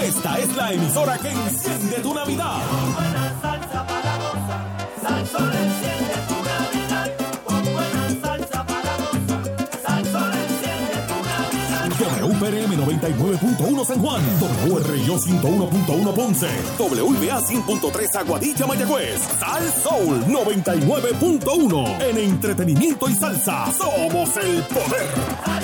Esta es la emisora que enciende tu Navidad. salsa para enciende tu Navidad. Con buena salsa para enciende tu Navidad. WPRM 99.1 San Juan, WRIO 101.1 Ponce, WBA 100.3 Aguadilla Mayagüez, Sal Soul 99.1. En entretenimiento y salsa, somos el poder.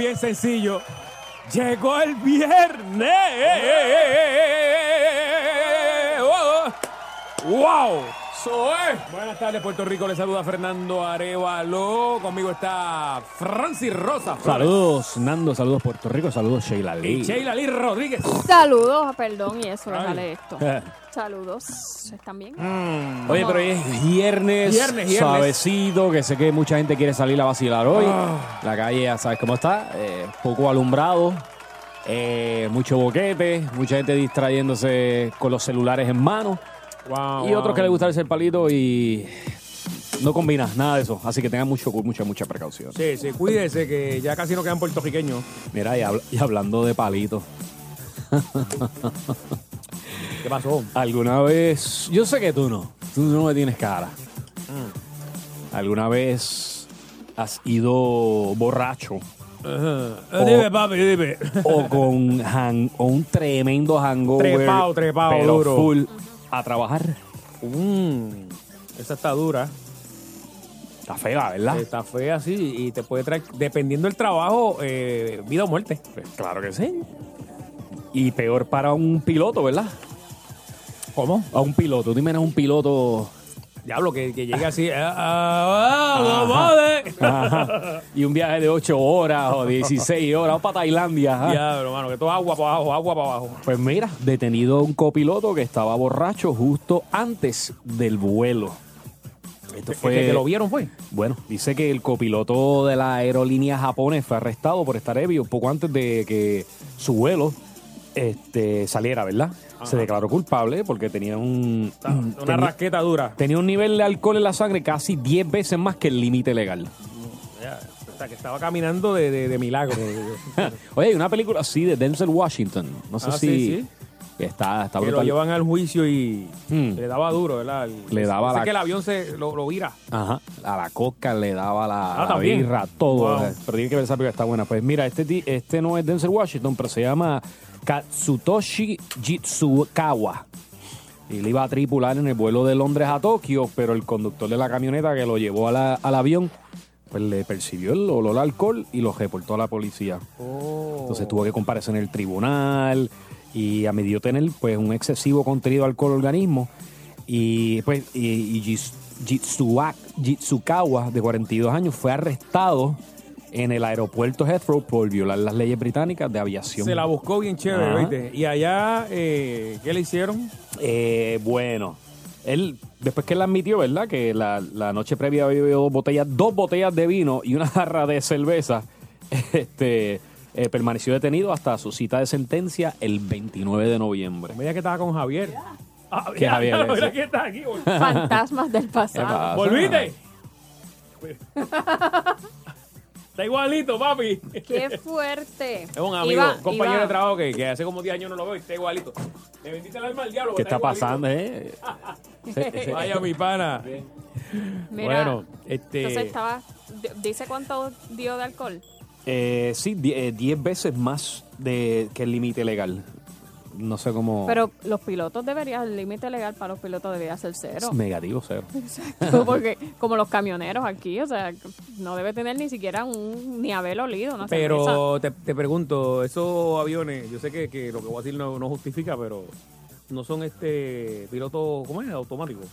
Bien sencillo. Llegó el viernes. ¡Wow! Soy. Buenas tardes, Puerto Rico. Les saluda Fernando Arevalo. Conmigo está Francis Rosa. Flores. Saludos, Nando, saludos Puerto Rico, saludos Sheila Y Lee. Sheila Lee Rodríguez. Saludos, perdón, y eso, Ay. déjale esto. Saludos, ¿están bien? Oye, pero hoy es viernes, Viernes, viernes. suavecito, que sé que mucha gente quiere salir a vacilar hoy. Ah. La calle ya sabes cómo está, eh, poco alumbrado, eh, mucho boquete, mucha gente distrayéndose con los celulares en mano Wow, y otros que les gusta el palito y no combina nada de eso. Así que tengan mucho, mucha, mucha precaución. Sí, sí, cuídese que ya casi no quedan puertorriqueños. Mira, y, habl- y hablando de palitos. ¿Qué pasó? ¿Alguna vez, yo sé que tú no, tú no me tienes cara. Mm. ¿Alguna vez has ido borracho Eh, Dime, papi, dime. o con o un tremendo hangover? Trepao, trepao, pero duro. full a trabajar? Mm, esa está dura. Está fea, ¿verdad? Está fea, sí, y te puede traer, dependiendo del trabajo, eh, vida o muerte. Pues claro que sí. Y peor para un piloto, ¿verdad? ¿Cómo? A un piloto. Dime, un piloto Diablo, que, que llegue así. ah, Ajá. y un viaje de 8 horas o 16 horas, o para Tailandia. ajá. Diablo, mano, que todo agua para abajo, agua para abajo. Pues mira, detenido un copiloto que estaba borracho justo antes del vuelo. Esto fue. Que, que lo vieron fue. Bueno, dice que el copiloto de la aerolínea japonés fue arrestado por estar ebrio poco antes de que su vuelo este, saliera, ¿verdad? Se declaró culpable porque tenía un. Una tenía- rasqueta dura. Tenía un nivel de alcohol en la sangre casi 10 veces más que el límite legal. O sea, que estaba caminando de, de, de milagro. Oye, hay una película así de Denzel Washington. No sé Ah, si. sí, sí. Está, está que lo brutal. llevan al juicio y Hmm. le daba duro, ¿verdad? El- Le daba la- que el avión se lo, lo vira. Ajá. A la coca le daba la, Ah, la birra, todo. Wow. Pero tiene que ver esa película está buena. Pues mira, este, este no es Denzel Washington, pero se llama Katsutoshi Jitsukawa. Él iba a tripular en el vuelo de Londres a Tokio, pero el conductor de la camioneta que lo llevó a la- al avión, pues le percibió el olor a alcohol y lo reportó a la policía. Entonces tuvo que comparecer en el tribunal y a medio tener pues un excesivo contenido de alcohol organismo y pues y, y Jitsukawa de 42 años fue arrestado en el aeropuerto Heathrow por violar las leyes británicas de aviación. Se la buscó bien chévere, Ajá. ¿viste? Y allá, eh, ¿qué le hicieron? Eh, bueno, él, después que él admitió, ¿verdad? Que la, la noche previa había bebido dos botellas, dos botellas de vino y una jarra de cerveza, este, eh, permaneció detenido hasta su cita de sentencia el 29 de noviembre. Mira que estaba con Javier. Ah, ¿Qué Javier ese? mira que está aquí. Fantasmas del pasado. pasa? ¿Volviste? está igualito, papi. Qué fuerte. Es un amigo, Iba- un compañero iba- de trabajo que, que hace como 10 años no lo veo y está igualito. Le bendita el alma al diablo. ¿Qué que está igualito. pasando, eh? Vaya, mi pana. Mira, bueno, este. entonces estaba. Dice cuánto dio de alcohol. Eh, sí, 10 veces más de que el límite legal. No sé cómo... Pero los pilotos deberían, el límite legal para los pilotos debería ser cero. Es negativo cero. Exacto, porque como los camioneros aquí, o sea, no debe tener ni siquiera un, ni haber olido una. Pero te, te pregunto, esos aviones, yo sé que, que lo que voy a decir no, no justifica, pero no son este pilotos, ¿cómo es? Automáticos.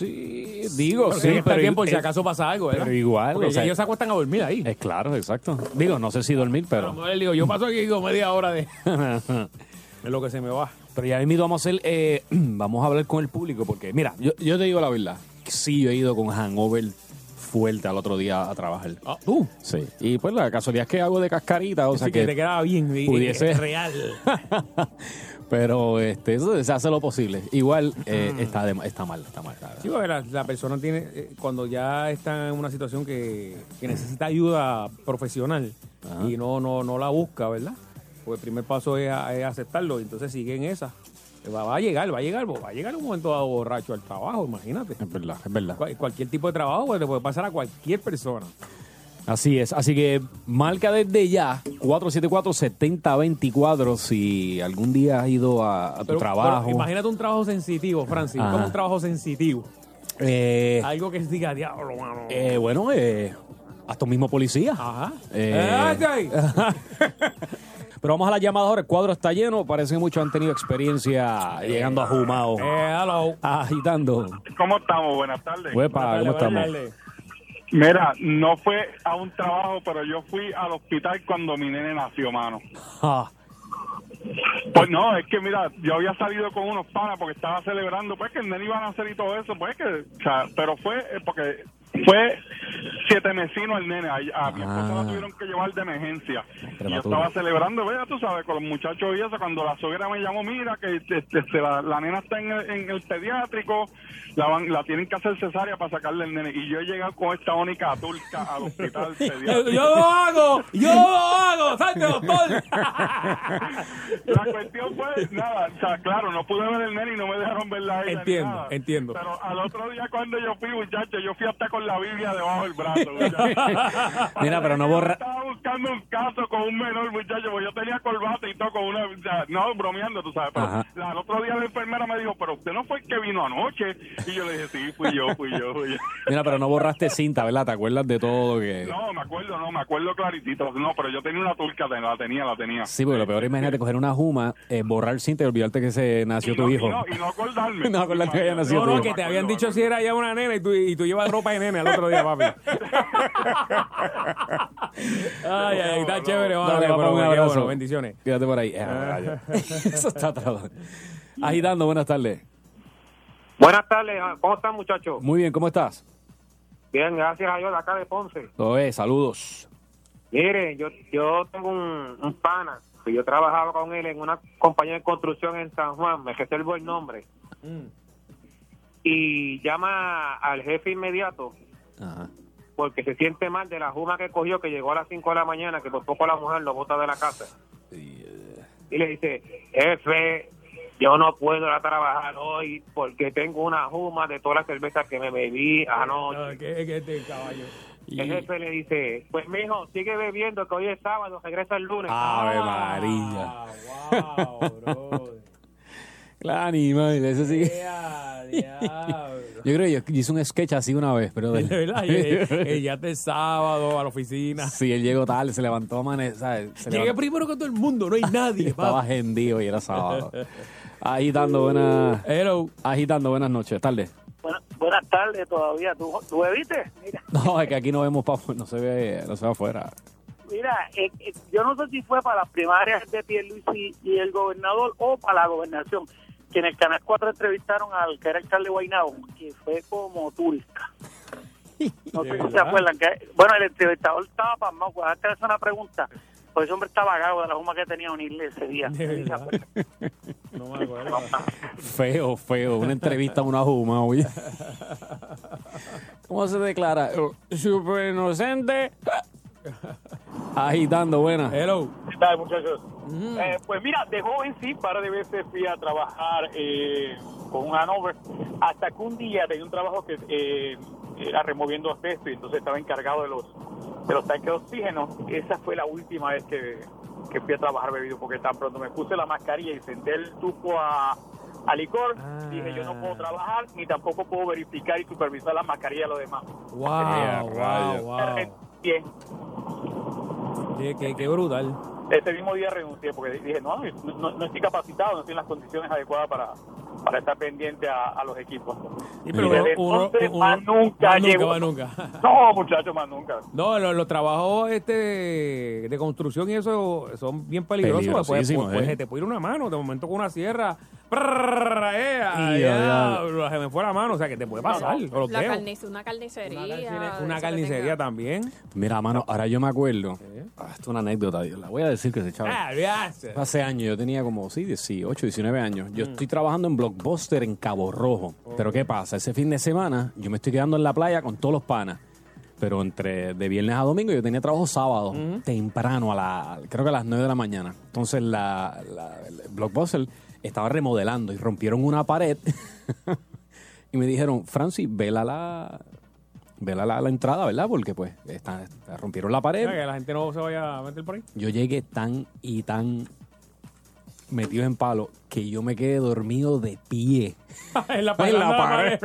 Sí, digo, Pero sí, pero, bien por si acaso pasa algo, ¿verdad? pero igual, Porque o sea, ellos se acuestan a dormir ahí. Es claro, exacto. Digo, no sé si dormir, pero... le digo, yo paso aquí digo media hora de... es lo que se me va. Pero ya mismo vamos a hacer, eh, vamos a hablar con el público porque, mira, yo, yo te digo la verdad, sí, yo he ido con hangover fuerte al otro día a trabajar. Ah, ¿Tú? Sí. Y pues la casualidad es que hago de cascarita, o sea que, que... te quedaba bien. pudiese- es real. Pero este, eso se hace lo posible. Igual eh, está, de- está mal, está mal. verdad. Sí, porque la, la persona tiene, eh, cuando ya está en una situación que, que necesita ayuda profesional Ajá. y no, no, no la busca, ¿verdad? Pues el primer paso es, aceptarlo y entonces sigue en esa. Va, va a llegar, va a llegar, va a llegar un momento dado borracho al trabajo, imagínate. Es verdad, es verdad. Cual- cualquier tipo de trabajo pues, le puede pasar a cualquier persona. Así es. Así que marca desde ya 474-7024 si algún día has ido a, a tu Pero- trabajo. pero imagínate un trabajo sensitivo, Francis, Ajá. como un trabajo sensitivo. Eh, Algo que diga, diablo, mano. eh, bueno, eh, hasta un mismo policía. Ajá. Eh, ¡Ay, ay! Pero vamos a la llamada ahora. El cuadro está lleno. Parece que muchos han tenido experiencia llegando a Jumao. Eh, hello. Agitando. ¿Cómo estamos? Buenas tardes. Dale, ¿cómo dale, estamos? dale. Mira, no fue a un trabajo, pero yo fui al hospital cuando mi nene nació, mano. Ah, Pues no, es que mira, yo había salido con unos panas porque estaba celebrando, pues que el nene iba a nacer y todo eso, pues que, o sea, pero fue eh, porque fue siete mesino el nene, a, a mi esposa Ah. la tuvieron que llevar de emergencia. Y yo estaba celebrando, vea, tú sabes, con los muchachos y eso, cuando la suegra me llamó, mira, que este, este, la, la nena está en el, en el pediátrico, la, van, la tienen que hacer cesárea para sacarle el nene. Y yo he llegado con esta única turca al hospital. Yo lo hago, yo lo hago, salte doctor. La cuestión fue, nada, o sea, claro, no pude ver el nene y no me dejaron verla a ella. ni Entiendo, nada. entiendo. Pero al otro día cuando yo fui, muchacho, yo fui hasta con la Biblia debajo del brazo. Mira, pero no borra- Estaba buscando un caso con un menor, muchacho, porque yo tenía corbata y todo con una, o sea, no, bromeando, tú sabes. Pero la- al otro día la enfermera me dijo, pero usted no fue el que vino anoche. Y yo le dije, sí, fui yo, fui yo, fui yo. mira, pero no borraste cinta, ¿verdad? ¿Te acuerdas de todo? que No, me acuerdo, no, me acuerdo claritito. No, pero yo tenía una turca, la tenía, la tenía. Sí, porque lo peor, imagínate coger una juma, eh, borrar cinta y olvidarte que se nació y tu no, hijo. Y no, y no acordarme. No acordarte que había nacido No, tu no, hijo. que te habían dicho si era ya una nena y tú, y tú llevas ropa de nene al otro día, papi. Ay, ay, está chévere, mano, Dale, un abrazo. bueno, bendiciones. Quédate por ahí. Ah, rayo. Eso está trabajo. Agitando, buenas tardes. Buenas tardes, ¿cómo están muchachos? Muy bien, ¿cómo estás? Bien, gracias a Dios, acá de Ponce. Todo es, saludos. Mire, yo, yo tengo un, un pana, que yo trabajaba con él en una compañía de construcción en San Juan, me reservo el nombre, y llama al jefe inmediato Ajá. porque se siente mal de la juma que cogió, que llegó a las 5 de la mañana, que por poco la mujer lo bota de la casa. Y le dice, jefe, yo no puedo ir a trabajar hoy porque tengo una juma de todas las cervezas que me bebí anoche. Ah, ¿Qué, qué este caballo? Y- El jefe le dice, pues mijo, sigue bebiendo que hoy es sábado, regresa el lunes. Ave María. Ah, wow, bro. Claro, animal, eso sí. Diablo. Yo creo que yo hice un sketch así una vez, pero De verdad, y- y- y ya el sábado a la oficina. Sí, él llegó tarde, se levantó a. Se Llegué levantó- primero que todo el mundo, no hay nadie. Estaba hendido y era sábado. Agitando, buenas. Hello. Agitando, buenas noches, tardes. Buenas, buenas tardes todavía. ¿Tú, tú bebiste? Mira, No, es que aquí no vemos pa, no se ve, no se ve afuera. mira eh, eh, yo no sé si fue para las primarias de Pierluisi y el gobernador o para la gobernación, que en el Canal 4 entrevistaron al que era alcalde de Guaynabo, que fue como turca. No sé si se acuerdan. que Bueno, el entrevistador estaba pasmado. Cuando te hace una pregunta, pues ese hombre estaba gago de la juma que tenía unirle ese día. No me acuerdo. Feo, feo. Una entrevista a una juma, oye. ¿Cómo se declara? Super inocente. Agitando, buenas. Hello. ¿Qué tal, muchachos? Eh, pues mira, de joven sí, par de veces fui a trabajar eh, con un Hanover, hasta que un día tenía un trabajo que eh, era removiendo asbesto y entonces estaba encargado de los de los tanques de oxígeno. Esa fue la última vez que, que fui a trabajar bebido, porque tan pronto me puse la mascarilla y senté el tubo a, a licor, dije yo no puedo trabajar ni tampoco puedo verificar y supervisar la mascarilla de los demás. Wow, wow, wow. Bien, Qué, qué, brutal. Ese mismo día renuncié porque dije, no, no, no estoy capacitado, no estoy en las condiciones adecuadas para, para estar pendiente a, a los equipos. Sí, pero desde uno- entonces, uno- más nunca más llegó. más nunca. No, muchachos, más nunca. No, los, los trabajos este de construcción y eso son bien peligrosos. Pues, pues, pues, ¿eh? se te puede ir una mano, de momento con una sierra. prrrr, eh, Y allá, se me fue la mano, o sea que te puede pasar. La una carnicería. Una, carnicería también. Mira, mano, ahora yo me acuerdo. Ah, esto es una anécdota, la voy a decir que se echaba. Ah. Hace años, yo tenía como, sí, 18, 19 años. Yo estoy trabajando en Blockbuster en Cabo Rojo. Pero ¿qué pasa? Ese fin de semana yo me estoy quedando en la playa con todos los panas. Pero entre de viernes a domingo yo tenía trabajo sábado, temprano, a la, creo que a las 9 de la mañana. Entonces la, la- el Blockbuster estaba remodelando y rompieron una pared. y me dijeron, Francis, vela la, vela la, la entrada, ¿verdad? Porque pues está- rompieron la pared. Mira, que la gente no se vaya a meter por ahí. Yo llegué tan y tan metido en palo que yo me quedé dormido de pie. en la, En la pared.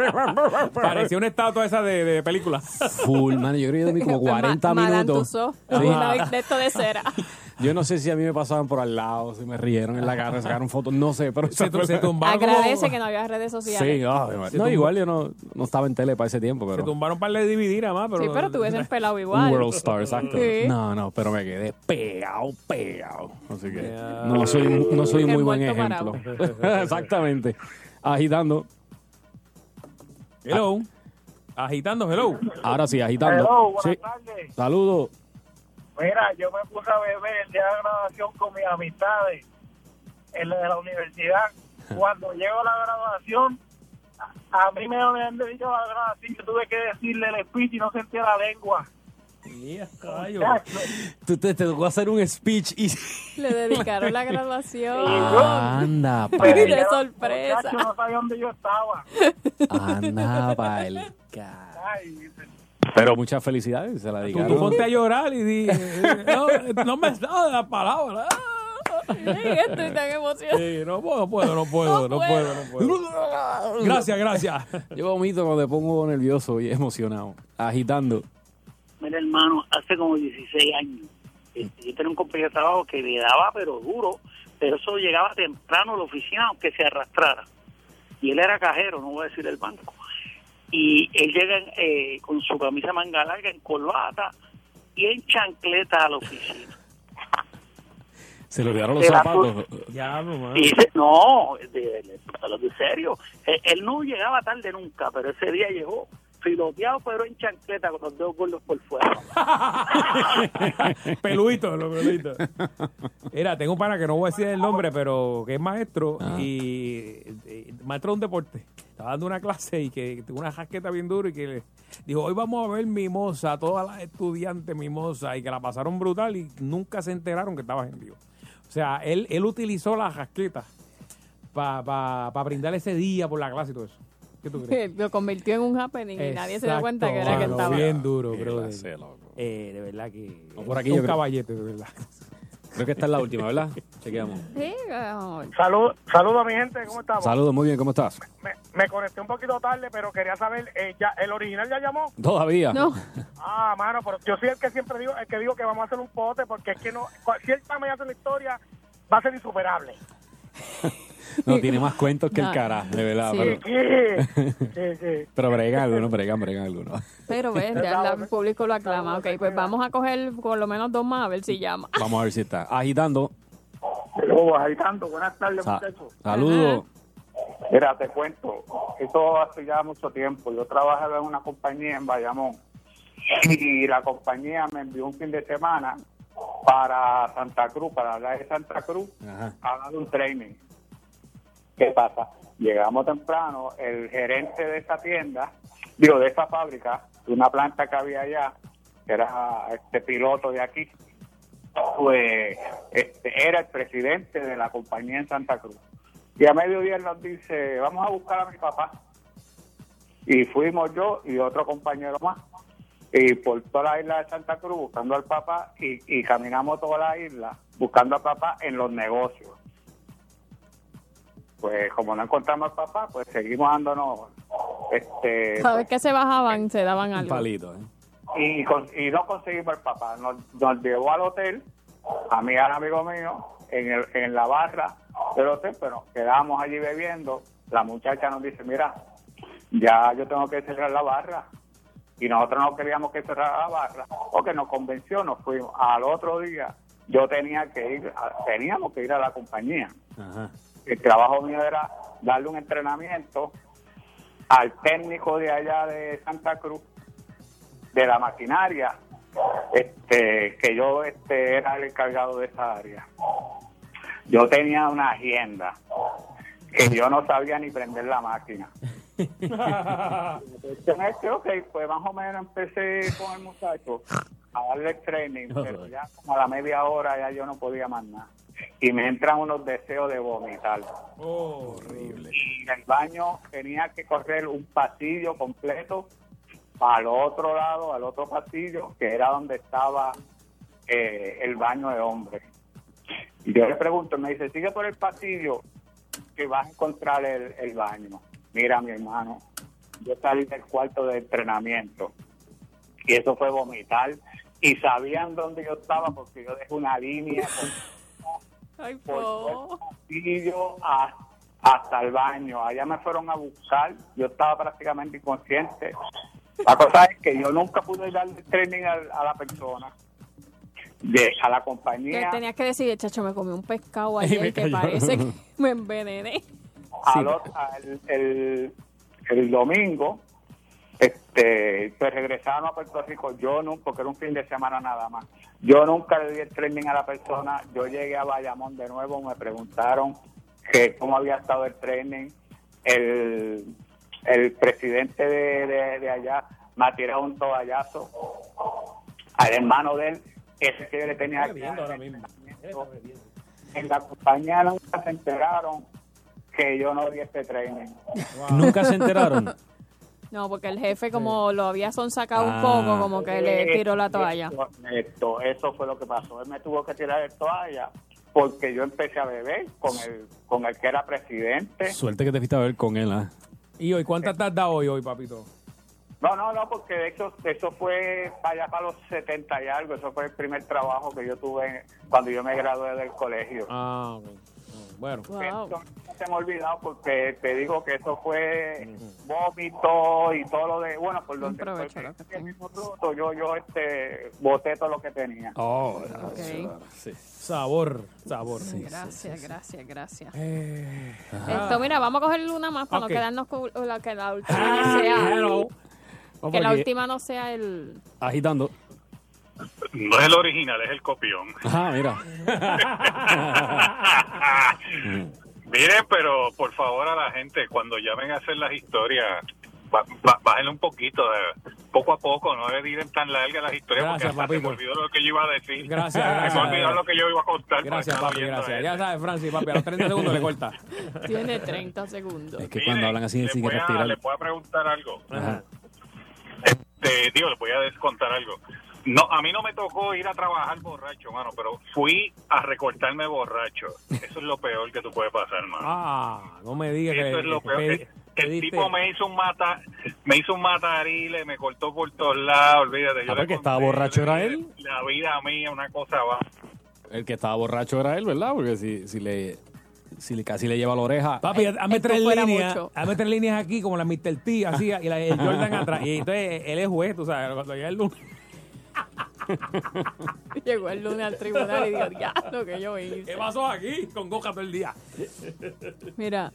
Parecía una estatua esa de, de película. Full, man. Yo creo que yo dormí como 40 Ma- Madame minutos. Sí. de esto de cera. Yo no sé si a mí me pasaban por al lado, si me rieron en la cara, sacaron fotos, no sé, pero Se, se tumbaron como- Agradece que no había redes sociales. Sí. Se no, igual yo no, no estaba en tele para ese tiempo, Se pero tumbaron un par de DVD nada más, pero... Sí, pero tú hubieses pelado un igual. World Star, exacto. Sí. No, no, pero me quedé pegado, pegado. Así que no soy, no soy muy buen ejemplo. Exactamente. Agitando. Hello. Agitando, hello. Ahora sí, agitando. Hello, buenas Sí. tardes. Saludos. Mira, yo me puse a beber el día de la graduación con mis amistades en la de la universidad. Cuando llego a la graduación, a, a mí me habían dicho la graduación, yo tuve que decirle el speech y no sentía la lengua. Caballo. Tú te, te tocó hacer un speech y... Le dedicaron la graduación. Anda, pa'l, de sorpresa. Muchacho, no sabía dónde yo estaba. anda, ca- Ay, Pero muchas felicidades, se la Tú, dedicaron. tú ponte a llorar y di... No, no me sabes la palabra. Estoy tan emocionada. Sí, no puedo, no puedo, no puedo, no puedo, no puedo. Gracias, gracias. Yo vomito cuando me pongo nervioso y emocionado, agitando. Mira, hermano, hace como 16 años, este, yo tenía un compañero de trabajo que le daba, pero duro, pero eso llegaba temprano a la oficina, aunque se arrastrara. Y él era cajero, no voy a decir el banco. Y él llega eh, con su camisa manga larga, en corbata y en chancleta a la oficina. Se le olvidaron los zapatos. Y no, de, de, de serio. Él, él no llegaba tarde nunca, pero ese día llegó filoteado, pero en chancleta, con los dedos gordos por fuera. peluito, los peluitos. Mira, tengo un pana que no voy a decir el nombre, pero que es maestro Ah. y, y maestro de un deporte. Estaba dando una clase y que tuvo una jasqueta bien dura y que le dijo, hoy vamos a ver Mimosa, todas las estudiantes Mimosa, y que la pasaron brutal y nunca se enteraron que estabas en vivo. O sea, él, él utilizó la jasqueta para pa, pa brindar ese día por la clase y todo eso. ¿Qué tú crees? Lo convirtió en un happening y nadie se dio cuenta que era que estaba. Bien duro, bro. Eh, de verdad que. No, por aquí un yo creo- caballete, de verdad. Creo que esta es la última, ¿verdad? Chequeamos. Sí, saludos a mi gente, ¿cómo estamos? Saludos, muy bien, ¿cómo estás? Me, me conecté un poquito tarde, pero quería saber, eh, ya, ¿el original ya llamó? Todavía. no. Ah, mano, pero yo soy el que siempre digo, el que digo que vamos a hacer un pote, porque es que no, si él me hace una historia, va a ser insuperable. No, tiene más cuentos que el No. cara, de verdad. Sí. Pero, Sí, sí, pero bregan algunos, bregan, bregan algunos. Pero ves, ya la- el público lo aclama. Ok, pues vamos a coger por lo menos dos más a ver si llama. Vamos a ver si está. Agitando. Saludos, agitando. Buenas tardes, Sa- muchachos. saludos. Mira, te cuento, eso hace ya mucho tiempo. Yo trabajaba en una compañía en Bayamón y la compañía me envió un fin de semana para Santa Cruz, para hablar de Santa Cruz, Ajá. a dar un training. ¿Qué pasa? Llegamos temprano, el gerente de esa tienda, digo, de esa fábrica, de una planta que había allá, que era este piloto de aquí, pues este, era el presidente de la compañía en Santa Cruz. Y a mediodía nos dice, vamos a buscar a mi papá. Y fuimos yo y otro compañero más. Y por toda la isla de Santa Cruz buscando al papá y, y caminamos toda la isla buscando al papá en los negocios. Pues como no encontramos al papá, pues seguimos dándonos este Cada vez que se bajaban, se daban Un algo. palito, ¿eh? y, con- y no conseguimos al papá. Nos, nos llevó al hotel, a mí y al amigo mío, en, el, en la barra del hotel, pero quedábamos allí bebiendo. La muchacha nos dice, mira, ya yo tengo que cerrar la barra. Y nosotros no queríamos que cerrara la barra, porque nos convenció, nos fuimos. Al otro día, yo tenía que ir, teníamos que ir a la compañía. Ajá. El trabajo mío era darle un entrenamiento al técnico de allá de Santa Cruz de la maquinaria este que yo este era el encargado de esa área yo tenía una agenda que yo no sabía ni prender la máquina Es que, ok, pues más o menos empecé con el muchacho a darle training, pero ya como a la media hora ya yo no podía más nada. Y me entran unos deseos de vomitar. Horrible. Y en el baño tenía que correr un pasillo completo al otro lado, al otro pasillo, que era donde estaba eh, el baño de hombres. Y yo le pregunto, me dice, sigue por el pasillo que vas a encontrar el, el baño. Mira, mi hermano, yo salí del cuarto de entrenamiento y eso fue vomitar. Y sabían dónde yo estaba porque yo dejé una línea Ay, por todo po. el pasillo a- hasta el baño. Allá me fueron a buscar. Yo estaba prácticamente inconsciente. La cosa es que yo nunca pude darle training a, la persona, de, a la Que compañía. tenías que decir, chacho, me comí un pescado ayer que cayó. parece que me envenené. Al otro- al- el, el domingo, este, pues regresaron a Puerto Rico. Yo no, porque era un fin de semana nada más. Yo nunca le di el training a la persona. Yo llegué a Bayamón de nuevo, me preguntaron que cómo había estado el training. El, el presidente de, de- de allá me ha tirado un toallazo al hermano de él, ese que yo le tenía que en la compañía nunca se enteraron que yo no di este training. Nunca se enteraron. No, porque el jefe como lo había sonsacado Ah. un poco, como que le tiró la toalla. Esto, eso fue lo que pasó. Él me tuvo que tirar de toalla porque yo empecé a beber con el, con el que era presidente. Suerte que te fuiste a ver con él, ¿ah? ¿Y hoy cuántas te has dado hoy, hoy, papito? No, no, no, porque de hecho eso fue para allá para los 70 y algo. Eso fue el primer trabajo que yo tuve cuando yo me gradué del colegio. Ah, ok. Bueno. Wow. Esto no se me ha olvidado porque te digo que eso fue vómito y todo lo de, bueno, por donde el mismo fruto, yo, yo este, boté todo lo que tenía. Oh, Ok. sí. Sabor, sabor. Gracias, gracias, gracias. Eh, Esto, mira, vamos a coger una más para no quedarnos con la que la última no sea. hello. Que la última no sea el. Agitando. No es el original, es el copión. Ajá, mira. Miren, pero por favor a la gente, cuando llamen a hacer las historias, bájenle un poquito, de, poco a poco, no le diren tan largas las historias, Gracias, porque hasta se me olvidó lo que yo iba a decir. Gracias, Se gracias. me olvidó lo que yo iba a contar. Gracias, papi, gracias. Ya sabes, Francis, papi, a los 30 segundos le corta. Tiene 30 segundos. Es que Miren, cuando hablan así, que voy a-. Les voy a preguntar algo. Ajá. Este, digo, les voy a descontar algo. No, a mí no me tocó ir a trabajar borracho, mano, pero fui a recortarme borracho. Eso es lo peor que tú puedes pasar, mano. Ah, no me digas que. Eso es lo que peor. pedi- El tipo me hizo un mata, me hizo un matarile, me cortó por todos lados, olvídate. Yo Ah, le porque estaba conté, borracho era él. La vida mía, una cosa va. El que estaba borracho era él, ¿verdad? Porque si, si le si le, casi le lleva la oreja. Papi, hazme tres líneas, mucho. hazme tres líneas aquí como la Mr. T, así, y la, el Jordan atrás. Y entonces él es juez, tú sabes, cuando llega el lunes. Llegó el lunes al tribunal y dijo, ya, lo que yo hice. ¿Qué pasó aquí? Con Goja todo el día. Mira,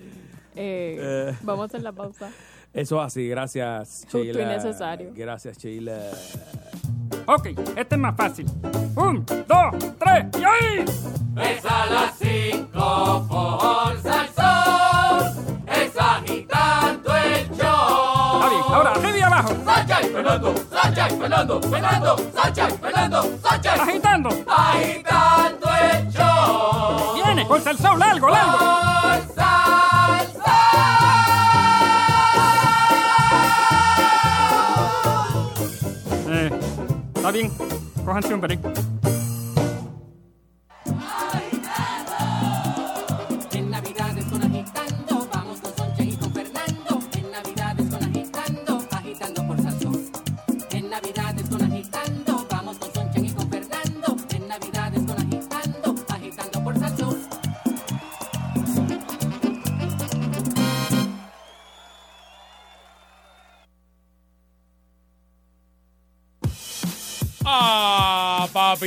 eh, Eh. vamos a hacer la pausa. Eso es así, gracias, Justo y Sheila. necesario. Gracias, Sheila. Ok, este es más fácil. Un, dos, tres, y ahí. Es a las 5 por Salsón, es agitando el show. Está bien, ahora arriba y abajo. Sacha y Fernando, Y Fernando, Fernando, y Fernando, y Agitando. agitando el show. Viene, con salsón, largo, largo. Por Salsón. Eh, cójanse un break.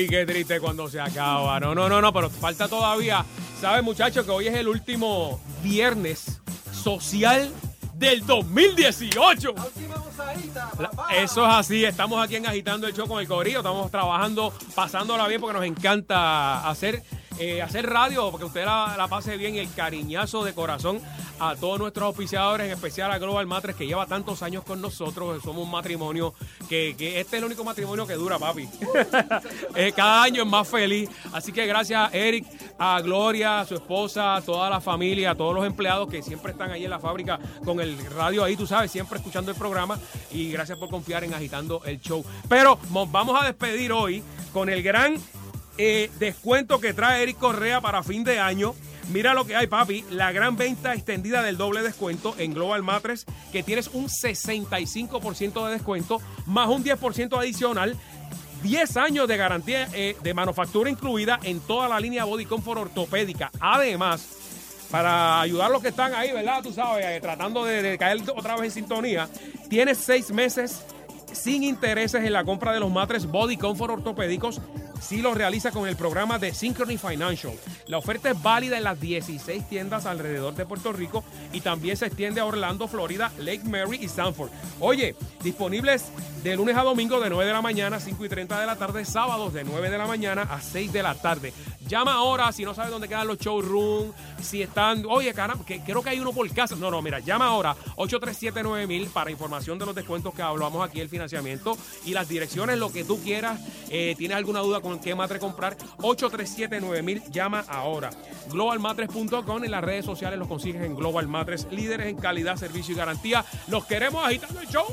Qué triste cuando se acaba. No, no, no, no, pero falta todavía. ¿Sabes, muchachos, que hoy es el último viernes social del 2018? La- Eso es así, estamos aquí en Agitando el Show con el Corillo, estamos trabajando, pasándola bien porque nos encanta hacer, eh, hacer radio, porque usted la, pase bien y el cariñazo de corazón a todos nuestros auspiciadores, en especial a Global Matres, que lleva tantos años con nosotros, somos un matrimonio, que, este es el único matrimonio que dura, papi. Eh, cada año es más feliz, así que gracias Eric, a Gloria, a su esposa, a toda la familia, a todos los empleados que siempre están ahí en la fábrica con el radio ahí, tú sabes, siempre escuchando el programa y gracias por confiar en Agitando el Show. Pero nos vamos a despedir hoy con el gran eh, descuento que trae Eric Correa para fin de año. Mira lo que hay, papi. La gran venta extendida del doble descuento en Global Matres, que tienes un 65% de descuento, más un 10% adicional. 10 años de garantía eh, de manufactura incluida en toda la línea Body Comfort ortopédica. Además, para ayudar a los que están ahí, ¿verdad? Tú sabes, eh, tratando de, de caer otra vez en sintonía, tienes seis meses sin intereses en la compra de los matres Body Comfort ortopédicos si lo realiza con el programa de Synchrony Financial. La oferta es válida en las 16 tiendas alrededor de Puerto Rico y también se extiende a Orlando, Florida, Lake Mary y Sanford. Oye, disponibles de lunes a domingo de 9 de la mañana a 5 y 30 de la tarde, sábados de 9 de la mañana a 6 de la tarde. Llama ahora si no sabes dónde quedan los showrooms, si están, oye, caramba, que creo que hay uno por casa. No, no, mira, llama ahora 837-9000 para información de los descuentos que hablamos aquí, el financiamiento y las direcciones, lo que tú quieras. Eh, ¿Tienes alguna duda con qué matre comprar? 837-9000, llama ahora. Globalmatres.com en las redes sociales los consigues en Global Matres, líderes en calidad, servicio y garantía. Los queremos agitando el show.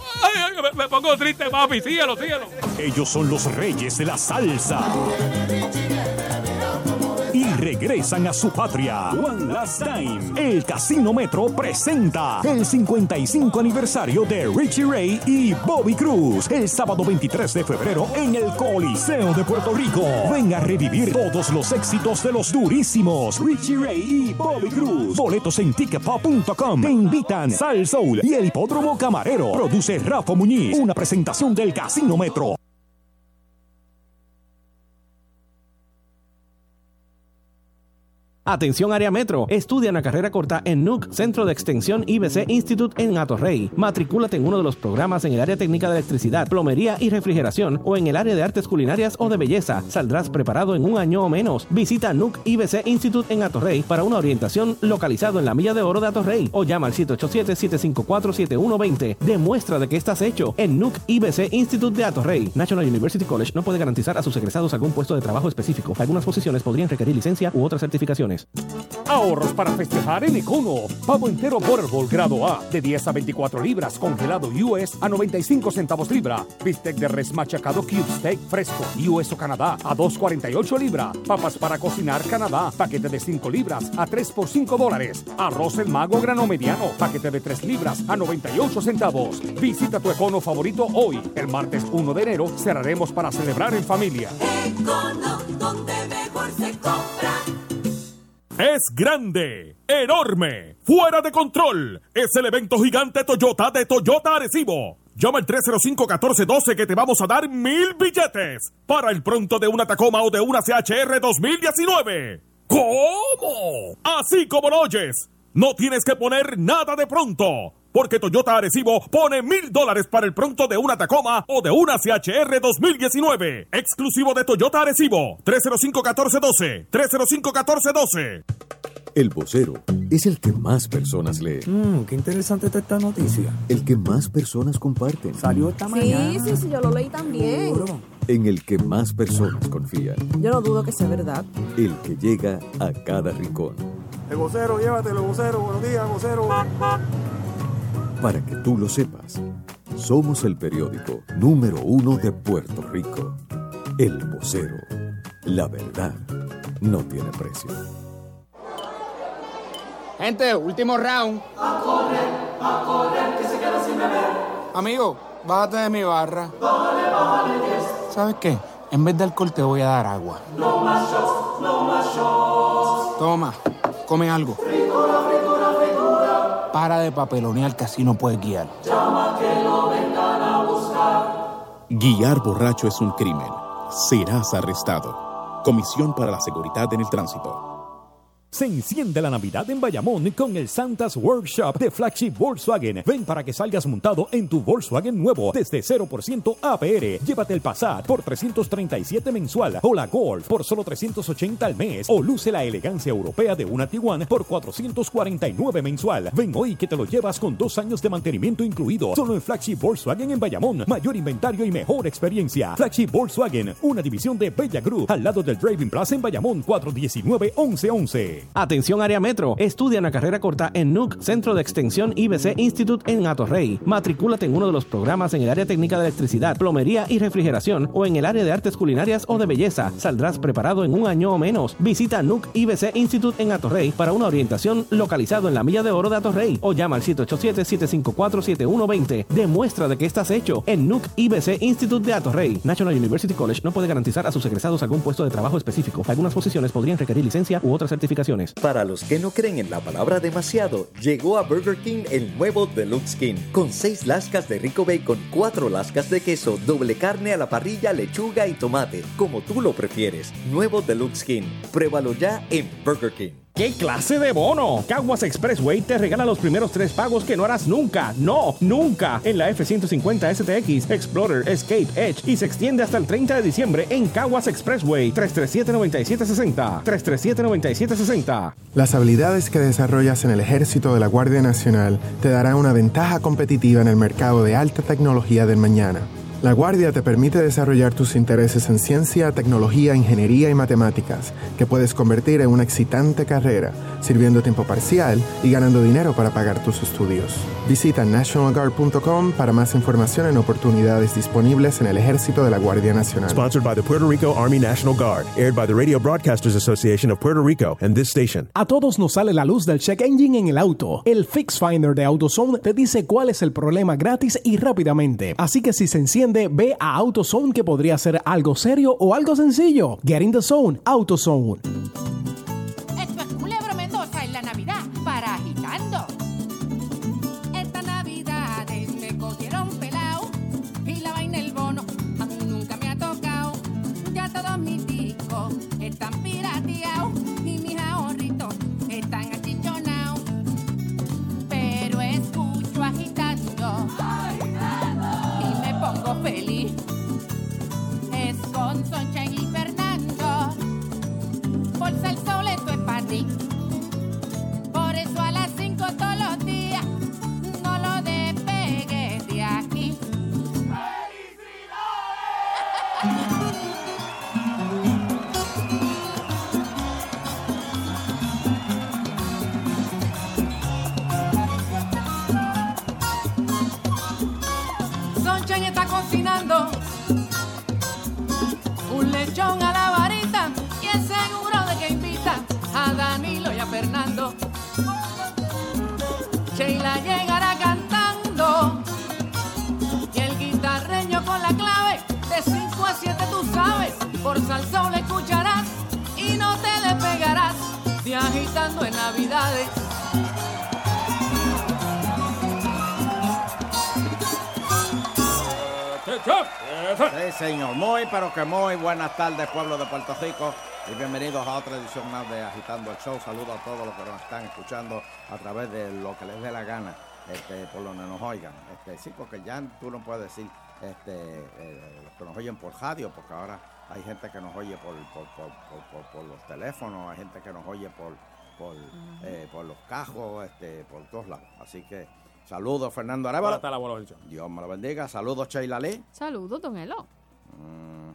Me, me pongo triste, papi. Síguelo, síguelo. Ellos son los reyes de la salsa. Regresan a su patria. One Last Time. El Casino Metro presenta el 55 aniversario de Richie Ray y Bobby Cruz. El sábado 23 de febrero en el Coliseo de Puerto Rico. Ven a revivir todos los éxitos de los durísimos Richie Ray y Bobby Cruz. Boletos en ticketpop.com. Te invitan Sal Soul y el Hipódromo Camarero. Produce Rafa Muñiz. Una presentación del Casino Metro. Atención área metro. Estudia una carrera corta en NUC, Centro de Extensión IBC Institute en Atorrey. Matricúlate en uno de los programas en el área técnica de electricidad, plomería y refrigeración o en el área de artes culinarias o de belleza. Saldrás preparado en un año o menos. Visita NUC IBC Institute en Atorrey para una orientación localizado en la Milla de Oro de Atorrey o llama al 787-754-7120. Demuestra de que estás hecho en NUC IBC Institute de Atorrey. National University College no puede garantizar a sus egresados algún puesto de trabajo específico. Algunas posiciones podrían requerir licencia u otras Ahorros para festejar en Econo. Pavo entero Butterball grado A de 10 a 24 libras, congelado US a 95 centavos libra. Bistec de res machacado Cube Steak fresco US o Canadá a 2.48 libra. Papas para cocinar Canadá, paquete de 5 libras a 3 por 5 dólares. Arroz el mago grano mediano, paquete de 3 libras a 98 centavos. Visita tu Econo favorito hoy. El martes 1 de enero cerraremos para celebrar en familia. Econo, donde mejor se compra. Es grande, enorme, fuera de control. Es el evento gigante Toyota de Toyota Arecibo. Llama al 305-1412 que te vamos a dar mil billetes para el pronto de una Tacoma o de una CHR 2019. ¿Cómo? Así como lo oyes. No tienes que poner nada de pronto. Porque Toyota Arecibo pone mil dólares para el pronto de una Tacoma o de una CHR 2019. Exclusivo de Toyota Arecibo. 305-1412. 305-1412. El vocero es el que más personas lee. Mmm, qué interesante está esta noticia. El que más personas comparten. Salió esta Sí, mañana. sí, sí, yo lo leí también. En el que más personas confían. Yo no dudo que sea verdad. El que llega a cada rincón. El vocero, llévatelo, vocero. Buenos días, vocero. Para que tú lo sepas, somos el periódico número uno de Puerto Rico. El vocero. La verdad no tiene precio. Gente, último round. A correr, a correr, que se queda sin beber. Amigo, bájate de mi barra. Bájale, bájale, yes. ¿Sabes qué? En vez de alcohol te voy a dar agua. No más shots, no más shots. Toma, come algo. Fritura, fritura. Para de papelonear que así no puedes guiar. Llama que lo vengan a buscar. Guiar borracho es un crimen. Serás arrestado. Comisión para la Seguridad en el Tránsito. Se enciende la Navidad en Bayamón con el Santa's Workshop de Flagship Volkswagen. Ven para que salgas montado en tu Volkswagen nuevo desde 0% APR. Llévate el Passat por 337 mensual o la Golf por solo 380 al mes o luce la elegancia europea de una Tiguan por 449 mensual. Ven hoy que te lo llevas con dos años de mantenimiento incluido. Solo en Flagship Volkswagen en Bayamón. Mayor inventario y mejor experiencia. Flagship Volkswagen, una división de Bella Group al lado del Driving Plaza en Bayamón 419-1111. Atención área metro. Estudia una carrera corta en NUC, Centro de Extensión IBC Institute en Atorrey. Matricúlate en uno de los programas en el área técnica de electricidad, plomería y refrigeración o en el área de artes culinarias o de belleza. Saldrás preparado en un año o menos. Visita NUC IBC Institute en Atorrey para una orientación localizado en la Milla de Oro de Atorrey o llama al 787-754-7120. Demuestra de que estás hecho en NUC IBC Institute de Atorrey. National University College no puede garantizar a sus egresados algún puesto de trabajo específico. Algunas posiciones podrían requerir licencia u otras Para los que no creen en la palabra demasiado, llegó a Burger King el nuevo Deluxe King, con 6 lascas de rico bacon, 4 lascas de queso, doble carne a la parrilla, lechuga y tomate, como tú lo prefieres. Nuevo Deluxe King. Pruébalo ya en Burger King. ¡Qué clase de bono! Caguas Expressway te regala los primeros tres pagos que no harás nunca, no, nunca, en la F-150 STX, Explorer, Escape, Edge y se extiende hasta el 30 de diciembre en Caguas Expressway. 337-9760. 337-9760. Las habilidades que desarrollas en el ejército de la Guardia Nacional te darán una ventaja competitiva en el mercado de alta tecnología del mañana. La Guardia te permite desarrollar tus intereses en ciencia, tecnología, ingeniería y matemáticas, que puedes convertir en una excitante carrera, sirviendo tiempo parcial y ganando dinero para pagar tus estudios. Visita nationalguard.com para más información en oportunidades disponibles en el ejército de la Guardia Nacional. Sponsored by the Puerto Rico Army National Guard. Aired by the Radio Broadcasters Association of Puerto Rico and this station. A todos nos sale la luz del check engine en el auto. El Fix Finder de AutoZone te dice cuál es el problema gratis y rápidamente. Así que si se enciende, ve a AutoZone que podría ser algo serio o algo sencillo. Get in the zone, AutoZone. Esto por salsón le escucharás y no te despegarás de agitando en Navidades. Sí, señor. Muy, pero que muy buenas tardes, pueblo de Puerto Rico. Y bienvenidos a otra edición más de Agitando el Show. Saludos a todos los que nos están escuchando a través de lo que les dé la gana, este, por donde nos oigan. Este, sí, porque ya tú no puedes decir este, eh, los que nos oyen por radio, porque ahora hay gente que nos oye por, por, por- por- por- por los teléfonos, hay gente que nos oye por, por, eh, por los cajos, este, por todos lados. Así que saludos, Fernando Arevalo. Está la. Dios me lo bendiga. Saludos, Sheila Lee. Saludos, don Elo. Mm,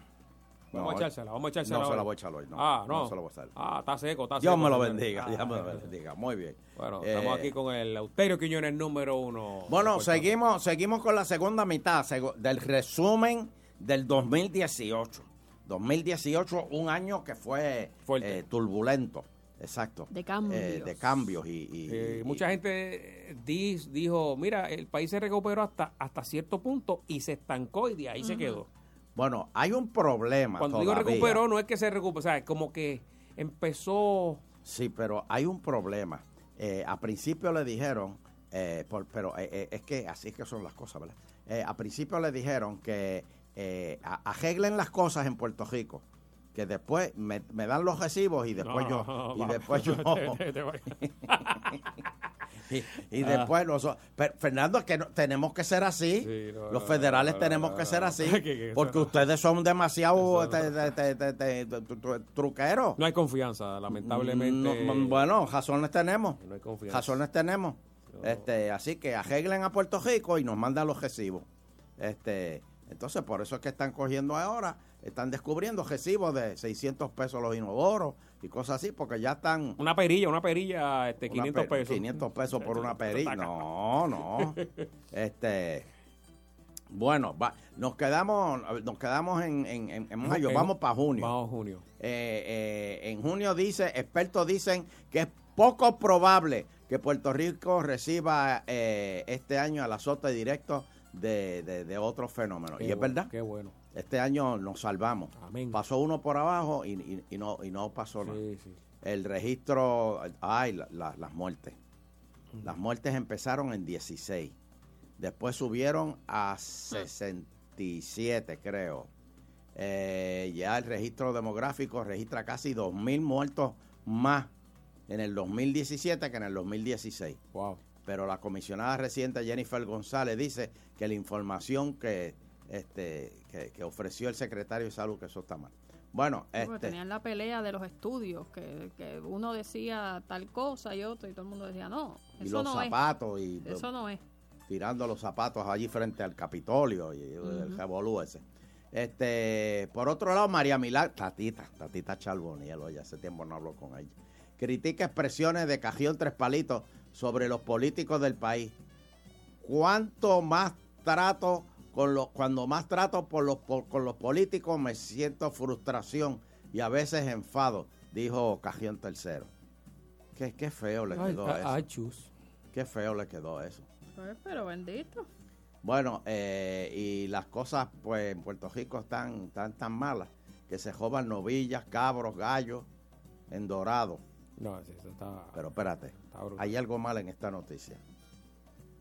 Vamos a no, echársela, vamos a echársela. No se la voy a echar hoy, no. Ah, no. se la voy a echar. Ah, está seco, está seco. Dios me lo bendiga, Ah, Dios me lo bendiga. Muy bien. Bueno, Eh, estamos aquí con el Euterio Quiñones número uno. Bueno, seguimos, seguimos con la segunda mitad del resumen del 2018. 2018, un año que fue eh, turbulento. Exacto. De cambios. Eh, de cambios y, y- Eh, y- mucha gente di- dijo, mira, el país se recuperó hasta, hasta cierto punto y se estancó y de ahí se quedó. Bueno, hay un problema Cuando digo recuperó, no es que se recuperó, o sea, como que empezó... Sí, pero hay un problema. Eh, a principio le dijeron, eh, por- pero es que así es que son las cosas, ¿verdad? Eh, a principio le dijeron que eh, arreglen las cosas en Puerto Rico, que después me, me dan los recibos y después No, yo... Y después yo... te- te- te voy. y, y Ah. después nosotros... Pero, Fernando, es que tenemos que ser así. Los federales tenemos que ser así. Que- que eso porque ustedes son demasiado truqueros. No hay confianza, lamentablemente. No, bueno, razones tenemos. No hay confianza. Razones tenemos. Este, así que arreglen a Puerto Rico y nos mandan los recibos. Este, entonces, por eso es que están cogiendo ahora, están descubriendo recibos de 600 pesos los inodoros y cosas así, porque ya están... Una perilla, una perilla, este, una 500 pe- pesos. 500 pesos por una perilla. No, no. Este... Bueno, va- nos quedamos nos quedamos en, en, en- mayo, vamos para junio. Vamos a junio. Eh, eh, en junio dice, expertos dicen que es poco probable que Puerto Rico reciba eh, este año el azote directo de, de, de otros fenómenos. Qué y es bueno, verdad. Qué bueno. Este año nos salvamos. Amén. Pasó uno por abajo y, y- y no, y no pasó nada. Sí. El registro, ay, la- la- las muertes. Las muertes empezaron en 16. Después subieron a 67, creo. Eh, ya el registro demográfico registra casi 2.000 muertos más en el 2017 que en el 2016. Wow. Pero la comisionada reciente Jennifer González dice que la información que, este, que, que ofreció el secretario de salud, que eso está mal. Bueno, Sí, este, tenían la pelea de los estudios, que, que uno decía tal cosa y otro, y todo el mundo decía, no, y eso los no zapatos y es. Eso no es. tirando los zapatos allí frente al Capitolio y el revolú ese. Este, por otro lado, María Milagro, Tatita, Tatita Charboniel, oye, hace tiempo no hablo con ella. Critica expresiones de Cajión Tres Palitos sobre los políticos del país. ¿Cuánto más trato con los, cuando más trato por los, por- con los políticos me siento frustración y a veces enfado, dijo Cajión Tercero. Qué, qué feo le quedó ay, eso. ay, chus. Qué feo le quedó eso. Pues, pero bendito. Bueno, eh, y las cosas pues en Puerto Rico están tan tan malas que se joban novillas, cabros, gallos en dorado. No, sí, eso está... Pero espérate, hay algo mal en esta noticia.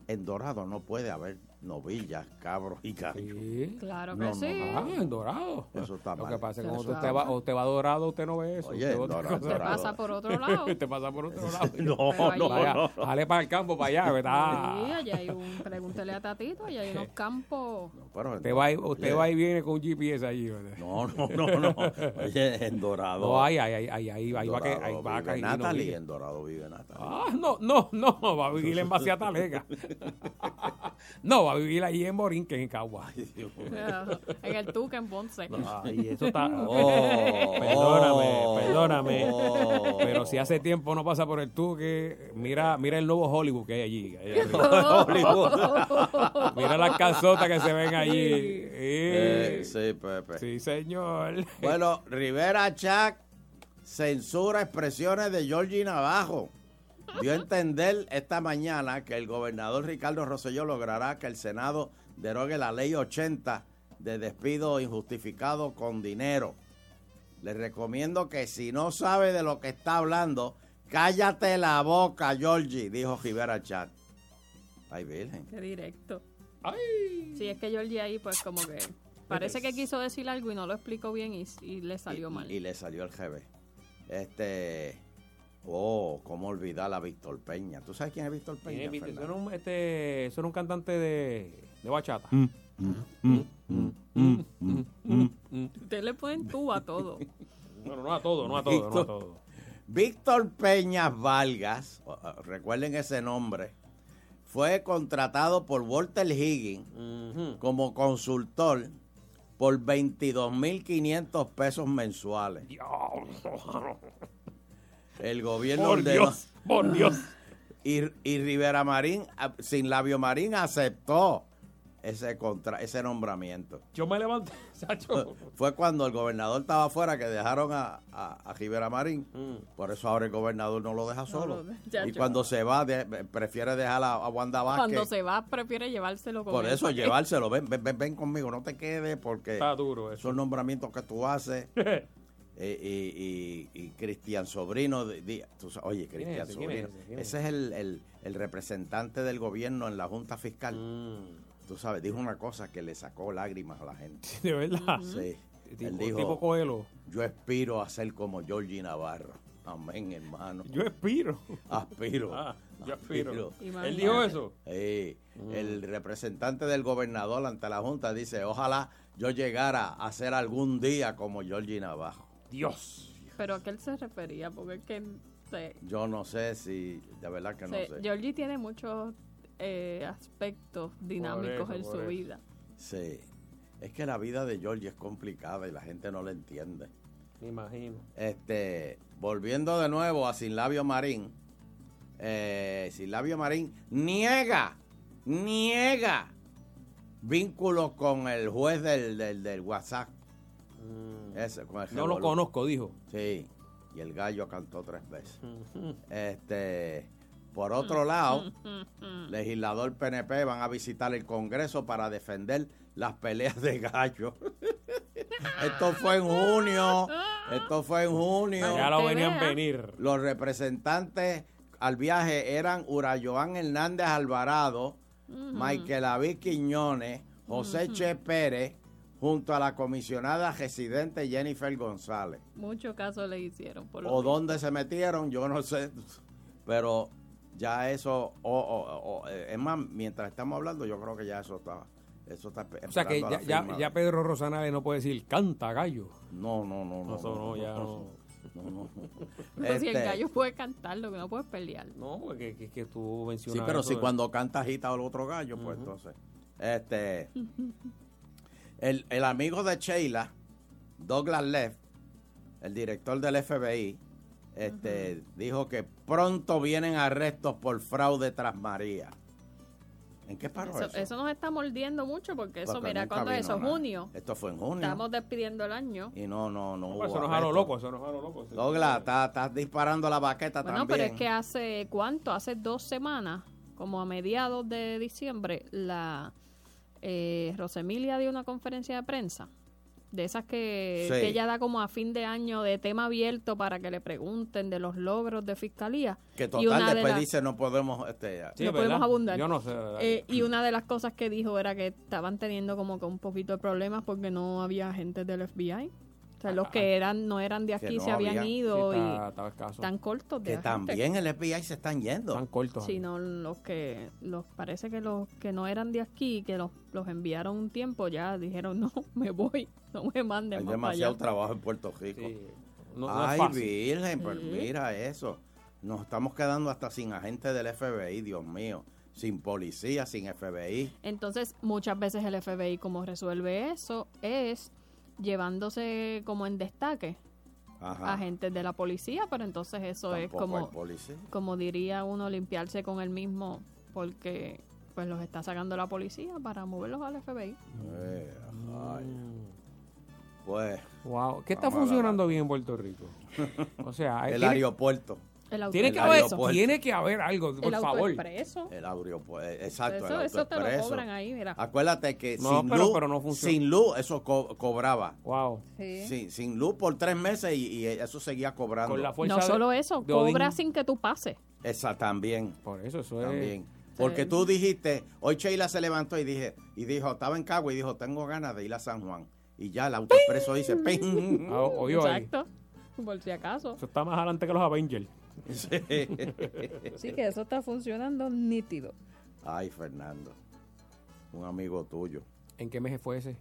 En dorado no puede haber novillas, cabros y gallos. Claro No, que no, sí. no. Ah, en dorado. Eso está Lo mal. que pasa es que cuando usted va, usted va dorado, usted no ve eso. Oye, usted dorado, dorado. Pasa por otro lado. Te pasa por otro lado. No, no, no, no. Dale para el campo, para allá, Sí, ¿verdad? allá hay un, pregúntele a Tatito, allá hay unos campos. Pero en Usted va, usted oye, va y viene con un GPS allí, ¿verdad? No, no, no, no. Oye, en dorado. No, ahí, ahí, ahí, ahí, ahí, ahí va que, Dorado ahí va a vive caer. Natalie, en dorado vive Natalie. Ah, no, no, no, va a vivir en Vacía Talega. No, va a vivir allí en Borinquen, en Cagua. en el Tuque, en Ponce. Ay, eso está. Oh, perdóname, oh, perdóname. oh. Pero si hace tiempo no pasa por el Tuque, mira, mira el nuevo Hollywood que hay allí. ahí arriba. mira las calzotas que se ven allí. Eh, Eh, sí, Pepe. sí, señor. Bueno, Rivera Chac censura expresiones de Georgie Navajo. Dio a entender esta mañana que el gobernador Ricardo Rosselló logrará que el Senado derogue la ley 80 de despido injustificado con dinero. Le recomiendo que si no sabe de lo que está hablando, cállate la boca, Georgie, dijo Rivera Chac. Ay, virgen. Qué directo. Sí, es que Georgie ahí, pues como que parece que quiso decir algo y no lo explicó bien y, y le salió mal. Y le salió el GB. Este. Oh, cómo olvidar a Víctor Peña. ¿Tú sabes quién es Víctor Peña? Tiene- Eso era un, este, eso era un cantante de, de bachata. Usted le ponen tú a todo. Bueno, no a todo, no a todo, no a Víctor- todo. Víctor Peña Vargas, recuerden ese nombre, fue contratado por Walter Higgins como consultor por 22.500 pesos mensuales. El gobierno Por ordenó- Dios, por Dios. Y, y Rivera Marín, a- sin labio Marín, aceptó. ese contra ese nombramiento. Yo me levanté, Sacho. Fue cuando el gobernador estaba afuera que dejaron a, a, a Rivera Marín. Por eso ahora el gobernador no lo deja solo. lo y yo- cuando se va, de- prefiere dejar a, a Wanda Vázquez. Cuando se va, prefiere llevárselo con Por eso llevárselo, ven, ven, ven, ven conmigo, no te quedes porque Está duro eso. son nombramientos que tú haces. Eh, y, y- y Cristian Sobrino, de- de- tú sa- oye, ¿Quién es Cristian ese? ¿Quién es Sobrino, ese? ¿Quién es ese es el, el- el representante del gobierno en la Junta Fiscal. Mm. Tú sabes, dijo una cosa que le sacó lágrimas a la gente. De verdad. Sí. Tipo- Él dijo, tipo Coelho. yo aspiro a ser como Georgie Navarro. Amén, hermano. Yo aspiro. Aspiro. Ah, yo aspiro. Imagínate. Él dijo eso. Sí, Mm. el representante del gobernador ante la Junta dice, ojalá yo llegara a ser algún día como Georgie Navarro. Dios. Pero a qué él se refería, porque es que se- Yo no sé si, de verdad que no se- sé. Georgie tiene muchos eh, aspectos dinámicos eso, en su eso. vida. Sí, es que la vida de Georgie es complicada y la gente no la entiende. Me imagino. Este, volviendo de nuevo a Sin Labio Marín, eh, Sin Labio Marín niega, niega vínculos con el juez del, del, del WhatsApp. Ese, con el. No lo conozco, dijo. Sí, y el gallo cantó tres veces. Este, por otro lado, legislador PNP van a visitar el Congreso para defender las peleas de gallo. Esto fue en junio. Esto fue en junio. Ya lo venían venir. Los representantes al viaje eran Urayoán Hernández Alvarado, Michael David Quiñones, José Che Pérez, junto a la comisionada residente Jennifer González. Mucho caso le hicieron. Por lo O dónde se metieron, yo no sé. Pero ya eso, o- o- o, es más, mientras estamos hablando, yo creo que ya eso está. Eso está O sea que ya, ya, ya Pedro Rosanales no puede decir canta gallo. No, no, no, no. Eso no, ya no. no, no. Pero si el Este, gallo puede cantar, lo que no puede pelear. No, porque que, que tú Sí, mencionas. pero eso si de- cuando canta agita al otro gallo, pues entonces. Este. El, el amigo de Sheila, Douglas Leff, el director del FBI, este, dijo que pronto vienen arrestos por fraude tras María. ¿En qué paró Eso, eso? eso nos está mordiendo mucho porque eso, Porque mira, cuando es eso? nada. Junio. Esto fue en junio. Estamos despidiendo el año. Y no, no, no. Hubo eso nos a lo loco, eso nos a lo loco. Douglas, estás estás disparando la baqueta Bueno, también. pero es que hace cuánto, hace dos semanas, como a mediados de diciembre, la eh, Rosemilia dio una conferencia de prensa. De esas que, Sí. que ella da como a fin de año de tema abierto para que le pregunten de los logros de fiscalía. Que Y total de después las- dice no podemos... Este, no podemos abundar. Yo no sé. de. Eh, y una de las cosas que dijo era que estaban teniendo como que un poquito de problemas porque no había agentes del FBI. Sea, los que eran no eran de aquí no se habían había. ido Sí, y está- estaba escaso. tan cortos de que agentes. también el FBI se están yendo. Están cortos. sino los que los parece que los que no eran de aquí que los, los enviaron un tiempo ya dijeron no me voy no me manden Hay más para demasiado allá trabajo en Puerto Rico. No- no Ay. Virgen, pues Sí. mira eso. Nos estamos quedando hasta sin agente del FBI, Dios mío. Sin policía, sin FBI. entonces muchas veces el FBI como resuelve eso es llevándose como en destaque Ajá. agentes de la policía pero entonces eso es como como diría uno limpiarse con el mismo porque pues los está sacando la policía para moverlos al FBI Eh, ay. Pues. Wow. ¿Qué está funcionando bien en Puerto Rico? O sea, El tiene- aeropuerto. El Tiene El que, haber, aeropuerto. tiene que haber algo, por el favor. autoexpreso El aeropuerto. Exacto. eso, el eso te lo autoexpreso. cobran ahí mira Acuérdate que No, sin, pero- luz, pero no funciona. sin luz eso co- cobraba. Wow. Sí. Sin, sin luz por tres meses y, y eso seguía cobrando. Con la fuerza No de- solo eso, cobra sin que tú pases. Esa también. Por eso, eso es. También. Porque tú dijiste, hoy Sheila se levantó y dije, y dijo, estaba en Cagua y dijo, tengo ganas de ir a San Juan. Y ya el autoexpreso dice, ¡ping! Ah. Exacto. Por si acaso. Eso está más adelante que los Avengers. Sí. Que eso está funcionando nítido. Ay, Fernando. Un amigo tuyo. ¿En qué mes fue ese?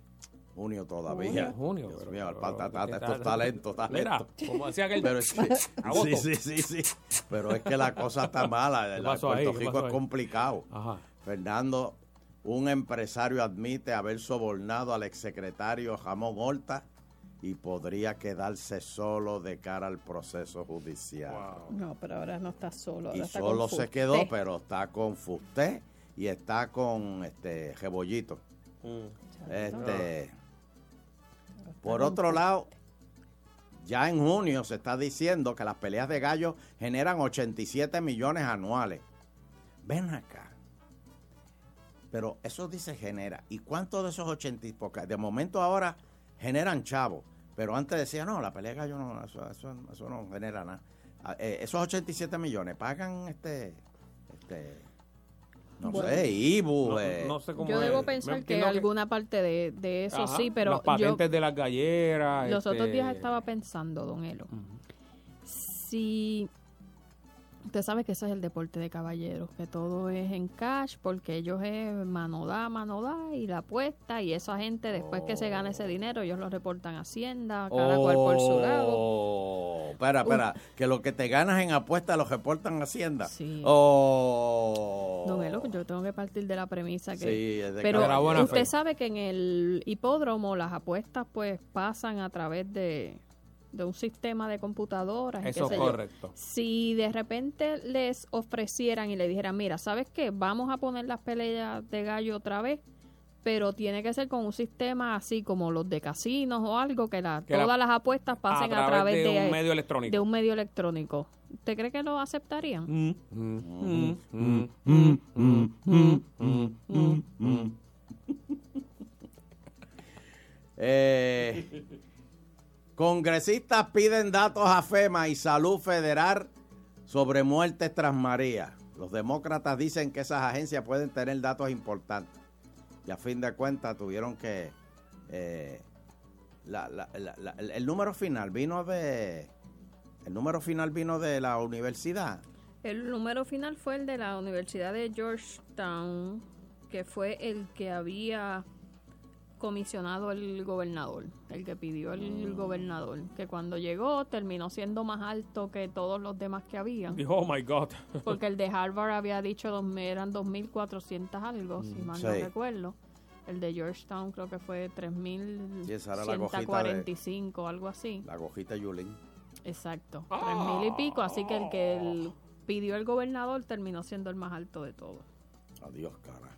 Junio todavía. Junio, Dios pero- mío, el pero- patata, ¿qué estos tal? talentos, Mira, talentos. como decía aquel- Pero es que- sí, sí, sí, sí. Pero es que la cosa está mala. ¿Qué La- pasó Puerto Rico pasó es ahí? complicado. Ajá. Fernando, un empresario admite haber sobornado al exsecretario Jamón Horta y podría quedarse solo de cara al proceso judicial. No, pero ahora no está solo. Ahora Y está solo se quedó, pero está con Fusté y está con este Jebollito. Este, por otro lado, ya en junio se está diciendo que las peleas de gallos generan 87 millones anuales. Ven acá. Pero eso dice genera. ¿Y cuánto de esos 80? y- Porque de momento ahora generan chavos. Pero antes decía, no, la pelea de no, eso, eso- eso no genera nada. Ah, eh, esos 87 millones pagan este, este no Bueno. sé, Ibu. No- eh, no sé cómo Yo es. debo Me pensar que alguna parte de, de eso Ajá, sí, pero Las yo patentes de las galleras. los otros este, días estaba pensando, don Elo, si usted sabe que ese es el deporte de caballeros, que todo es en cash, porque ellos es mano da, mano da, y la apuesta, y esa gente después que se gana ese dinero, ellos lo reportan a Hacienda, cada cual por su lado. Oh, espera, espera, que lo que te ganas en apuesta lo reportan a Hacienda. Sí. Oh. Don Elo, yo tengo que partir de la premisa que... Sí, es de pero buena usted fe. sabe que en el hipódromo las apuestas pues pasan a través de, de un sistema de computadoras. Eso qué es sé yo. correcto. Si de repente les ofrecieran y le dijeran, mira, ¿sabes qué? Vamos a poner las peleas de gallo otra vez, pero tiene que ser con un sistema así como los de casinos o algo, que, la, Que la- todas las apuestas pasen a través, de de, un medio electrónico. de un medio electrónico. ¿Usted cree que lo aceptarían? Mm, mm. Eh, congresistas piden datos a FEMA y Salud Federal sobre muertes tras María. Los demócratas dicen que esas agencias pueden tener datos importantes. Y a fin de cuentas tuvieron que... eh, la- el número final vino de... El número final vino de la universidad. El número final fue el de la Universidad de Georgetown, que fue el que había comisionado el gobernador, el que pidió el gobernador, que cuando llegó terminó siendo más alto que todos los demás que habían. Dijo, oh my God. Porque el de Harvard había dicho dos, eran 2.400 algo, si mal no Sí. recuerdo. El de Georgetown creo que fue Y esa era la gojita de- 3.145, algo así. La gojita Yulín. Exacto, tres mil y pico, así que el que el- pidió el gobernador terminó siendo el más alto de todos. Adiós, cara.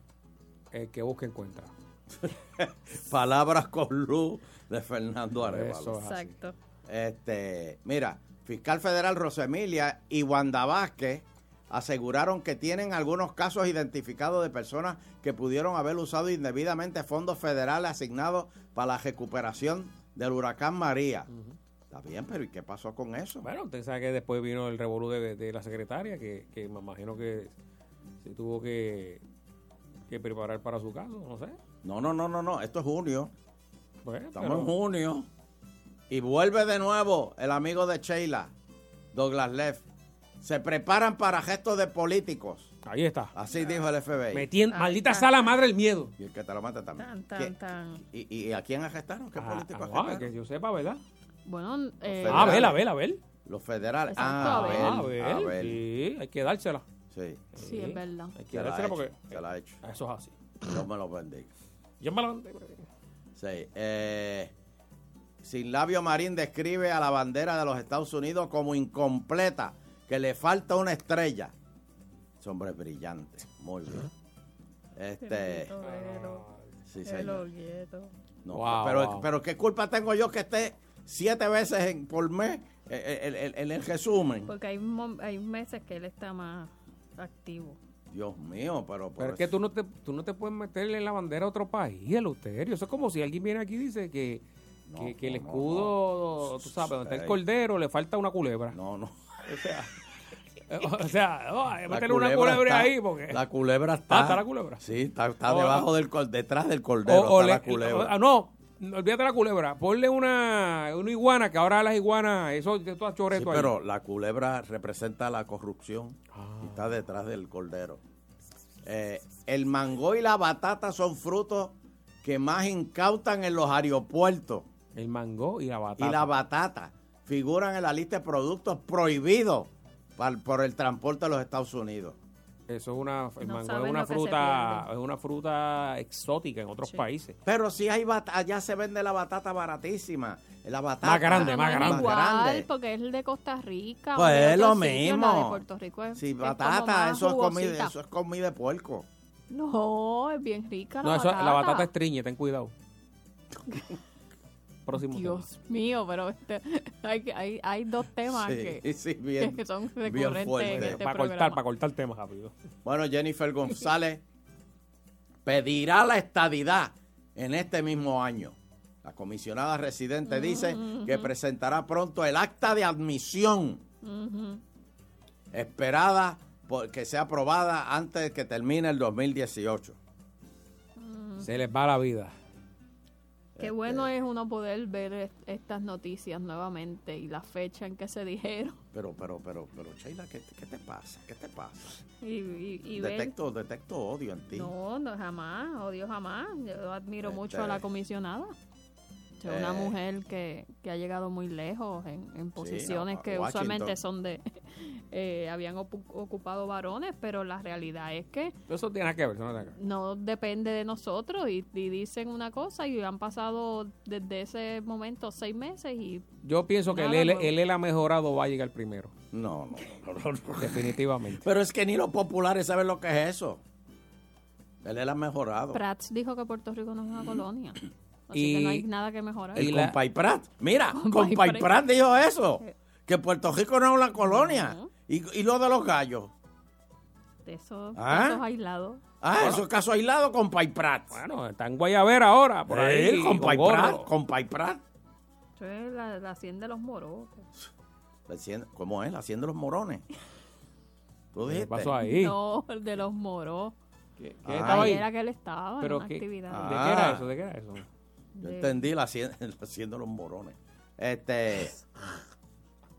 El que busca encuentra. Palabras con luz de Fernando Arevalo. Eso es así. Exacto. Este, mira, fiscal federal Rosemilia y Wanda Vázquez aseguraron que tienen algunos casos identificados de personas que pudieron haber usado indebidamente fondos federales asignados para la recuperación del huracán María. Está bien, pero ¿y qué pasó con eso? Bueno, usted sabe que después vino el revolú de, de la secretaria, que, que me imagino que se tuvo que, que preparar para su caso, no sé. No, no, no, no, no, esto es junio. Bueno, Estamos pero- en junio. Y vuelve de nuevo el amigo de Sheila, Douglas Leff. Se preparan para gestos de políticos. Ahí está. Así dijo el FBI. Metien- maldita sea la madre el miedo. Y el que te lo mata también. Tan, ¿Qué- tan, tan. ¿Y, y a quién arrestaron? ¿Qué Ah, político ah, arrestaron? que yo sepa, ¿verdad? Bueno, eh. A ver, a ver, a ver. Los federales. Exacto, ah, a ver. a A ver. ver, a ver. sí, hay que dársela. Sí. sí, es verdad. Hay que Se la ha dársela porque se la ha hecho. eso es así. Dios me lo bendiga. Yo me la Sí. eh, Sin Labio Marín describe a la bandera de los Estados Unidos como incompleta, que le falta una estrella. Ese hombre es brillante. Muy bien. Este. Sí, señor. No, Wow, pero, wow. pero qué culpa tengo yo que esté siete veces en- por mes eh, en, en- en el resumen. Porque hay, hay meses que él está más activo. Dios mío, pero, Pero es que tú no te, tú no te puedes meterle la bandera a otro país, Eleuterio. Eso es como si alguien viene aquí y dice que, que, que el no, escudo, tú sabes, donde está el Ey. cordero, le falta una culebra. No, no. O sea, o sea, no, La meterle una culebra está- ahí porque... La culebra está. Ah, está la culebra. Sí, está, está Oh, debajo ah. del detrás del cordero. O- o está le- la culebra. ah, no, olvídate la culebra. Ponle una, una iguana, que ahora las iguanas, eso todas Sí, choreto ahí. pero la culebra representa la corrupción Ah. y está detrás del cordero. Eh, el mango y la batata son frutos que más incautan en los aeropuertos. El mango y la batata. Y la batata figuran en la lista de productos prohibidos por el transporte de los Estados Unidos. Eso es una, el No mango es una fruta, es una fruta exótica en otros países. Pero si hay batata, allá se vende la batata baratísima. La batata Más grande, más no es grande. igual, grande. porque es el de Costa Rica. Pues es lo sitios, la de mismo. Puerto Rico es, Sí, es batata, eso es, comida, eso es comida de puerco. No, es bien rica la No, eso, batata. la batata estriñe, ten cuidado. Próximo Dios mío, pero este- hay, que- hay, hay dos temas Sí, que, sí, bien- que son recurrentes en este para cortar, para cortar temas rápido. Bueno, Jennifer González pedirá la estadidad en este mismo año. La comisionada residente dice que presentará pronto el acta de admisión esperada por que sea aprobada antes de que termine el 2018. Se les va la vida. Qué bueno es uno poder ver est- estas noticias nuevamente y la fecha en que se dijeron. Pero, pero, pero, pero, Sheila, ¿qué, qué te pasa? ¿Qué te pasa? Y, y- y ver- Detecto, detecto odio en ti. No, no, jamás, odio jamás. Yo admiro mucho a Este- la comisionada. Es una Eh. mujer que, que ha llegado muy lejos en, en posiciones que Washington. usualmente son de... eh, habían ocupado varones, pero la realidad es que Eso tiene que ver, eso no tiene que ver. no depende de nosotros y, y dicen una cosa y han pasado desde ese momento seis meses y Yo pienso que el Nada L, nuevo. el L ha mejorado, va a llegar primero. No, no, no, no, no. Definitivamente. Pero es que ni los populares saben lo que es eso. Él él ha mejorado. Prats dijo que Puerto Rico no es una colonia. Así Y- que no hay nada que mejorar. El compay Prat. Mira, Compay Prat. Prat dijo eso. Que Puerto Rico no es una colonia. y, y lo de los gallos. De esos ¿Ah? casos aislados. Ah, eso es caso aislado con Pay Prat. Bueno, está en Guayavera ahora, por ahí. con Pay gorro. Prat. Con. Eso es la, la hacienda de los moros. La hacienda- ¿Cómo es? La hacienda de los morones. ¿Tú ¿Qué pasó ahí? No, el de los moros. ¿Qué, Ah. estaba ahí? Era que él estaba Pero en una qué- actividad. ¿De qué era eso? ¿De qué era eso? Yo De- entendí la hacienda, la hacienda de los morones. Este,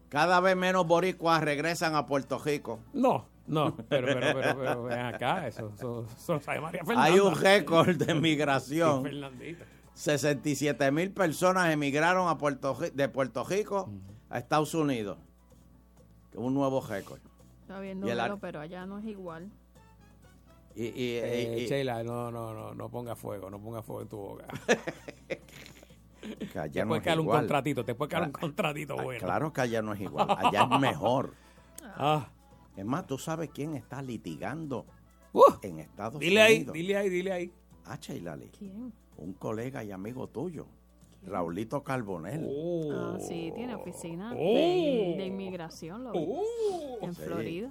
cada vez menos boricuas regresan a Puerto Rico. No, no, pero, pero, pero, pero, ven acá, eso, eso, eso lo sabe María Fernanda. Hay un récord de migración. Sí, Fernandita. 67 mil personas emigraron a Puerto, de Puerto Rico a Estados Unidos. Un nuevo récord. Está el ar- pero, allá no es igual. Y, y- Eh, y- y- Sheila, no, no, no, no ponga fuego, no ponga fuego en tu boca. que allá te no puede es caer un igual. contratito, te puede caer un Cla- contratito Ah, bueno. Claro que allá no es igual, allá es mejor. Ah. Es más, tú sabes quién está litigando en Estados Dile ahí, Unidos. dile ahí, dile ahí. Ah, Sheilali, ¿Quién? un colega y amigo tuyo, Raulito Carbonell. Ah, sí, tiene oficina Oh. de, de inmigración lo vi, en Sí. Florida.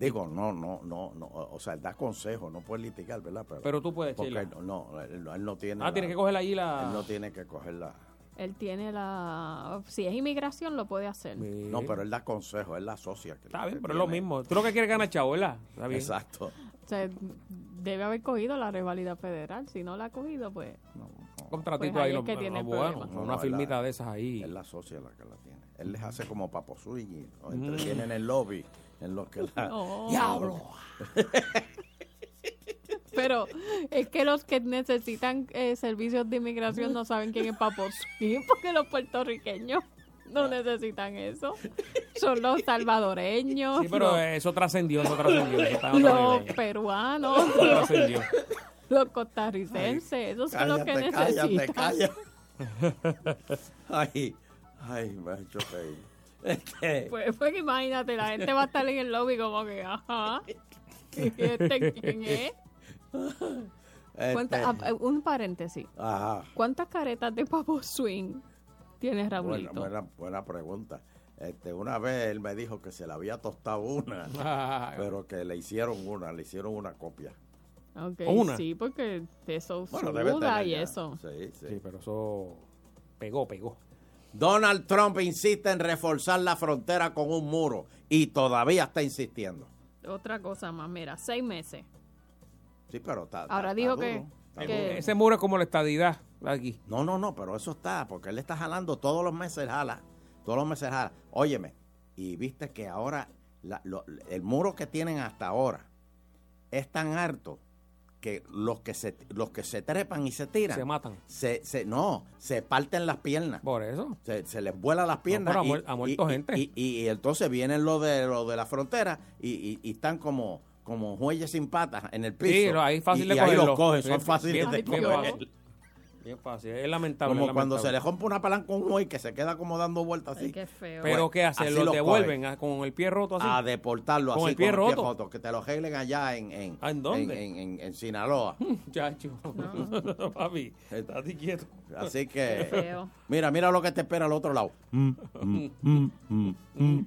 Digo, no, no, no, no, o sea, él da consejo, no puede litigar, ¿verdad? Pero tú puedes, porque él, no, él, no- él no tiene. Ah, tiene que coger allí la- Él no tiene que coger la. Él tiene la... Si es inmigración, lo puede hacer. No, pero él da consejo, él la asocia. que- Está bien, que pero es lo mismo. Tú lo que quieres es ganar chavo, ¿verdad? Está bien. Exacto. O sea, debe haber cogido la revalida federal. Si no la ha cogido, pues... Contratito Pues ahí ahí, es lo, que tiene lo el bueno, problema. una la- de esas ahí. Él la asocia la que la tiene. Él les hace como papo entretiene en el lobby, en lo que la... Oh. ¡Diablo! Pero es que los que necesitan eh, servicios de inmigración no saben quién es Papo Swing, porque los puertorriqueños no necesitan eso. Son los salvadoreños, Sí, pero los, eso trascendió, eso trascendió. Eso los peruanos, Eso trascendió. los costarricenses. Esos son los que Cállate, cállate, necesitan. cállate. Ay, ay, me ha hecho reír. Este, Pues, pues imagínate, la gente va a estar en el lobby como que, ajá, ¿y este quién es? ¿Cuánta- este, ah, un paréntesis. ajá. ¿Cuántas caretas de Papo Swing tiene Buena, Raulito? buena, buena pregunta. Este, una vez él me dijo que se le había tostado una, Ah. pero que le hicieron una, le hicieron una copia. Ok, Una. sí, porque eso Bueno, debe suda y ya. eso. Sí, sí. Sí, pero eso pegó, pegó. Donald Trump insiste en reforzar la frontera con un muro y todavía está insistiendo. Otra cosa más, mira, seis meses. Sí, pero está. Ahora está- dijo está que- duro, está que- duro. Ese muro es como la estadidad aquí. No, no, no, pero eso está, porque él está jalando todos los meses, jala. Todos los meses jala. Óyeme, y viste que ahora la- lo- el muro que tienen hasta ahora es tan alto que los que se los que se trepan y se tiran Se matan. se, se- no se parten las piernas Por eso. se, se les vuela las piernas pero ha y- ha muerto y- gente. y, y- y entonces vienen los de lo de la frontera y, y- y están como como jueyes sin patas en el piso Sí, ahí fácil y, de y ahí los cogen son fáciles de coger fácil. Bien fácil, es lamentable. Como es cuando lamentable. se le rompe una palanca a un muelle que se queda como dando vueltas así. qué feo. Pero Pues, ¿qué hacen? así ¿Los los devuelven ah, con el pie roto así? A deportarlo ¿Con así el pie con roto? que te lo arreglen allá en, en, ¿Ah, en dónde? en, en- en Sinaloa. Chacho. Papi, estate quieto. Así Qué que, feo. mira, mira lo que te espera al otro lado.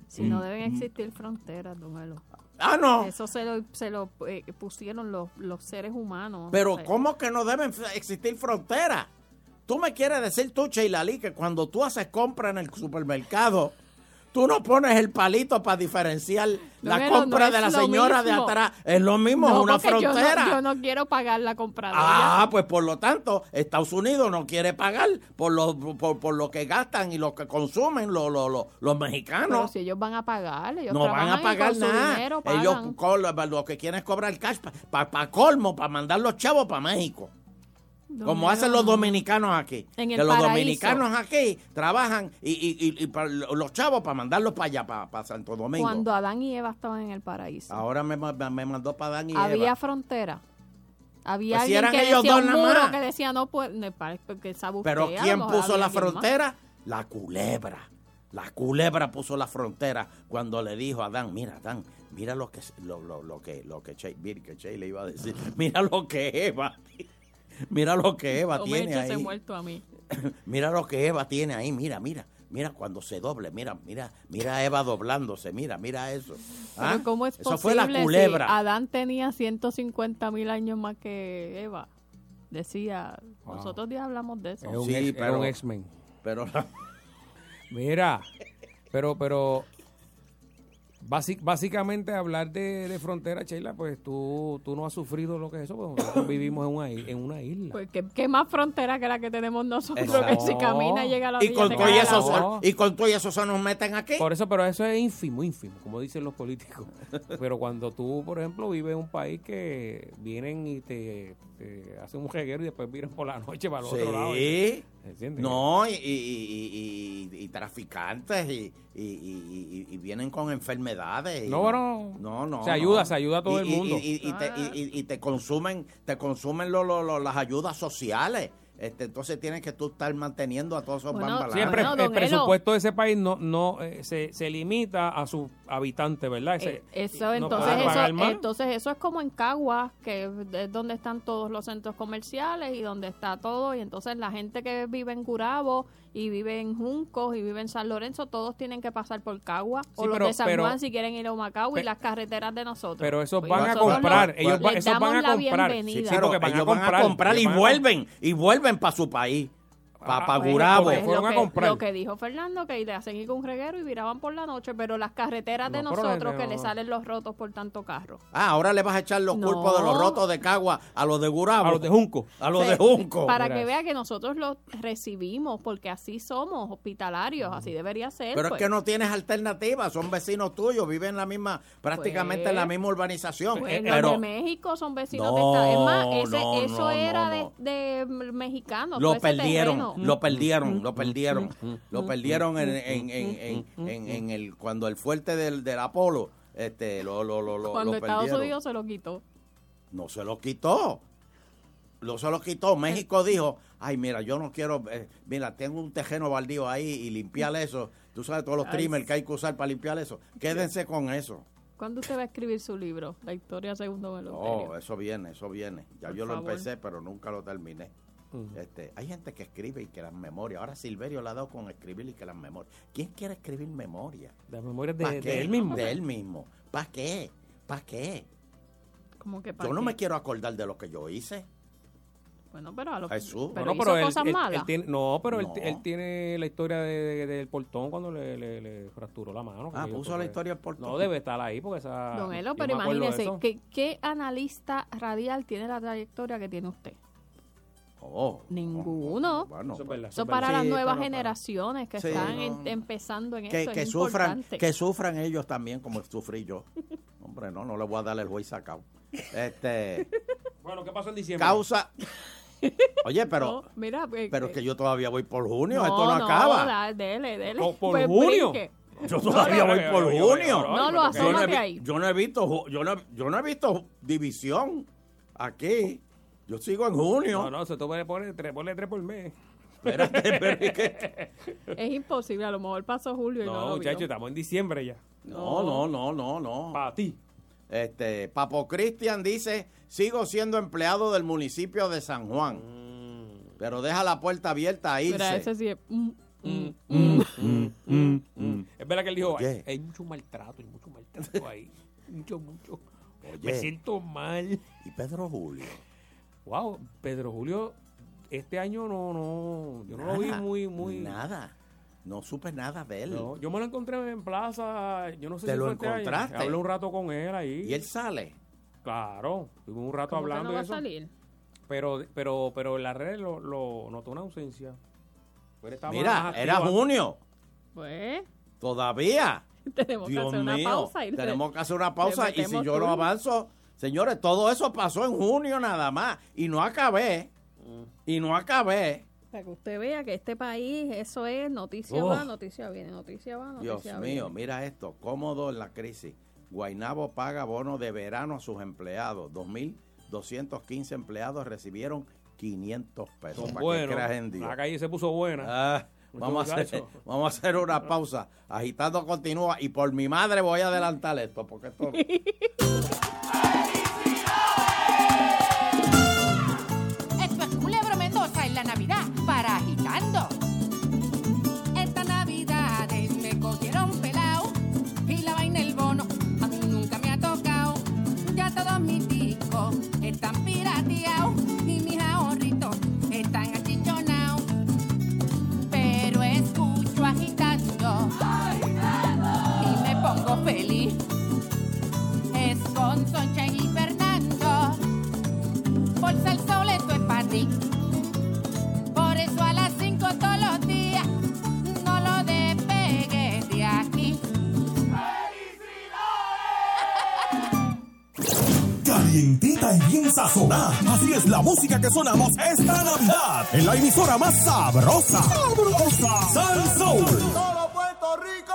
Si no deben existir fronteras, don Elo. Ah, no. Eso se lo, se lo eh, pusieron los, los seres humanos. Pero O sea, ¿cómo que no deben existir fronteras? Tú me quieres decir tú, Cheilali, que cuando tú haces compra en el supermercado, tú no pones el palito para diferenciar la Don Elo, compra no de la señora de atrás. Es lo mismo, no, es una yo no- frontera. Yo no, quiero pagar la compra de Ah, pues por lo tanto, Estados Unidos no quiere pagar por lo, por, por lo que gastan y lo que consumen los, los, los, los Pero mexicanos. si ellos van a pagar, ellos No van a pagar nada. dinero Ellos lo que quieren es cobrar cash para colmo, para mandar los chavos para México. Como hacen los no. dominicanos aquí. En el que los paraíso. dominicanos aquí trabajan y, y, y- los chavos para mandarlos para allá, para, Santo Domingo. Cuando Adán y Eva estaban en el paraíso. Ahora me, me mandó para Dan y había Eva. frontera. Había Pues si alguien que ellos decía dos un muro más. que decía no parece que Pero ¿quién puso había la más. frontera? La culebra. La culebra puso la frontera cuando le dijo a Adán, mira Adán, mira lo que lo, lo, lo que lo que Che, mira, que Che le iba a decir, mira lo que Eva, mira lo que Eva O tiene ahí. muerto a mí. Mira lo que Eva tiene ahí, mira, mira, mira cuando se doble, mira, mira, mira a Eva doblándose, mira, mira eso. ¿Ah? Pero ¿cómo es Eso posible fue la si culebra. Adán tenía 150 mil años más que Eva? Decía, Wow. nosotros ya hablamos de eso. Es un, Sí, ex- era pero- un X-Men. Pero Mira, pero, pero básic- básicamente hablar de, de frontera, Sheila, pues tú, tú no has sufrido lo que es eso, porque nosotros vivimos en una, en una isla. Pues, ¿qué, qué más frontera que la que tenemos nosotros? Exacto. Que si camina llega a la y con todo y eso y con todo y eso se nos meten aquí. Por eso, pero eso es ínfimo, ínfimo, como dicen los políticos. Pero cuando tú, por ejemplo, vives en un país que vienen y te, te hacen un reguero y después vienen por la noche para el otro lado. Sí. No, y, y- y- y- y traficantes y, y- y- y- y vienen con enfermedades. y No, bueno, no, no. se ayuda, no. se ayuda a todo Y- el y- mundo. Y, y te, y- te consumen, te consumen lo- lo- lo- las ayudas sociales. Este, entonces tienes que tú estar manteniendo a todos esos Bueno, bambalanes. Siempre Bueno, el presupuesto de ese país no, no eh, se, se limita a sus habitantes, ¿verdad? Ese- Eh, Eso, no entonces, eso, entonces eso es como en Caguas, que es donde están todos los centros comerciales y donde está todo. Y entonces la gente que vive en Gurabo y vive en Juncos y vive en San Lorenzo, todos tienen que pasar por Caguas. o Sí, los pero- de San pero- Juan si quieren ir a Humacao y las carreteras de nosotros. Pero esos Pues van a comprar, los- ellos va- les esos van a comprar. Sí, a comprar, van a comprar y vuelven, y vuelven para su país, para Ah, Gurabo. pues, Pues fueron lo, a que, comprar. lo que dijo Fernando, que le hacen ir con un reguero y viraban por la noche, pero las carreteras de No, pero nosotros no. que le salen los rotos por tanto carro. Ah, ahora le vas a echar los No. culpos de los rotos de Cagua a los de Gurabo. A los de Junco. A los Sí, de Junco. Para que vea que nosotros los recibimos, porque así somos, hospitalarios, así debería ser. Pero pues. es que no tienes alternativa, son vecinos tuyos, viven en la misma, prácticamente Pues, en la misma urbanización. Pues Eh, los pero de México son vecinos No, de esta. Es más, ese- no, eso no, era no, de, de mexicanos. lo perdieron, terreno. Lo perdieron, lo perdieron, lo perdieron en, en, en, en, en- en el cuando el fuerte del, del Apolo, este, lo, lo, lo, lo, Cuando lo Estados perdieron. Unidos se lo quitó. No se lo quitó. No se lo quitó. México dijo, ay, mira, yo no quiero, eh, mira, tengo un tejeno baldío ahí y limpiar eso. Tú sabes todos los Ay, trimmers que hay que usar para limpiar eso. Quédense con eso. ¿Cuándo usted va a escribir su libro? La historia segundo No, Meloterio. eso viene, eso viene. Ya Por yo lo empecé, pero nunca lo terminé. Este, hay gente que escribe y que las memorias. Ahora Silverio le ha dado con escribir y que las memorias. ¿Quién quiere escribir memorias? Las memorias de, él mismo. De él mismo. ¿Para qué? ¿Para qué? Como que para Yo no qué? me quiero acordar de lo que yo hice. Bueno, pero a lo Jesús. pero No, hizo pero él, cosas él- él malas. tiene, no, pero él- No. Él, tiene la historia de, de- del portón cuando le, le- le fracturó la mano. Ah, puso la historia del portón. No, debe estar ahí porque esa... Don Elo, pero imagínese. ¿qué, ¿qué analista radial tiene la trayectoria que tiene usted? Oh, Ninguno. bueno, Eso es verdad, Eso para las nuevas pero- generaciones que Sí, están no. en- empezando en que, esto. que es sufran importante. que sufran ellos también como sufrí yo hombre no no le voy a dar el juez sacado este Bueno, ¿qué pasó en diciembre? causa oye pero No, mira, eh, pero es que yo todavía voy por junio no, esto no, no, acaba da- dele, dele. ¿Por- por Pues junio? brinque. yo todavía voy por junio No, lo asómate ahí. yo no he visto ju- yo no, yo no he visto división aquí Yo sigo en junio. No, no, se puede poner tres, ponle tres por mes. Es imposible, a lo mejor pasó julio y no, No, lo muchachos, estamos en diciembre ya. No, no, no, no, no. Para ti. Este, Papo Cristian dice, sigo siendo empleado del municipio de San Juan. Pero deja la puerta abierta a irse. Mira, ese sí es... mm, mm, mm. Es verdad que él dijo, hay, hay mucho maltrato, hay mucho maltrato ahí. mucho, mucho. Me siento mal. ¿Y Pedro Julio? Wow, Pedro Julio, este año no, no, yo no lo vi muy, muy. Nada. No supe nada de él. No, yo me lo encontré en plaza, yo no sé ¿Te si lo fue este año. encontraste? Hablé un rato con él ahí. ¿Y él sale? Claro, tuvimos un rato ¿Cómo que hablando no va de a eso. salir? Pero, pero, pero en las redes lo, lo notó una ausencia. Pero estaba Mira, era junio. Pues, Todavía. tenemos que Dios hacer una mío. pausa. Y tenemos que hacer una pausa. Y si yo lo avanzo, señores, todo eso pasó en junio nada más. Y no acabé. Y no acabé. Para que usted vea que este país, eso es noticia Oh. va, noticia viene, noticia va, Dios noticia mío, viene. mira esto, cómodo en la crisis. Guainabo paga bono de verano a sus empleados. 2.215 empleados recibieron 500 pesos. Son ¿Para buenos. creas en Dios? La calle se puso buena. Ah, vamos, a hacer, vamos a hacer una pausa. Agitando continúa. Y por mi madre voy a adelantar esto, porque esto... Esto es Culebro Mendoza en la Navidad para agitando. Con Sunshine y Fernando. Bolsa el sol, esto es para ti. Por eso a las 5 todos los días no lo despegues de aquí. Calientita y bien sazonada. Así es la música que sonamos esta Navidad. En la emisora más sabrosa. Sabrosa. Sal Soul. Todo Puerto Rico.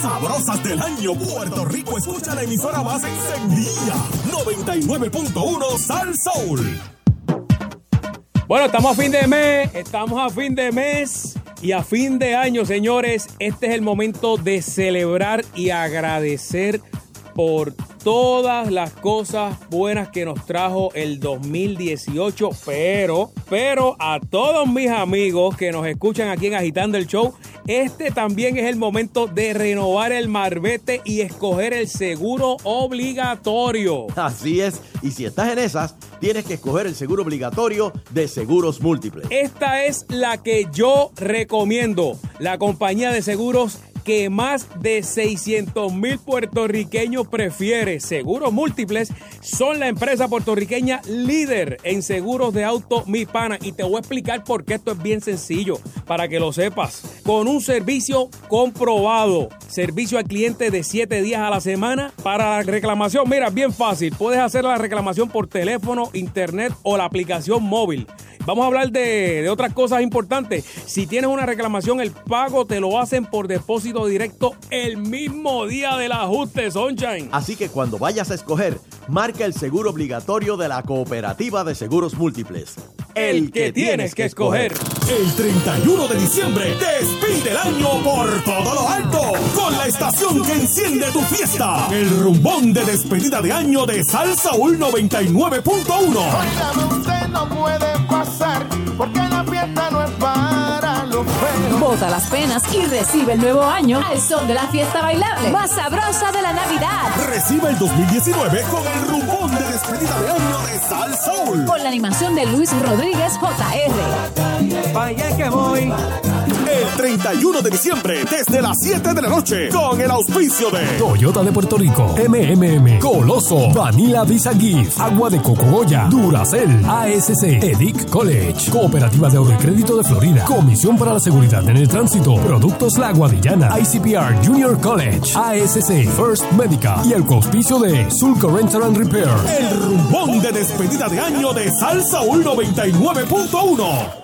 Sabrosas del año, Puerto Rico escucha la emisora más encendida. 99.1 Sal Soul. Bueno, estamos a fin de mes, estamos a fin de mes y a fin de año, señores. Este es el momento de celebrar y agradecer por todas las cosas buenas que nos trajo el 2018, pero, pero a todos mis amigos que nos escuchan aquí en Agitando el Show, este también es el momento de renovar el marbete y escoger el seguro obligatorio. Así es, y si estás en esas, tienes que escoger el seguro obligatorio de Seguros Múltiples. Esta es la que yo recomiendo. La compañía de seguros que más de 600 mil puertorriqueños prefiere. Seguros múltiples son la empresa puertorriqueña líder en seguros de auto Mi Pana. Y te voy a explicar por qué esto es bien sencillo, para que lo sepas. Con un servicio comprobado. Servicio al cliente de 7 días a la semana. Para la reclamación, mira, bien fácil. Puedes hacer la reclamación por teléfono, internet o la aplicación móvil. Vamos a hablar de, de, otras cosas importantes. Si tienes una reclamación, el pago te lo hacen por depósito directo el mismo día del ajuste, Sunshine. Así que cuando vayas a escoger, marca el seguro obligatorio de la Cooperativa de Seguros Múltiples. El, que, que, tienes que escoger. El 31 de diciembre despide el año por todo lo alto con la estación que enciende tu fiesta. El rumbón de despedida de año de Salsa 199.1 porque la fiesta no es para los feos. Bota las penas y recibe el nuevo año al son de la fiesta bailable más sabrosa de la Navidad. Recibe el 2019 con el rumón de despedida de año de Sal Soul. Con la animación de Luis Rodríguez JR. Vaya que voy el 31 de diciembre desde las 7 de la noche con el auspicio de Toyota de Puerto Rico, MMM, Coloso, Vanilla Visa Gift, Agua de Coco Goya, Duracel, ASC, EDIC College, Cooperativa de Ahorro y Crédito de Florida, Comisión para la Seguridad en el Tránsito, Productos La Guadillana, ICPR Junior College, ASC, First Medical y el auspicio de Sulco Rental and Repair. el rumbón de despedida de año de Salsa 99.1.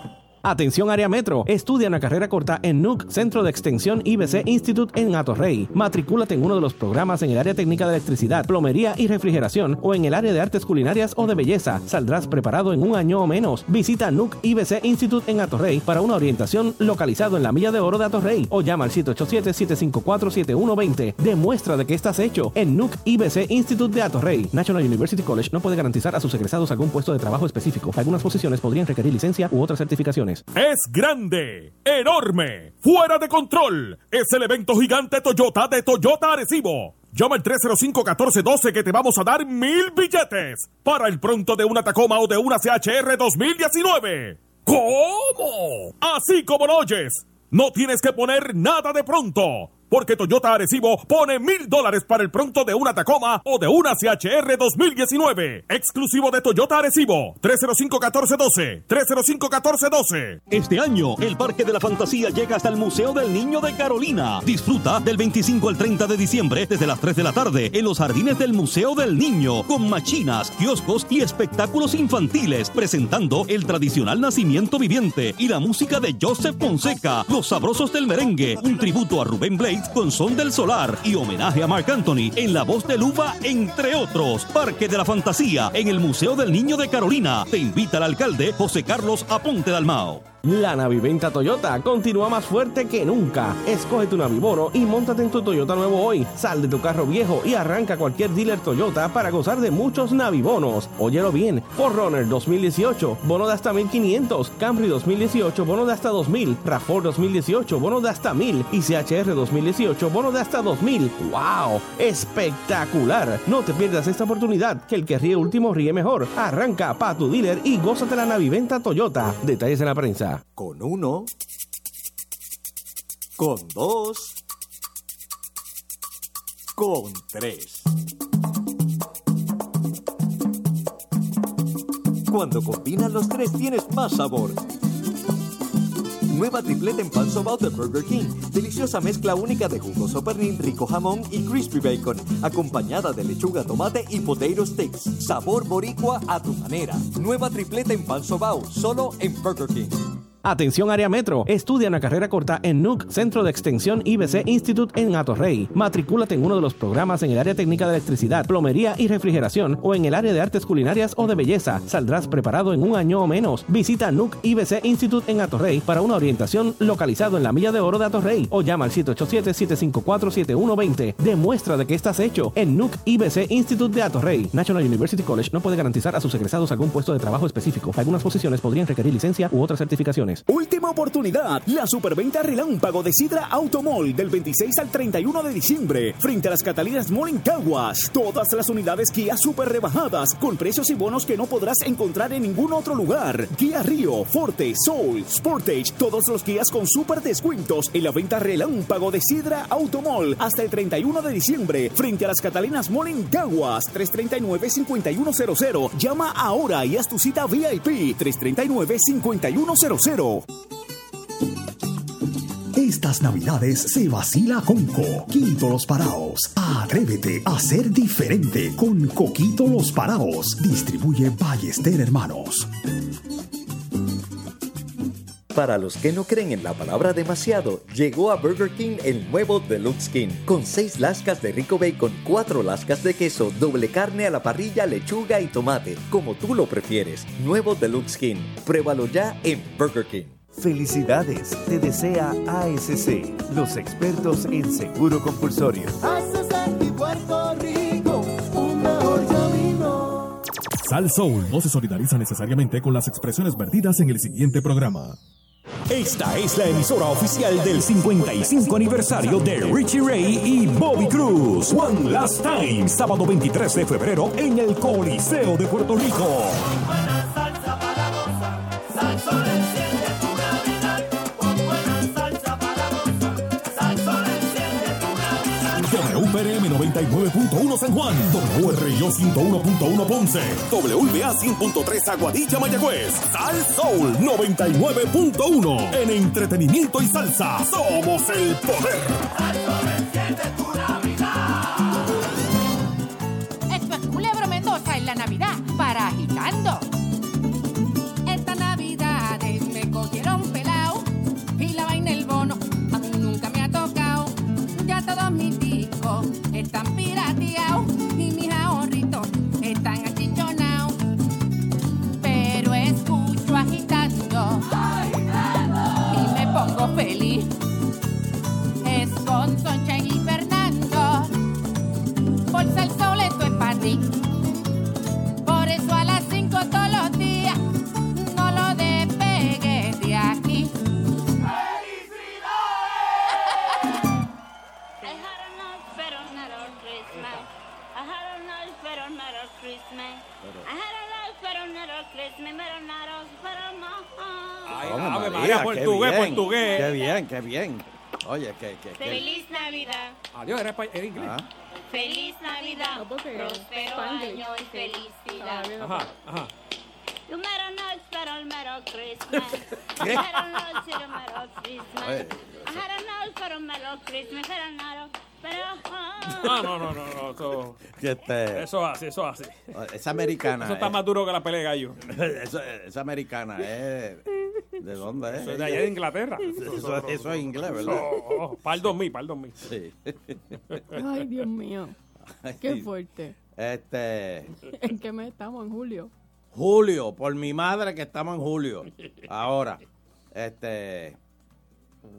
Atención área metro. Estudia una carrera corta en NUC, Centro de Extensión IBC Institute en Atorrey. Matricúlate en uno de los programas en el área técnica de electricidad, plomería y refrigeración o en el área de artes culinarias o de belleza. Saldrás preparado en un año o menos. Visita NUC IBC Institute en Atorrey para una orientación localizado en la Milla de Oro de Atorrey o llama al 787-754-7120. Demuestra de que estás hecho en NUC IBC Institute de Atorrey. National University College no puede garantizar a sus egresados algún puesto de trabajo específico. Algunas posiciones podrían requerir licencia u otras certificaciones. Es grande, enorme, fuera de control. Es el evento gigante Toyota de Toyota Arecibo. Llama al 305-1412 que te vamos a dar mil billetes para el pronto de una Tacoma o de una CHR 2019. ¿Cómo? Así como lo oyes. No tienes que poner nada de pronto. Porque Toyota Arecibo pone mil dólares para el pronto de una Tacoma o de una CHR 2019. Exclusivo de Toyota Arecibo. 305-1412. 305-1412. Este año, el Parque de la Fantasía llega hasta el Museo del Niño de Carolina. Disfruta del 25 al 30 de diciembre desde las 3 de la tarde en los jardines del Museo del Niño, con machinas, kioscos y espectáculos infantiles, presentando el tradicional nacimiento viviente y la música de Joseph Fonseca, Los Sabrosos del Merengue, un tributo a Rubén Con Son del Solar y homenaje a Mark Anthony en La Voz de Luba, entre otros. Parque de la Fantasía en el Museo del Niño de Carolina. Te invita el alcalde José Carlos Aponte Dalmao. La Naviventa Toyota continúa más fuerte que nunca. Escoge tu Navibono y montate en tu Toyota nuevo hoy. Sal de tu carro viejo y arranca cualquier dealer Toyota para gozar de muchos Navibonos. Óyelo bien. Forerunner 2018, bono de hasta 1500. Camry 2018, bono de hasta 2000. RAV4 2018, bono de hasta 1000. Y CHR 2018, bono de hasta 2000. ¡Wow! ¡Espectacular! No te pierdas esta oportunidad, que el que ríe último ríe mejor. Arranca pa' tu dealer y gózate la Naviventa Toyota. Detalles en la prensa. Con uno. Con dos. Con tres. Cuando combinas los tres tienes más sabor. Nueva tripleta en pan sobao de Burger King. Deliciosa mezcla única de jugoso pernil, rico jamón y crispy bacon. Acompañada de lechuga, tomate y potato sticks. Sabor boricua a tu manera. Nueva tripleta en pan sobao. Solo en Burger King. Atención área metro. Estudia una carrera corta en NUC, Centro de Extensión IBC Institute en Atorrey. Matricúlate en uno de los programas en el área técnica de electricidad, plomería y refrigeración o en el área de artes culinarias o de belleza. Saldrás preparado en un año o menos. Visita NUC IBC Institute en Atorrey para una orientación localizado en la Milla de Oro de Atorrey o llama al 787-754-7120. Demuestra de que estás hecho en NUC IBC Institute de Atorrey. National University College no puede garantizar a sus egresados algún puesto de trabajo específico. Algunas posiciones podrían requerir licencia u otras certificaciones. Última oportunidad, la superventa relámpago de Sidra Automall del 26 al 31 de diciembre, frente a las Catalinas Mall en Caguas. Todas las unidades Kia super rebajadas, con precios y bonos que no podrás encontrar en ningún otro lugar. Kia Río, Forte, Soul, Sportage, todos los Kias con super descuentos en la venta relámpago de Sidra Automall hasta el 31 de diciembre, frente a las Catalinas Mall en Caguas, 339-5100. Llama ahora y haz tu cita VIP, 339-5100. Estas navidades se vacila con Coquito Los Paraos. Atrévete a ser diferente con Coquito Los Paraos. Distribuye Ballester Hermanos. Para los que no creen en la palabra demasiado, llegó a Burger King el nuevo Deluxe King, con 6 lascas de rico bacon, 4 lascas de queso, doble carne a la parrilla, lechuga y tomate, como tú lo prefieres. Nuevo Deluxe King. Pruébalo ya en Burger King. Felicidades, te desea ASC, los expertos en seguro compulsorio. y Puerto Rico, un mejor camino. Sal Soul no se solidariza necesariamente con las expresiones vertidas en el siguiente programa. Esta es la emisora oficial del 55 aniversario de Richie Ray y Bobby Cruz. One Last Time, sábado 23 de febrero en el Coliseo de Puerto Rico. 99.1 San Juan, WRIO 101.1 Ponce, WBA 100.3 Aguadilla Mayagüez, Sal Soul 99.1 en entretenimiento y salsa. Somos el poder. Esto es Culebro Mendoza en la Navidad para agitando. Pirateados y mis ahorritos están achichonados. Pero escucho agitando y me pongo feliz. Es con Sonchen y Fernando. Bolsa el sol, esto es para. Por eso a las 5 todos los días I had a for Christmas, for a Ay, Ave María, María, portugués, qué bien, portugués. Qué bien, qué bien. Oye, qué, qué, qué. Feliz Navidad. Adiós, era, espa- era inglés. Ah, Feliz Navidad. Próspero año y felicidad. Ajá, ajá. You better not spend a merry Christmas. You better not spend a merry Christmas. I had a love for a merry Christmas, but I'm no, no, no, no, no. Eso, este, eso hace, eso hace. esa americana. Eso está es- más duro que la pelea de gallo. esa, esa americana es. ¿De dónde es? Eso es de allá de Inglaterra. Eso, eso es inglés, ¿verdad? Oh, oh, para el 2000, para el 2000. Sí. Ay, Dios mío. Qué fuerte. Este. ¿En qué mes estamos? En julio. Julio, por mi madre que estamos en julio. Ahora, este.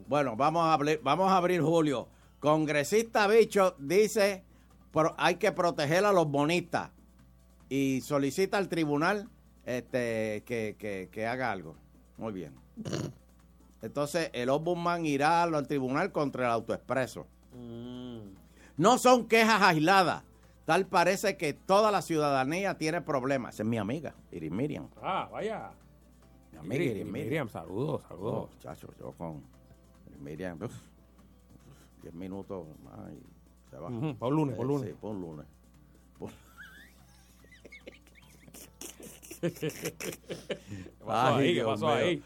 Bueno, vamos a abrir, vamos a abrir julio. Congresista Bicho dice pro- hay que proteger a los bonistas y solicita al tribunal este que, que- que haga algo. Muy bien. Entonces, el ombudsman irá al tribunal contra el autoexpreso. No son quejas aisladas. Tal parece que toda la ciudadanía tiene problemas. Esa es mi amiga, Iris Miriam. Ah, vaya. Mi amiga Iris Miriam. Miriam, saludos, saludos. Oh, chacho, yo con Iris Miriam, uf, diez minutos más y se va. Ujú, pa' un lunes, Eh, lunes. Sí, un lunes. Pa' ¿Qué pasó Ay, ahí? ¿Qué Dios pasó mío. ahí?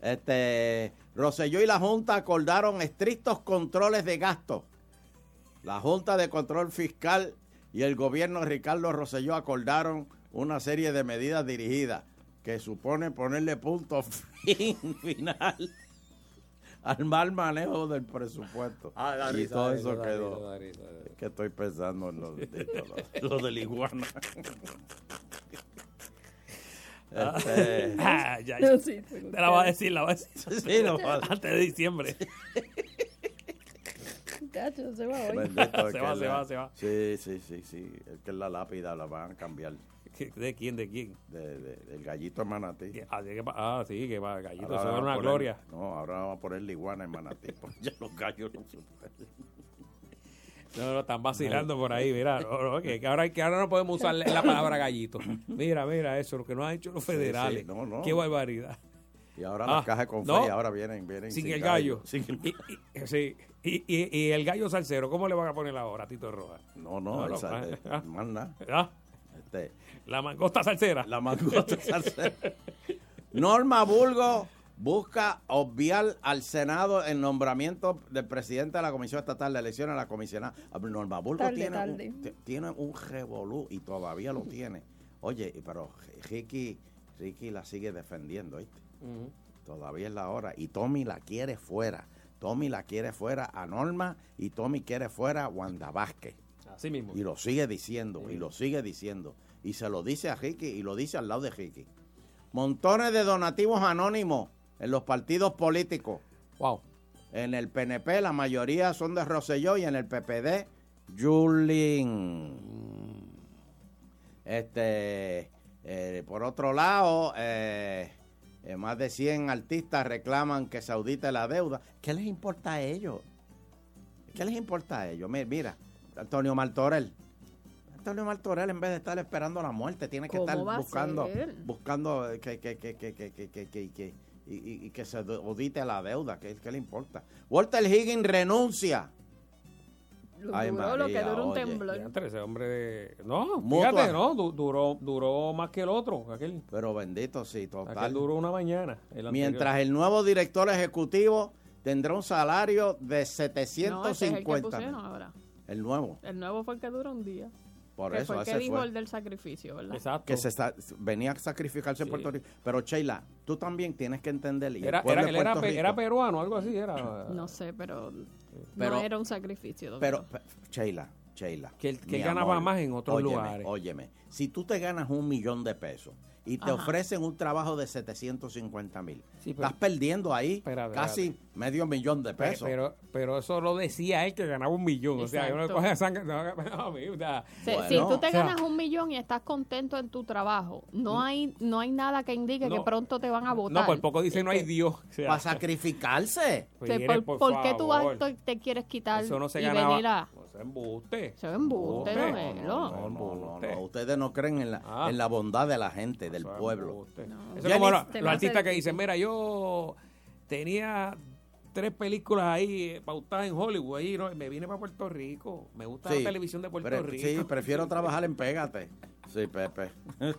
Este, Rosselló y la Junta acordaron estrictos controles de gastos. La Junta de Control Fiscal y el gobierno de Ricardo Rosselló acordaron una serie de medidas dirigidas que suponen ponerle punto fin- final al mal manejo del presupuesto. Ah, y risa, todo da eso risa, da quedó. risa, da risa, que estoy pensando en lo, de, lo- lo del iguana. Este, Ah, ya, ya. sí, Te la va a decir, la va a decir. Sí, lo va a- Antes de diciembre. Se va hoy. Se va, se la- va, se va. Sí, sí, sí, sí. Es que la lápida la van a cambiar. ¿De quién? ¿De quién? De, de- del gallito en Manatí. Ah, sí, que pa- ah, sí, que va, gallito, Ahora eso era van a una gloria. No, ahora vamos a poner la iguana en Manatí. porque ya los gallos no se pueden. No, no, están vacilando por ahí, mira. no, que, ahora, que ahora no podemos usar la palabra gallito. Mira, mira eso, lo que nos han hecho los federales. sí, no, no. Qué barbaridad. Y ahora Ah, las cajas con no. fe ahora vienen, vienen Sin, el gallo. Sin el- Y, y- sí. y, y- y el gallo salsero, ¿cómo le van a poner ahora, Tito Roja? No, no, No, esa- eh, ah. más nada. Este, La mangosta salsera. la mangosta salsera. Norma Bulgo busca obviar al Senado el nombramiento del presidente de la Comisión Estatal de Elecciones, la comisionada. Ah, Norma Bulgo Tarde, tiene, tarde. Un, tiene un revolú y todavía lo tiene. Oye, pero Ricky, Ricky la sigue defendiendo, ¿viste? Todavía es la hora. Y Tommy la quiere fuera. Tommy la quiere fuera a Norma y Tommy quiere fuera a Wanda Vázquez. Así mismo. Y lo sigue diciendo, y lo sigue diciendo. Y se lo dice a Ricky y lo dice al lado de Ricky. Montones de donativos anónimos en los partidos políticos. Wow. En el PNP la mayoría son de Rosselló y en el PPD, Julín. Este, eh, por otro lado, eh, eh, más de 100 artistas reclaman que se audite la deuda. ¿Qué les importa a ellos? ¿Qué les importa a ellos? Mi- Mira, Antonio Martorell. Antonio Martorell, en vez de estar esperando la muerte, tiene que estar buscando, buscando que, que, que, que y, y, que se audite la deuda, que, que le importa. Walter Higgins renuncia. Lo Ay, duró María, lo que duró un temblor. Hombre. No, fíjate, no, duró, duró más que el otro. Aquel, Pero bendito, sí, total. Aquel duró una mañana. Mientras el nuevo director ejecutivo tendrá un salario de 750 no. El nuevo. El nuevo fue el que dura un día. Por que eso, fue el que ese dijo fue. el del sacrificio, ¿verdad? Exacto. Que se sa- venía a sacrificarse en Puerto Rico. Pero Sheila, tú también tienes que entender. y el Era, era, él era, pe- Rico- era peruano, algo así era. No sé, pero, Pero- no era un sacrificio. Pero, Sheila, Sheila. Que él- ganaba amor, más en otros óyeme, lugares. Óyeme, si tú te ganas un millón de pesos y te Ajá. ofrecen un trabajo de 750 mil, Sí, estás perdiendo ahí Espérate, casi medio millón de Pe- pesos. Pero, pero eso lo decía él que ganaba un millón. O sea, yo no Exacto. coge sangre. No, o sea, Se- Bueno, si tú te o sea, ganas un millón y estás contento en tu trabajo, no hay no hay nada que indique que pronto te van a votar. No, por poco dice no hay Dios. O sea, Para sacrificarse. O sea, mire, ¿Por, por por qué tú vas- te, te quieres quitar Eso no se y ganaba. venir a... Eso es embuste. Eso es embuste. No, no, no, no, ustedes no creen en la, Ah. en la bondad de la gente, del pueblo. Eso es Jenny- como los, artistas que dicen, mira, yo tenía tres películas ahí pautadas en Hollywood, ahí, ¿no? me vine para Puerto Rico, me gusta Sí, la televisión de Puerto pre- Rico. Sí, prefiero trabajar en Pégate. Sí, Pepe.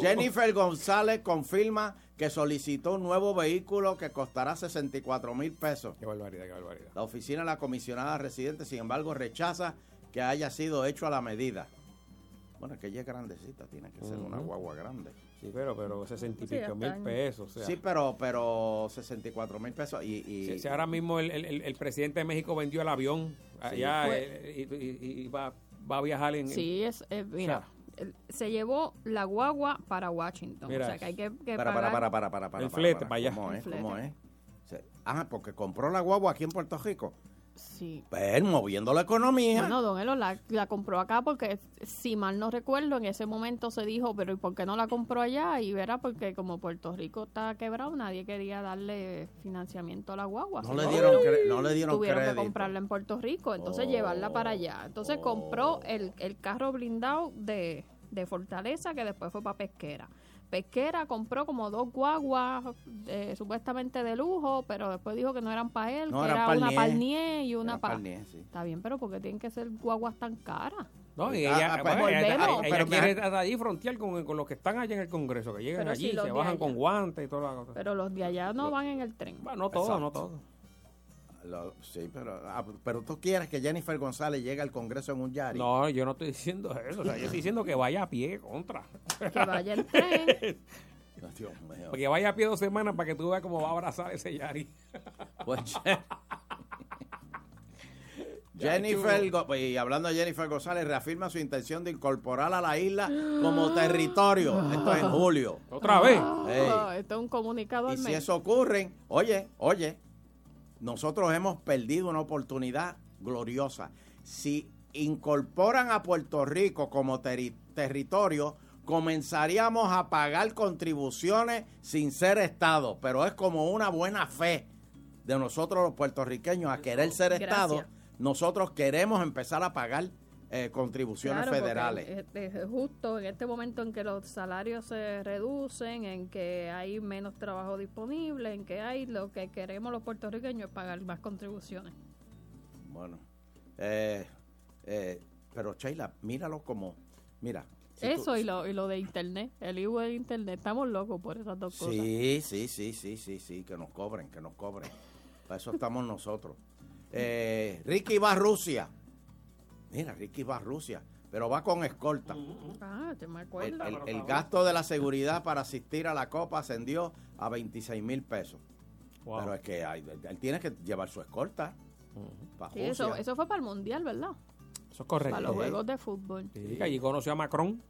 Jennifer González confirma que solicitó un nuevo vehículo que costará 64 mil pesos. Qué barbaridad, qué barbaridad. La oficina de la comisionada residente, sin embargo, rechaza que haya sido hecho a la medida. Bueno, es que ella es grandecita, tiene que ser una guagua grande. Sí, pero, pero 60 y Sí, pico mil hasta- pesos. O sea, Sí, pero, pero 64 mil pesos y... y- si, si ahora mismo el, el- el- presidente de México vendió el avión allá eh, y, y- y va, va a viajar en... Sí, es, eh, mira, se llevó la guagua para Washington. Mira o sea, que hay que, que para, pagar... para, para, para, para, para. El para, flete para. para allá. ¿Cómo es? ¿Cómo es? Ah, porque compró la guagua aquí en Puerto Rico. Sí. Pues moviendo la economía. Bueno, don Elo la, la compró acá porque, si mal no recuerdo, en ese momento se dijo, pero ¿y por qué no la compró allá? Y verá, porque como Puerto Rico está quebrado, nadie quería darle financiamiento a la guagua. No le dieron no le dieron Tuvieron crédito. que comprarla en Puerto Rico, entonces llevarla para allá. Entonces compró el, el carro blindado de, de Fortaleza, que después fue para Pesquera. Pesquera compró como dos guaguas eh, supuestamente de lujo, pero después dijo que no eran para él, No, que eran era Palnier. una Palnier y una para... Palnier, sí. Está bien, pero ¿por qué tienen que ser guaguas tan caras? No, y Ah, ella, ah, pues, ella- ella Pero quiere estar allí frontear con, con los que están allá en el Congreso, que Pero allí, si se bajan allá- con guantes y toda la cosa. Pero los de allá no van en el tren. Bueno, no todo, no todo. Lo- sí, pero, ah, pero tú quieres que Jennifer González llegue al Congreso en un Yari. No, yo no estoy diciendo eso. O sea, yo estoy diciendo que vaya a pie contra. Que vaya en tren. Dios mío. Porque vaya a pie dos semanas para que tú veas cómo va a abrazar ese Yari. Pues, Jennifer, Go- y hablando de Jennifer González, reafirma su intención de incorporar a la isla como territorio. Esto es en julio. ¿Otra vez? Ah, esto es un comunicado Y al si eso ocurre, oye, oye, nosotros hemos perdido una oportunidad gloriosa. Si incorporan a Puerto Rico como territorio, comenzaríamos a pagar contribuciones sin ser Estado, pero es como una buena fe de nosotros los puertorriqueños a querer ser Gracias. Estado. Nosotros queremos empezar a pagar eh, contribuciones Claro, federales. es- es justo en este momento en que los salarios se reducen, en que hay menos trabajo disponible, en que hay lo que queremos los puertorriqueños es pagar más contribuciones. Bueno, eh, eh, pero Sheila, míralo como, mira. si tú- Eso y lo, y lo de internet, el IVU de internet, estamos locos por esas dos cosas. Sí, sí, sí, sí, sí, sí, que nos cobren, que nos cobren. Para eso estamos nosotros. Eh, Ricky va a Rusia. Mira, Ricky va a Rusia, pero va con escolta. Ah, te me El, acuerdo. el- el gasto de la seguridad para asistir a la Copa ascendió a 26 mil pesos. Wow. Pero es que hay- él tiene que llevar su escolta. para Sí, eso, fue para el Mundial, ¿verdad? Eso es correcto. Para los juegos de fútbol. Sí, que allí conoció a Macron.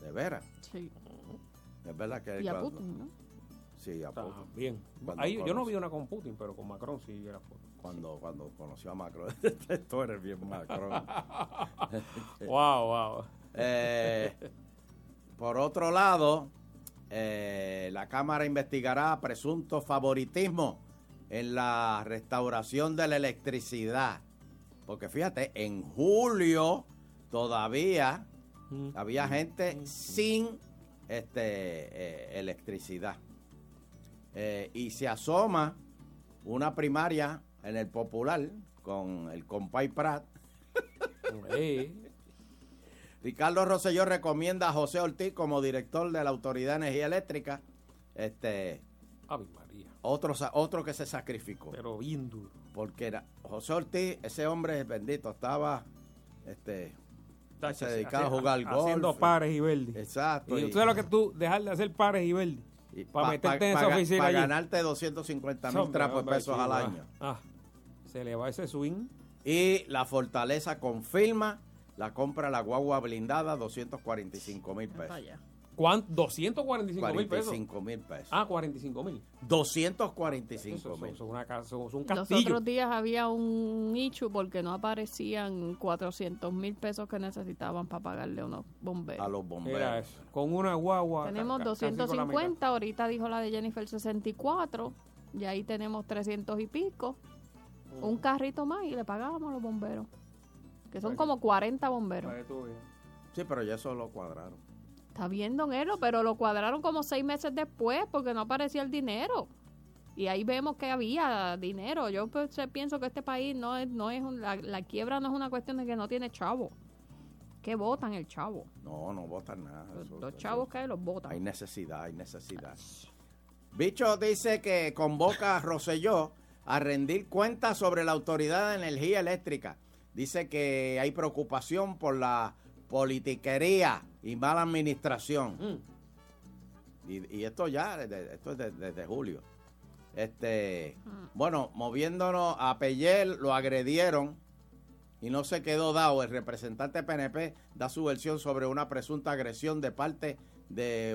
De veras. Sí. Es verdad que Y a cuando- Putin, ¿no? Sí, a Putin. bien. Ahí, yo no vi una con Putin, pero con Macron sí era foto. Cuando, cuando conoció a Macron. Tú eres bien Macron. Wow, wow. Eh, por otro lado, eh, la Cámara investigará presunto favoritismo en la restauración de la electricidad. Porque fíjate, en julio todavía había gente sin este, eh, electricidad. Y se asoma una primaria en el popular con el compay Prat. Ricardo Rosselló recomienda a José Ortiz como director de la Autoridad de Energía Eléctrica. Este, Ave María. otro, otro que se sacrificó. Pero bien duro. Porque era José Ortiz, ese hombre es bendito, estaba este, se dedicaba a jugar golf. Haciendo pares y verdes. Exacto. Y tú sabes lo que tú, dejar de hacer pares y verdes. Para meterte en esa oficina Para ganarte 250 mil trapos de pesos al ah, año. ah. Se le va ese swing. Y la Fortaleza confirma la compra de la guagua blindada, 245 mil pesos. ¿Cuánto? 245 mil pesos. 45 mil pesos. Ah, 45 mil. 245 Eso, mil. eso eso es un Los castillo. otros días había un nicho porque no aparecían 400 mil pesos que necesitaban para pagarle a unos bomberos. A los bomberos. Era eso. Con una guagua. Tenemos ca- ca- casi con la mitad. 250, ahorita dijo la de Jennifer 64, y ahí tenemos 300 y pico. Un carrito más y le pagábamos a los bomberos. Que son como 40 bomberos. Sí, pero ya eso lo cuadraron. Está bien, don Elo, pero lo cuadraron como seis meses después porque no aparecía el dinero. Y ahí vemos que había dinero. Yo pues, pienso que este país no es, no es un- la, la quiebra no es una cuestión de que no tiene chavo. Que votan el chavo. No, no votan nada. Eso- Los eso- chavos que hay los votan. Hay necesidad, hay necesidad. Bicho dice que convoca a Rosselló a rendir cuentas sobre la Autoridad de Energía Eléctrica. Dice que hay preocupación por la politiquería y mala administración. Y, y esto ya, desde- esto es de- desde julio. Este, bueno, moviéndonos a Pellel, lo agredieron y no se quedó dado. El representante PNP da su versión sobre una presunta agresión de parte de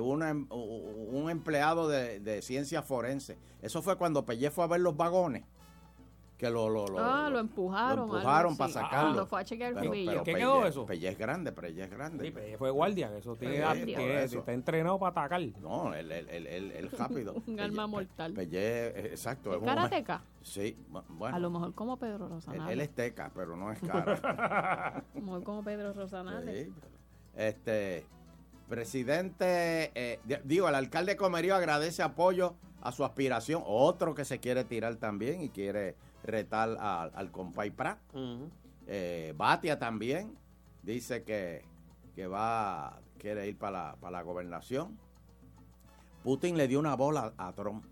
una em- un empleado de, de ciencia forense. Eso fue cuando Pellé fue a ver los vagones. Que lo, lo, lo- ah, lo lo empujaron. algo empujaron así. para sacarlo. Cuando fue a chequear el Pero- pero ¿Qué Pellé- quedó eso? Pellé es grande, Pellé es grande. Sí, pues, fue guardia, eso tiene, Sí, está entrenado para atacar. No, él, él, él, él- él rápido. Un Pellé- arma mortal. Pellé, eh, exacto. ¿Es un- karateca? Sí, bu- bueno. A lo mejor como Pedro él, Rosanales. él es teca, pero no es cara. A lo mejor como Pedro Rosanales. Sí. Este, presidente, eh, di- digo, el alcalde de Comerío agradece apoyo a su aspiración. Otro que se quiere tirar también y quiere retar al, al compay Prat. Eh, Batia también dice que, que va, quiere ir para la, para la gobernación. Putin le dio una bola a Trump,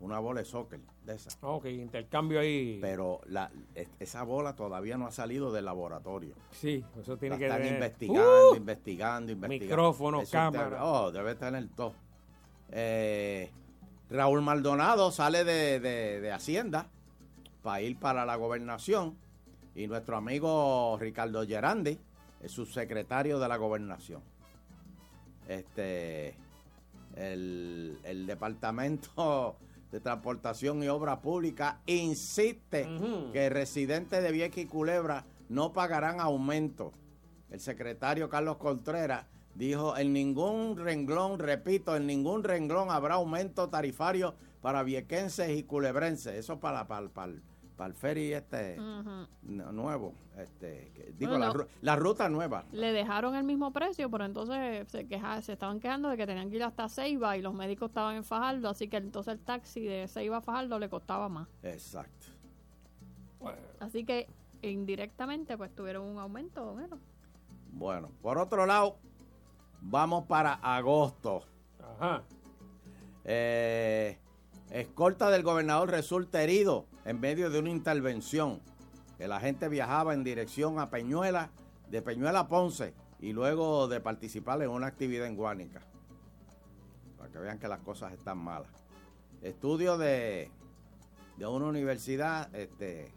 una bola de soccer de. Ok, intercambio ahí. Pero la, es- esa bola todavía no ha salido del laboratorio. Sí, eso tiene La que están investigando, ¡Uh! investigando, investigando. Micrófono, Eso cámara. oh, debe tener todo. Eh, Raúl Maldonado sale de, de- de Hacienda para ir para la gobernación y nuestro amigo Ricardo Gerandi es subsecretario de la gobernación. Este, el, el Departamento de Transportación y Obra Pública insiste que residentes de Vieques y Culebra no pagarán aumento. El secretario Carlos Contreras dijo, en ningún renglón, repito, en ningún renglón habrá aumento tarifario para viequenses y culebrenses. Eso para, para, para, para el ferry este nuevo. Este, que- digo, Bueno. la, ru- la ruta nueva. Le dejaron el mismo precio, pero entonces se queja, se estaban quejando de que tenían que ir hasta Ceiba y los médicos estaban en Fajardo, así que entonces el taxi de Ceiba a Fajardo le costaba más. Exacto. Así que indirectamente pues tuvieron un aumento, bueno. Bueno, por otro lado, vamos para agosto. Ajá. Eh, escolta del gobernador resulta herido en medio de una intervención. El agente viajaba en dirección a Peñuela, de Peñuela a Ponce, y luego de participar en una actividad en Guánica. Para que vean que las cosas están malas. Estudio de, de una universidad este,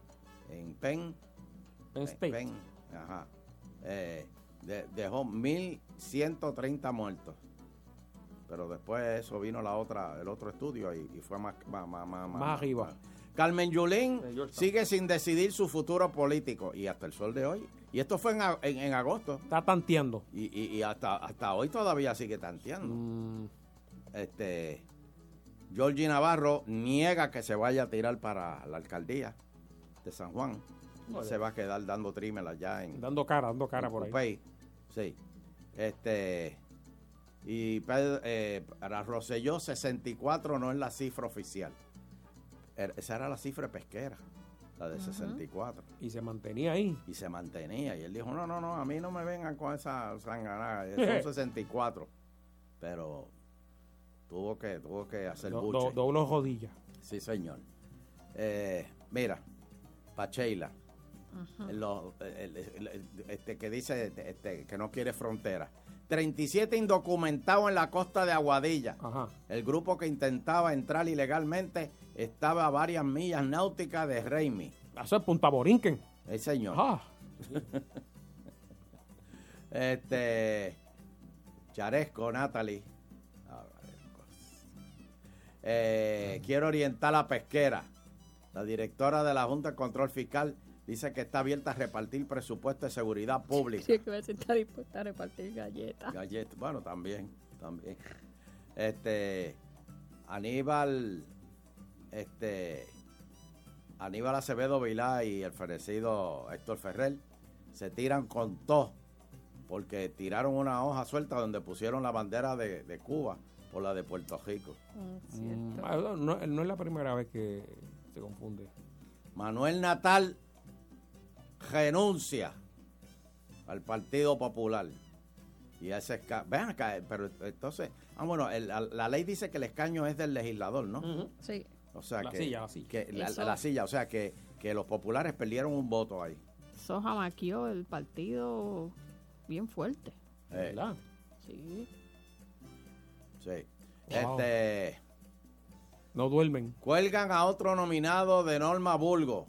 en Penn. Penn State. Penn, ajá. Eh, de- dejó 1.130 muertos. Pero después de eso vino la otra, el otro estudio y, y fue más, más, más, más, Más arriba. Carmen Yulín sigue sin decidir su futuro político y hasta el sol de hoy. Y esto fue en, a- en- en agosto. Está tanteando. Y, y- y hasta, hasta hoy todavía sigue tanteando. Mm. Este, Georgie Navarro niega que se vaya a tirar para la alcaldía de San Juan. Se va a quedar dando trímel allá en, Dando cara, dando cara por ahí. Sí. Este. Y Pedro, eh, para Rosselló, 64 no es la cifra oficial. Esa era la cifra pesquera. la de 64. Y se mantenía ahí. Y se mantenía. Y él dijo, no, no, no, a mí no me vengan con esa sanganada. Son 64. Pero tuvo que, tuvo que hacer Do- buche. do- rodillas. Sí, señor. Eh, mira, Pacheila, lo- el- el- el- este, que dice este, que no quiere frontera. 37 indocumentados en la costa de Aguadilla. El grupo que intentaba entrar ilegalmente estaba a varias millas náuticas de Reimi. Eso es Punta Borinquen. El señor. Ah. este. Charesco, Natalie. A ver, Eh, quiero orientar a la pesquera. La directora de la Junta de Control Fiscal dice que está abierta a repartir presupuesto de seguridad pública. Sí, que está dispuesta a repartir galletas. Galletas, bueno, también, también. Este, Aníbal, este, Aníbal Acevedo Vilá y el fenecido Héctor Ferrer se tiran con todo porque tiraron una hoja suelta donde pusieron la bandera de, de Cuba por la de Puerto Rico. Mm, ah, no, no, no es la primera vez que se confunde. Manuel Natal renuncia al Partido Popular. Y ese esca- Vean acá, eh, pero entonces. Ah, bueno, el- la, la ley dice que el escaño es del legislador, ¿no? Sí. O sea La que. silla, la silla. que la, Eso- la silla, o sea que, que los populares perdieron un voto ahí. Eso jamaqueó el partido bien fuerte. Eh, Sí. sí. Wow. Este. No duermen. Cuelgan a otro nominado de Norma Bulgo.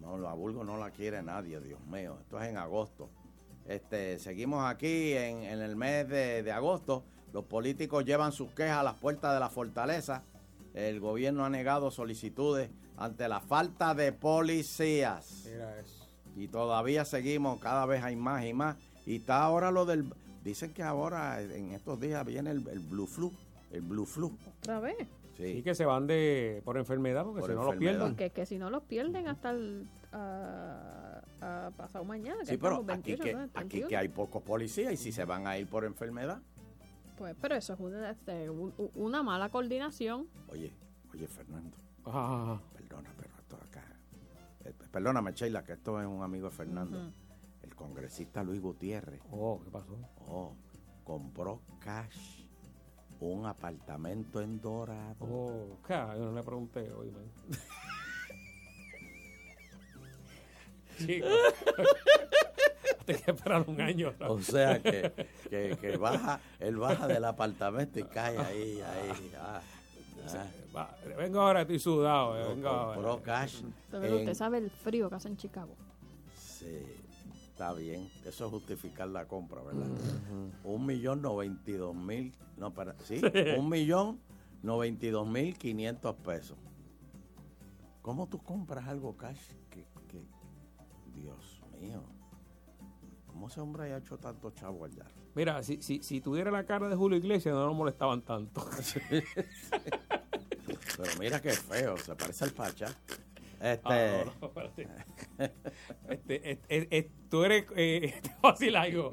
No, la Bulgo no la quiere nadie, Dios mío. Esto es en agosto. Este, seguimos aquí en, en el mes de, de agosto. Los políticos llevan sus quejas a las puertas de la fortaleza. El gobierno ha negado solicitudes ante la falta de policías. Mira eso. Y todavía seguimos, cada vez hay más y más. Y está ahora lo del... Dicen que ahora, en estos días, viene el, el Blue Flu. El Blue Flu. ¿Otra vez? Sí. Y que se van de por enfermedad porque Por si no los pierden. Porque que si no los pierden hasta el a pasado mañana. que Sí, pero aquí 28, que, ¿no? aquí 31. que hay pocos policías y si se van a ir por enfermedad. Pues, pero eso es una, este, un- un- una mala coordinación. Oye, oye, Fernando, Ah, perdona, pero esto acá. eh, perdóname, Sheila, que esto es un amigo de Fernando. El congresista Luis Gutiérrez. Oh, ¿qué pasó? Oh, compró cash un apartamento en Dorado. Oh, ¿qué? Yo no le pregunté hoy, man. Chico. Que esperar un año. O sea que, que, que baja, él baja del apartamento y cae ahí, ahí. ah, ah. Va, vengo ahora, estoy sudado. eh, vengo ahora. Compró cash. Pero usted en- sabe el frío que hace en Chicago. Sí, está bien. Eso es justificar la compra, ¿verdad? Un millón noventa y dos mil. No, para, sí, Sí. un millón noventa y dos mil quinientos pesos. ¿Cómo tú compras algo cash? Que, que- Dios mío. ¿Cómo ese hombre ha hecho tanto chavo allá? Mira, si, si, si tuviera la cara de Julio Iglesias, no nos molestaban tanto. Pero mira qué feo, se parece al Pacha. Este. Ah, no, no, espérate. Este, este, este, este, tú eres. Eh, te voy a decir algo.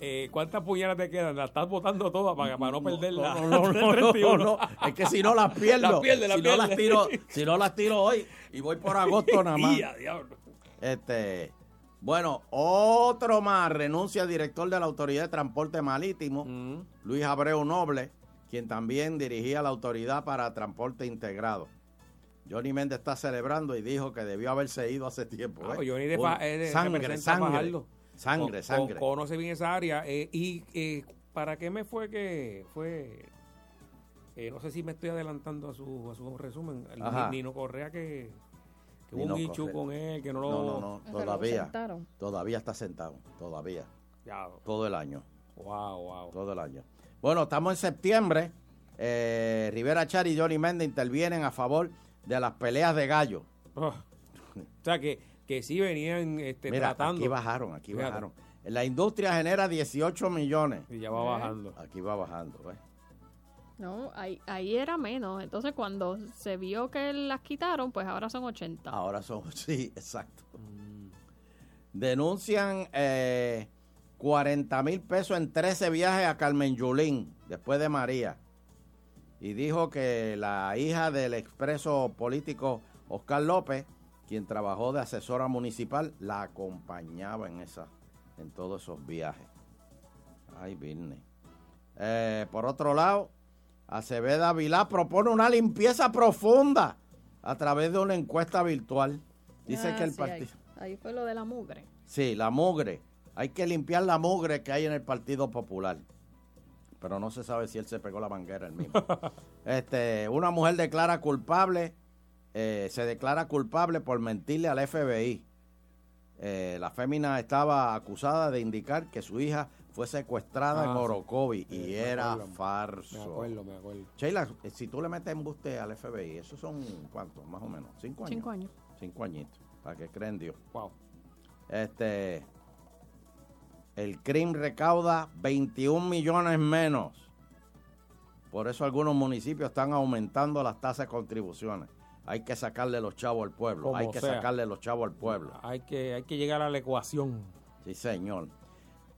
Eh, ¿Cuántas puñalas te quedan? Las estás botando todas para, para no perderlas. No, no, no. Es que si no las pierdo. Las pierde, las si, no las pierde. tiro, si no las tiro hoy y voy por agosto nada más. Este, bueno, otro más renuncia al director de la Autoridad de Transporte Marítimo, Mm. Luis Abreu Noble, quien también dirigía la Autoridad para Transporte Integrado. Johnny Méndez está celebrando y dijo que debió haberse ido hace tiempo. Ah, ¿eh? Johnny de eh, de- sangre, sangre, sangre, sangre. con- conoce bien esa área. eh, ¿Y eh, para qué me fue que fue? no sé si me estoy adelantando a su, a su resumen. El. Nino Correa que, que hubo un Correa. con él, que no lo... No, no, no, Que lo todavía. sentaron. Todavía está sentado, todavía. Ya, Todo el año. wow, wow. Todo el año. Bueno, estamos en septiembre. Eh, Rivera Char y Johnny Méndez intervienen a favor de las peleas de gallo. Oh. O sea, que, que sí venían este, Mira, tratando. aquí bajaron, aquí Fíjate. bajaron. La industria genera 18 millones. Y ya va bajando. Aquí va bajando. ¿ves? No, ahí, ahí era menos. Entonces, cuando se vio que las quitaron, pues ahora son 80. Ahora son, sí, exacto. Denuncian eh, 40 mil pesos en 13 viajes a Carmen Yulín, después de María. Y dijo que la hija del expreso político Oscar López, quien trabajó de asesora municipal, la acompañaba en en todos esos viajes. Ay, Virne. Eh, por otro lado, Aceveda Vilá propone una limpieza profunda a través de una encuesta virtual. Dice Ah, que el sí, ahí- partido... Ahí fue lo de la mugre. Sí, la mugre. Hay que limpiar la mugre que hay en el Partido Popular. Pero no se sabe si él se pegó la manguera el mismo. este, una mujer declara culpable, eh, se declara culpable por mentirle al FBI. Eh, la fémina estaba acusada de indicar que su hija fue secuestrada en Ah, sí. Orocovi y Eh, me era acuerdo, farso. Me acuerdo, me acuerdo. Sheila, si tú le metes embuste al FBI, esos son, ¿cuántos? Más o menos, ¿cinco años? Cinco años. Cinco añitos, para que creen Dios. Wow. Este, el CRIM recauda 21 millones menos. Por eso algunos municipios están aumentando las tasas de contribuciones. Hay que sacarle los chavos al pueblo. Como Hay que sea. sacarle los chavos al pueblo. Hay que, hay que llegar a la ecuación. Sí, señor.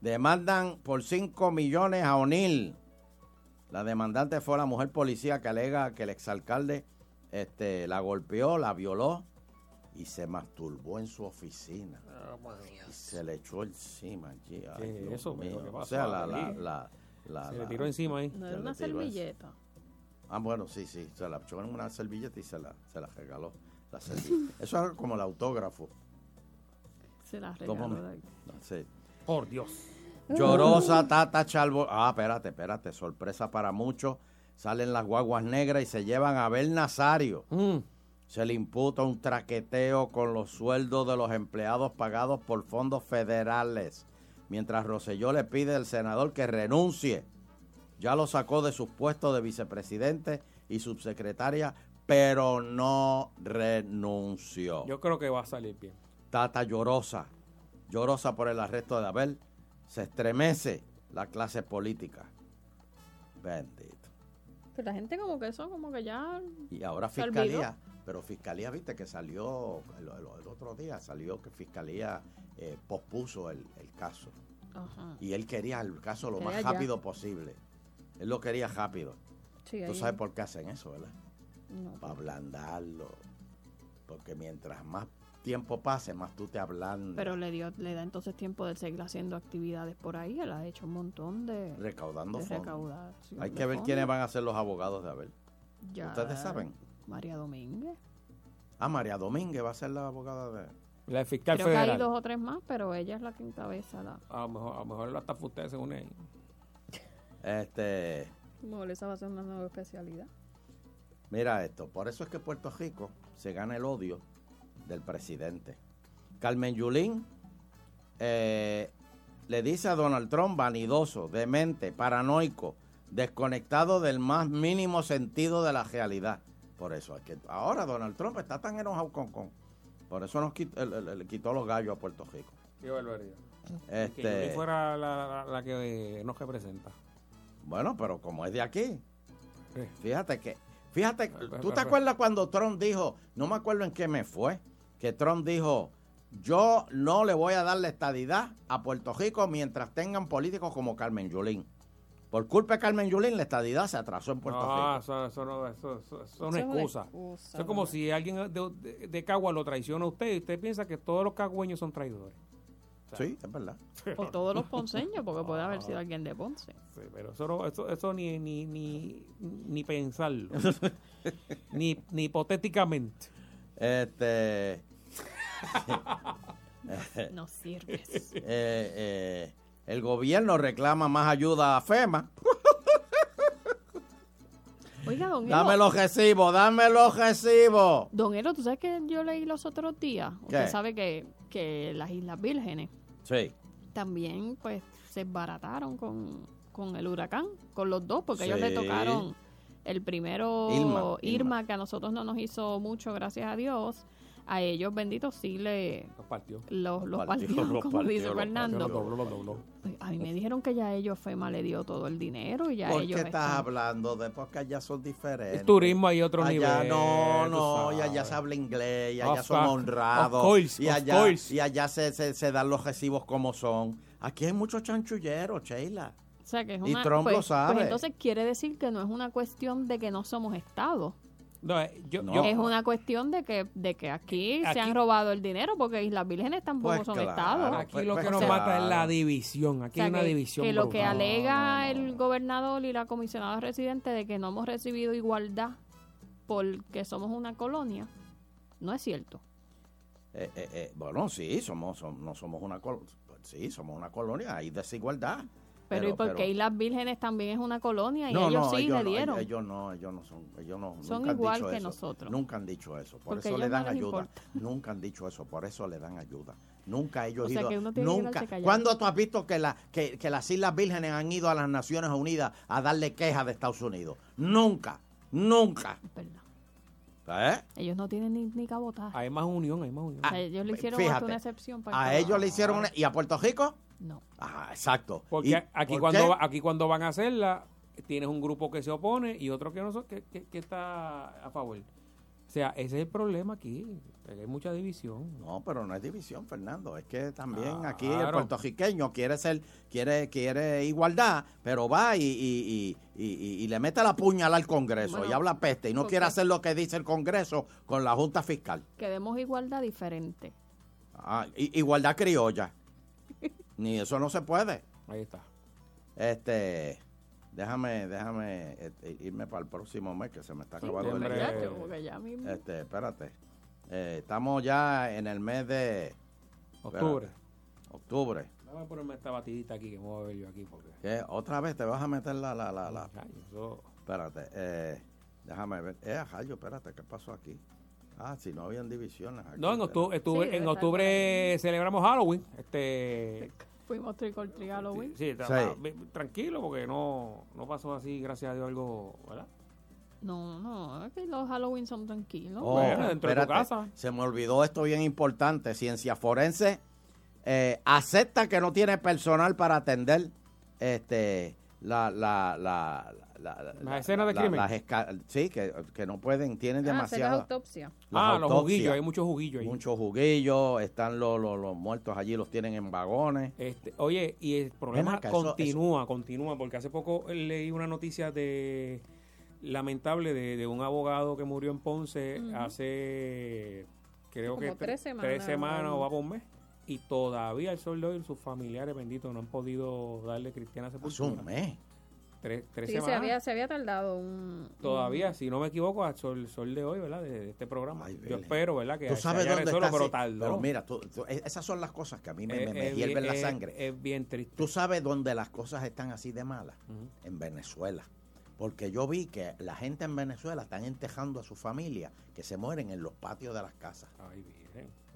Demandan por 5 millones a O'Neill. La demandante fue la mujer policía que alega que el exalcalde este, la golpeó, la violó y se masturbó en su oficina. Y se le echó encima allí. Ay, ¿Qué es Dios eso? mío. ¿Qué O sea, la, la, la, la- Se le tiró encima ahí. No era una servilleta. Ah, bueno, sí, sí. Se la echó en una servilleta y se la, se la regaló. La servilleta. Eso es como el autógrafo. Se la ¿Cómo regaló. Sí. Por Dios. Llorosa Tata Chalbo. Ah, espérate, espérate. Sorpresa para muchos. Salen las guaguas negras y se llevan a Abel Nazario. Se le imputa un traqueteo con los sueldos de los empleados pagados por fondos federales. Mientras Roselló le pide al senador que renuncie. Ya lo sacó de sus puestos de vicepresidente y subsecretaria, pero no renunció. Yo creo que va a salir bien. Tata llorosa, llorosa por el arresto de Abel, se estremece la clase política. Bendito. Pero la gente como que eso, como que ya... Y ahora fiscalía, pero fiscalía, viste que salió el, otro día, salió que fiscalía eh, pospuso el, el caso. Ajá. Y él quería el caso lo Quería más ya. rápido posible. Él lo quería rápido. Sí, Tú ahí- sabes por qué hacen eso, ¿verdad? No. Para ablandarlo. Porque mientras más tiempo pase, más tú te ablandas. Pero le dio, le da entonces tiempo de seguir haciendo actividades por ahí. Él ha hecho un montón de, recaudando de fondos. Hay que ver fondos. quiénes van a ser los abogados de Abel. Ya ¿Ustedes saben? María Domínguez. Ah, María Domínguez va a ser la abogada de... La fiscal Creo que federal. hay dos o tres más, pero ella es la que encabeza la... A lo mejor, a lo mejor hasta ustedes se une ahí. Este, Como esa va a ser una nueva especialidad. mira esto, por eso es que Puerto Rico se gana el odio del presidente. Carmen Yulín eh, le dice a Donald Trump vanidoso, demente, paranoico, desconectado del más mínimo sentido de la realidad. Por eso es que ahora Donald Trump está tan enojado con... con por eso nos quitó, le quitó los gallos a Puerto Rico. Qué barbaridad. Este- Que fuera la, la- la que eh, nos representa. Bueno, pero como es de aquí, fíjate que, fíjate, ¿tú te acuerdas cuando Trump dijo, no me acuerdo en qué me fue, que Trump dijo, yo no le voy a dar la estadidad a Puerto Rico mientras tengan políticos como Carmen Yulín. Por culpa de Carmen Yulín, la estadidad se atrasó en Puerto Ah, Rico. eso, eso no, eso, eso- eso es una es una excusa. excusa, Eso es como si alguien de, de, de Cagua lo traiciona a usted y usted piensa que todos los cagüeños son traidores. Sí, es verdad. O todos los ponceños, porque puede haber sido alguien de Ponce. Sí, pero eso, no- eso, eso ni, ni, ni, ni pensarlo. ni, ni hipotéticamente. Este... No sirves. Eh, eh, el gobierno reclama más ayuda a FEMA. Oiga, don Dame Elo. los recibos, dame los recibos. Don Elo, ¿tú sabes que yo leí los otros días? Usted ¿Qué? sabe que, que las Islas Vírgenes Sí. también pues se barataron con, con el huracán, con los dos, porque ellos le Sí. tocaron el primero Irma, Irma, Irma. que a nosotros no nos hizo mucho, gracias a Dios. A ellos, benditos, sí le Los partió. los, los partió, partió, los como partió, dice los Fernando. partió, los dobló, los dobló. A mí me dijeron que ya a ellos FEMA le dio todo el dinero y ya ¿Por qué ellos estás están- hablando de? Porque allá son diferentes. El turismo hay otro allá nivel, No, no, y allá se habla inglés, y allá Of son honrados. of course, y of allá, course. y allá se, se, se dan los recibos como son. Aquí hay muchos chanchulleros, Sheila. O sea, que es Y una, Trump pues, lo sabe. pues entonces quiere decir que no es una cuestión de que no somos Estado. No, eh, yo, No. yo- Es una cuestión de que, de que aquí, se Aquí- han robado el dinero porque Islas Vírgenes tampoco Pues son claro. estados. aquí Pues- lo pues que nos claro. mata es la división. Aquí O sea, hay una que, división. que lo que alega el gobernador y la comisionada residente de que no hemos recibido igualdad porque somos una colonia, no es cierto. Eh, eh, eh, bueno, sí, somos, som- no somos una colonia. Sí, somos una colonia, hay desigualdad. Pero, ¿y por qué Islas Vírgenes también es una colonia? Y ellos sí ellos le no, dieron. ellos no, ellos no son, ellos no, Son nunca han igual dicho que eso. nosotros. Nunca han dicho eso, por Porque eso a le dan ayuda. importa. Nunca han dicho eso, por eso le dan ayuda. Nunca ellos sea, ido, que uno tiene que nunca. callado. ¿Cuándo tú has visto que, la, que, que las Islas Vírgenes han ido a las Naciones Unidas a darle quejas de Estados Unidos? Nunca, nunca. ¿Eh? Ellos no tienen ni, ni cabotaje. Hay más unión, hay más unión. O sea, ellos le hicieron fíjate, hasta una excepción para A el ellos le hicieron una, ¿Y a Puerto Rico? No. Ah, exacto. Porque ¿Y aquí por cuando, qué? aquí cuando van a hacerla, tienes un grupo que se opone y otro que no que, que- que está a favor. O sea, ese es el problema aquí. Hay mucha división. No, pero no es división, Fernando. Es que también aquí el puertorriqueño quiere ser, quiere, quiere igualdad, pero va y, y- y- y- y le mete la puñalada al Congreso Bueno, y habla peste y no quiere hacer lo que dice el Congreso con la Junta Fiscal. Queremos igualdad diferente. Ah, igualdad criolla. Ni eso no se puede. Ahí está. Este, déjame, déjame este, irme para el próximo mes que se me está Sí, acabando el mismo. Este, espérate. Eh, estamos ya en el mes de Octubre. espérate, Octubre. Vamos a ponerme esta batidita aquí que me voy a ver yo aquí. Porque, ¿Qué? ¿Otra vez te vas a meter la... la, la, la? Ay, eso- Espérate, eh, déjame ver. Eh, Jayo, espérate, ¿qué pasó aquí? Ah, si no habían divisiones aquí. No, en octubre, estuve- Sí, en octubre celebramos Halloween. Este, Fuimos trick or treat Halloween. sí, estaba bien- tranquilo porque no, no pasó así, gracias a Dios, algo, ¿verdad? No, no, es que los Halloween son tranquilos. Oh, espérate, Se me olvidó esto bien importante. Ciencia forense eh, acepta que no tiene personal para atender este la la la la, Las escenas de crimen. las sí, que, que no pueden, tienen Ah, hacer demasiado. autopsia. Ah, los juguillos, hay muchos juguillos ahí. Muchos juguillos, están los, los, los muertos allí, los tienen en vagones. Este, oye, y el problema eso- continúa, continúa, porque hace poco leí una noticia de lamentable de, de un abogado que murió en Ponce hace creo Como que tres semanas, tres semanas o va por un mes y todavía el sol de hoy sus familiares benditos no han podido darle cristiana sepultura. un mes. Tres, tres Sí, se semanas. había, se había tardado un... Todavía, si no me equivoco, al sol, sol de hoy, ¿verdad? De, de este programa. Yo espero, ¿verdad? Que Tú sabes dónde resuelto, está. pero tardó. Pero mira, tú- tú- es- esas son las cosas que a mí me, Eh, me- me eh, hierven la eh, sangre. Es bien triste. Tú sabes dónde las cosas están así de malas. En Venezuela. Porque yo vi que la gente en Venezuela están entejando a su familia que se mueren en los patios de las casas. Ay, virgen.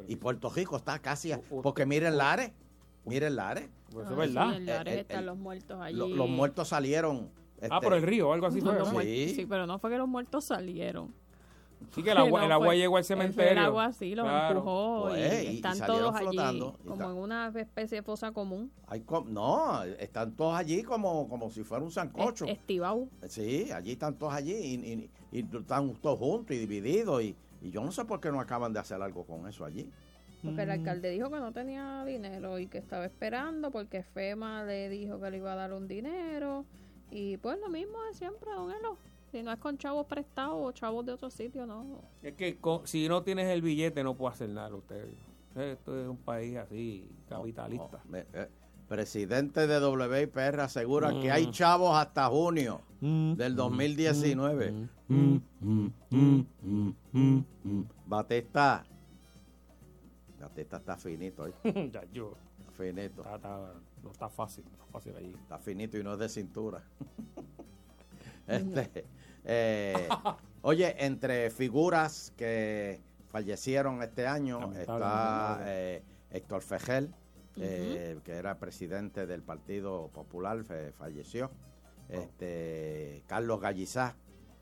Y Puerto Rico está casi. a- porque miren Lares. Miren Lares. Pues eso es verdad. sí, en Lares El- el- están los muertos allí. Lo- los muertos salieron. Ah, este, por el río, algo así No, fue. Sí. pero no fue que los muertos salieron. Sí, que el agua, No, el agua llegó al cementerio. El agua sí los Claro. empujó Pues, y, están todos allí y como en una especie de fosa común. hay com- no, están todos allí como, como si fuera un sancocho. Estibau. Sí, allí están todos allí y, y- y están todos juntos y divididos. Y, y yo no sé por qué no acaban de hacer algo con eso allí. Porque Mm. el alcalde dijo que no tenía dinero y que estaba esperando porque FEMA le dijo que le iba a dar un dinero. Y pues lo mismo de siempre, don Elo. Si no es con chavos prestados o chavos de otro sitio, no. Es que con- si no tienes el billete no puedes hacer nada usted. Esto es un país así, capitalista. Me- eh, presidente de WIPR asegura que hay Mm. chavos hasta junio del 2019. Batista. Batista está finito. ¿eh? Ya, yo. Está finito. Está- está- no está fácil, no está fácil allí. Está finito y no es de cintura. este, eh, oye, entre figuras que fallecieron este año está eh, Héctor Fejel, eh, que era presidente del Partido Popular, fe- falleció. Este, Carlos Gallizá,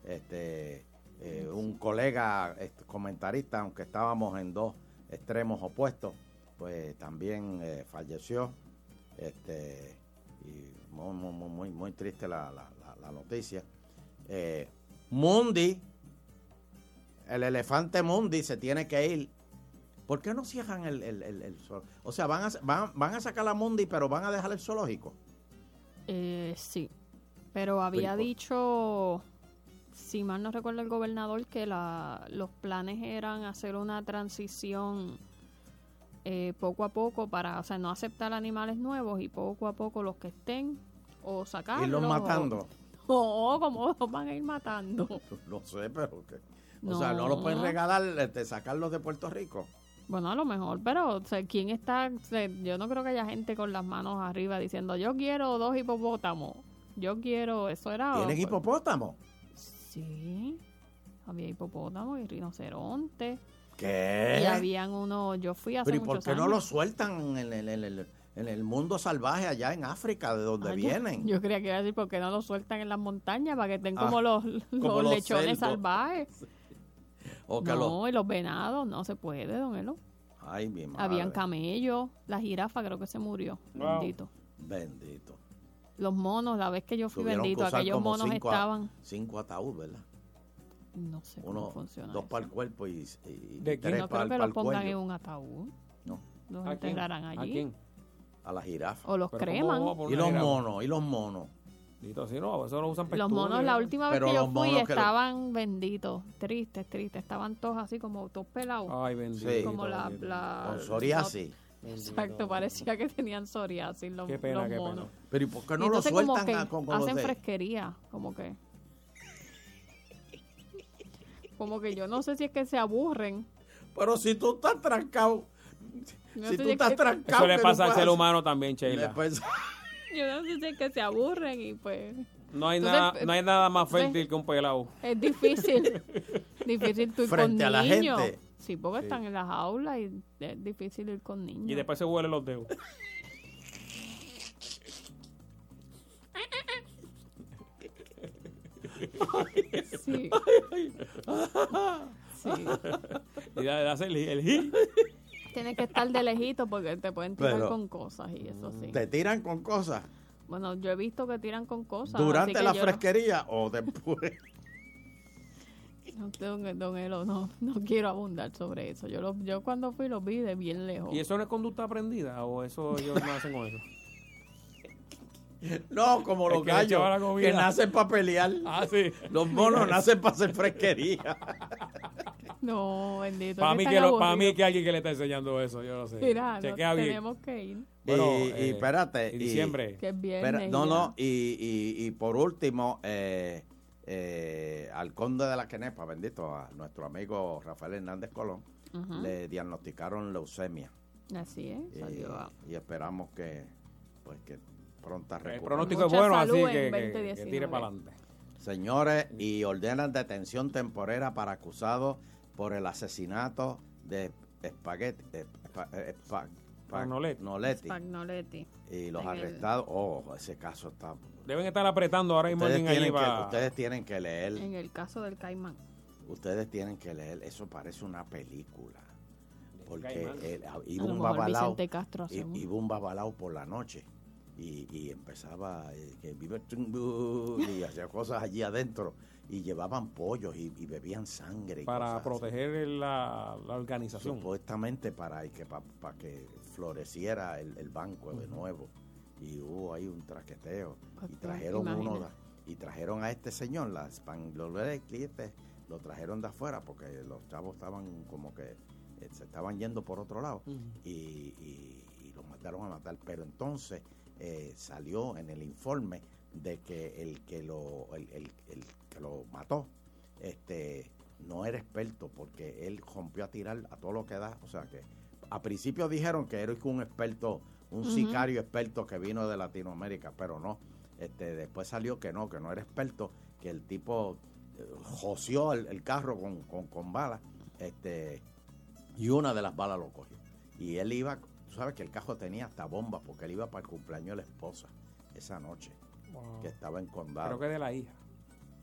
este, eh, un colega este, comentarista, aunque estábamos en dos extremos opuestos, pues también eh, falleció. Este, y muy, muy, muy, muy, muy triste la, la- la- la noticia. Eh, Mundi, el elefante Mundi se tiene que ir. ¿Por qué no cierran el, el, el- el? O sea, van a, van, van a sacar a Mundi, pero van a dejar el zoológico. Eh, sí. Pero había dicho si mal no recuerdo el gobernador, que la, los planes eran hacer una transición eh, poco a poco para, o sea, no aceptar animales nuevos y poco a poco los que estén o sacarlos. Irlos o- matando. No, ¿cómo los van a ir matando? No sé, pero que. O sea, no No. lo pueden regalar, este, sacarlos de Puerto Rico. Bueno, a lo mejor, pero o sea, ¿quién está? o sea, yo no creo que haya gente con las manos arriba diciendo, yo quiero dos hipopótamos. Yo quiero, eso era... ¿Tienen pues, hipopótamo? Sí, había hipopótamos y rinocerontes. ¿Qué? Y habían uno, yo fui hace Pero ¿y por qué no los sueltan en el, en el- en el mundo salvaje allá en África, de donde Ay, yo- vienen? Yo, creía que iba a decir, ¿por qué no los sueltan en las montañas para que estén Ah, como los, los como los lechones cerdos. salvajes? O que no, los- y los venados, no se puede, don Elo. Ay, mi madre. Habían camellos, la jirafa creo que se murió, Wow. bendito. Bendito. Los monos, la vez que yo fui Tuvieron bendito, aquellos monos cinco a- estaban, Cinco ataúd, ¿verdad? no sé Uno, cómo funciona dos eso. para el cuerpo y, y ¿De quién? tres No para creo que el los pongan en un ataúd. No. Los ¿A enterrarán ¿A allí. quién? A la jirafa. O los Pero ¿cómo creman. a Y los monos, y los monos. Dito, sí, no, eso lo usan para Los monos, la última vez que yo los fui, estaban benditos, tristes, tristes. Estaban todos así como todos pelados. Ay, bendito. Sí. Como la, bendito. la- Con psoriasis. exacto, parecía que tenían psoriasis los, Qué pena, los qué monos. pena. Pero ¿y por qué no lo entonces como sueltan que a- con, con los hacen de- fresquería, como que... Como que yo no sé si es que se aburren. Pero si tú estás trancado, No si tú estás que- trancado... Eso le pasa al ser humano también, Sheila. Yo no sé si es que se aburren y pues... No hay, Entonces, nada, no hay nada más fértil que un pelado. Es difícil. difícil tú ir Frente con a la niños. gente. Sí, porque Sí. están en las aulas y es difícil ir con niños. Y después se huelen los dedos. Sí. Sí. Y hace el, el hit. Tienes que estar de lejito porque te pueden tirar Pero- con cosas y eso sí. Te tiran con cosas Bueno, yo he visto que tiran con cosas. durante así que la yo fresquería o después. No, don, don Elo, no, no quiero abundar sobre eso. Yo lo, yo cuando fui los vi de bien lejos. ¿Y eso no es conducta aprendida? ¿O eso ellos no hacen con eso? No, como los gallos que nacen para pelear. Ah, sí. Los monos nacen para hacer fresquería. No, bendito. Para mí, que lo- para mí que alguien que le está enseñando eso, yo no sé. Mira, no, Chequea bien. tenemos que ir. Bueno, y, y eh, espérate. en y- diciembre. Que es viernes. no, ya. no, y, y, y por último, eh, eh, al conde de la Quenepa, bendito, a nuestro amigo Rafael Hernández Colón, le diagnosticaron leucemia. Así es, Y, y esperamos que, pues, que pronta El recuperación. pronóstico es bueno, así que, que- que 2019. tire para adelante. Señores, y ordenan detención temporera para acusados por el asesinato de eh, eh, Espa- Spagnoletti. Spagnoletti. Spagnoletti. Y los En el- arrestados, oh, ese caso está... Deben estar apretando ahora mismo Ustedes tienen, que, ustedes tienen que leer, En el caso del caimán. ustedes tienen que leer, eso parece una película. Porque iba lo un babalao, Castro iba un babalao por la noche y, y empezaba eh, que vive y hacía cosas allí adentro y llevaban pollos y, y bebían sangre y para proteger la, la organización. supuestamente para que para que floreciera el, el banco de nuevo. Y hubo ahí un traqueteo. Pues, y trajeron uno y trajeron a este señor la Spangloletti este, lo trajeron de afuera porque los chavos estaban como que eh, se estaban yendo por otro lado y, y, y lo mandaron a matar. Pero entonces eh, salió en el informe de que el que lo el, el- el que lo mató. Este no era experto porque él rompió a tirar a todo lo que da. O sea que a principio dijeron que era un experto un sicario experto que vino de Latinoamérica pero no. Este después salió que no que no era experto que el tipo eh, joseó el, el carro con, con, con balas este y una de las balas lo cogió. Y él iba tú sabes que el carro tenía hasta bombas porque él iba para el cumpleaños de la esposa esa noche Wow. que estaba en condado. Creo que de la hija.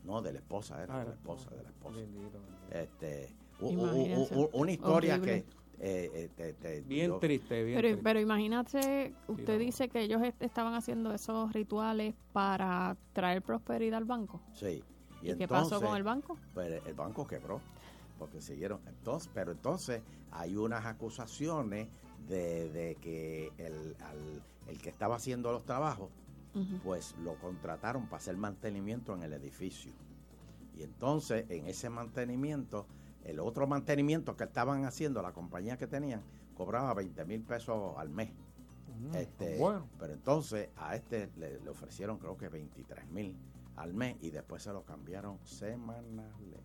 No, de la esposa, era Ah, de la esposa, de la esposa. Bendito, bendito. Este, u- u- u- Imagínense. u- una historia Horrible. que eh, eh, te- te- Bien yo- triste, bien Pero, triste. pero imagínate, usted no. dice que ellos est- estaban haciendo esos rituales para traer prosperidad al banco. Sí. ¿Y, qué pasó con el banco? Pues el banco quebró, porque siguieron. Entonces, pero entonces hay unas acusaciones de, de que el, al- el que estaba haciendo los trabajos, Pues lo contrataron para hacer mantenimiento en el edificio. Y entonces, en ese mantenimiento, el otro mantenimiento que estaban haciendo, la compañía que tenían, cobraba 20 mil pesos al mes. Mm, Este, bueno. Pero entonces a este le, le ofrecieron creo que 23 mil al mes y después se lo cambiaron semanales.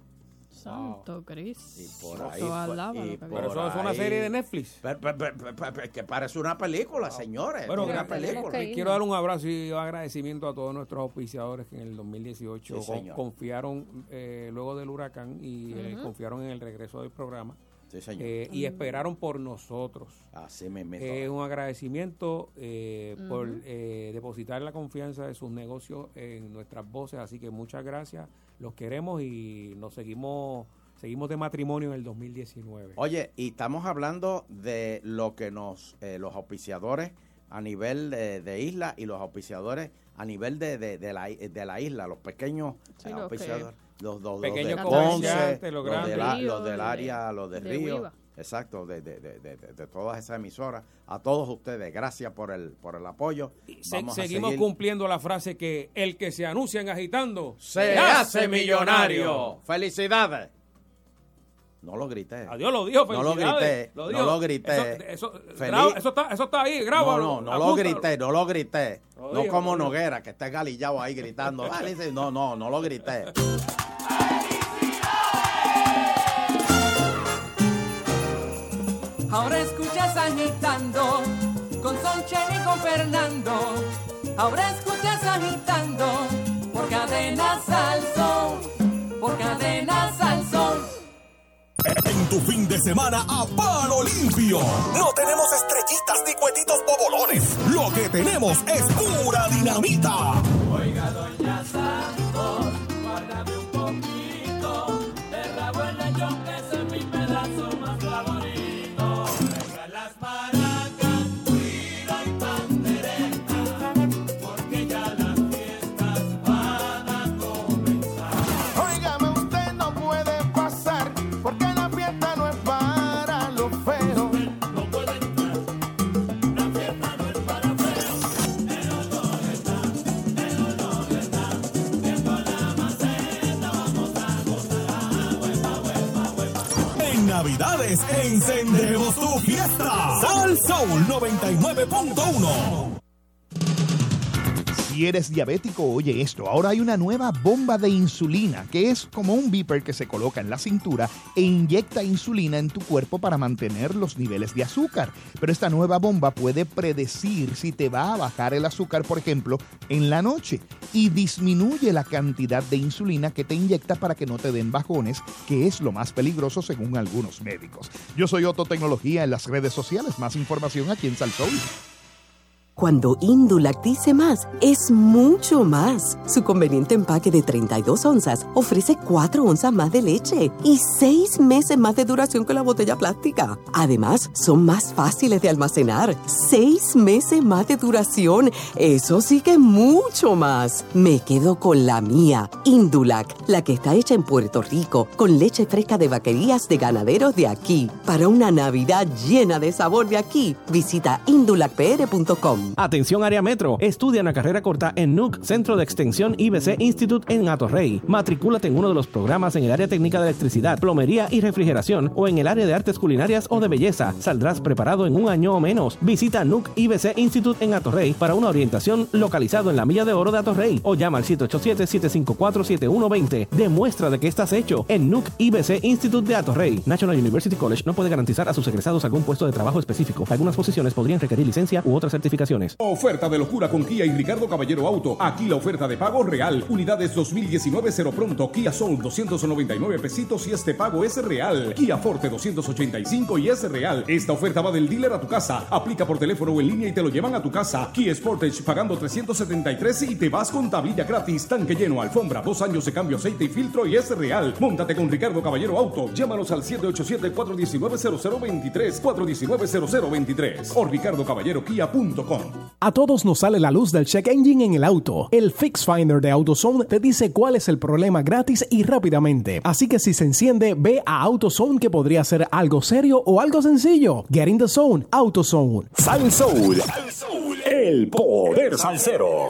Santo Cristo. Y por Eso ahí fue- hablaba y lo que por había. Pero eso es una serie de Netflix. Pero- pero- pero- pero- pero- que parece una película, señores. Bueno, una película. Quiero dar un abrazo y un agradecimiento a todos nuestros auspiciadores que en el 2018 Sí, confiaron eh, luego del huracán y eh, confiaron en el regreso del programa. Sí, señor. Eh, y esperaron por nosotros. Así me Eh, un agradecimiento eh, por Ujú. eh, depositar la confianza de sus negocios en nuestras voces. Así que muchas gracias. Los queremos y nos seguimos seguimos de matrimonio en el 2019. Oye, y estamos hablando de lo que nos, eh, los auspiciadores a nivel de, de isla y los auspiciadores a nivel de, de, de la, de la isla, los pequeños Sí, eh, los auspiciadores, los, los, los Pequeños de comerciantes, Ponce, los los, grandes. la- los del de- área, los de, de Río. Exacto, de, de, de, de, de- todas esas emisoras, a todos ustedes, gracias por el, por el apoyo. Se- Vamos a seguimos seguir. cumpliendo la frase que el que se anuncia en agitando se hace millonario. Felicidades. No lo grité. Adiós, lo dijo, No lo grité. Lo no lo grité. Eso, eso, Feliz- graba- eso está, eso está ahí, grábalo. No, no, no lo grité, no lo grité. Lo no dijo, como. Noguera, que está galillado ahí gritando. "Ah, no, no, no lo grité. Ahora escuchas agitando con Sonchen y con Fernando. Ahora escuchas agitando por cadena Salsón, por cadena Salsón. En tu fin de semana a palo limpio. No tenemos estrellitas ni cuetitos bobolones. Lo que tenemos es pura dinamita. Oiga, doña Santos, encendemos tu fiesta. Sal Soul 99.1. Si eres diabético, oye esto. Ahora hay una nueva bomba de insulina, que es como un beeper que se coloca en la cintura e inyecta insulina en tu cuerpo para mantener los niveles de azúcar. Pero esta nueva bomba puede predecir si te va a bajar el azúcar, por ejemplo, en la noche y disminuye la cantidad de insulina que te inyecta para que no te den bajones, que es lo más peligroso según algunos médicos. Yo soy Otto Tecnología en las redes sociales. Más información aquí en Salsoul. Cuando Indulac dice más, es mucho más. Su conveniente empaque de 32 onzas ofrece 4 onzas más de leche y 6 meses más de duración que la botella plástica. Además, son más fáciles de almacenar. 6 meses más de duración. Eso sí que es mucho más. Me quedo con la mía, Indulac, la que está hecha en Puerto Rico, con leche fresca de vaquerías de ganaderos de aquí. Para una Navidad llena de sabor de aquí, visita indulacpr.com. Atención área metro. Estudia una carrera corta en NUC, Centro de Extensión IBC Institute en Atorrey. Matricúlate en uno de los programas en el área técnica de electricidad, plomería y refrigeración o en el área de artes culinarias o de belleza. Saldrás preparado en un año o menos. Visita NUC IBC Institute en Atorrey para una orientación localizado en la Milla de Oro de Atorrey o llama al 787-754-7120. Demuestra de que estás hecho en NUC IBC Institute de Atorrey. National University College no puede garantizar a sus egresados algún puesto de trabajo específico. Algunas posiciones podrían requerir licencia u otras Oferta de locura con Kia y Ricardo Caballero Auto. Aquí la oferta de pago real. Unidades 2019 cero pronto. Kia Soul 299 pesitos y este pago es real. Kia Forte 285 y es real. Esta oferta va del dealer a tu casa. Aplica por teléfono o en línea y te lo llevan a tu casa. Kia Sportage pagando 373 y te vas con tablilla gratis. Tanque lleno, alfombra, dos años de cambio, aceite y filtro y es real. Móntate con Ricardo Caballero Auto. Llámanos al 787-419-0023. 419-0023 o ricardocaballerokia.com. A todos nos sale la luz del check engine en el auto. El Fix Finder de AutoZone te dice cuál es el problema gratis y rápidamente. Así que si se enciende, ve a AutoZone que podría ser algo serio o algo sencillo. Get in the zone, AutoZone. Sal Soul. El poder salsero.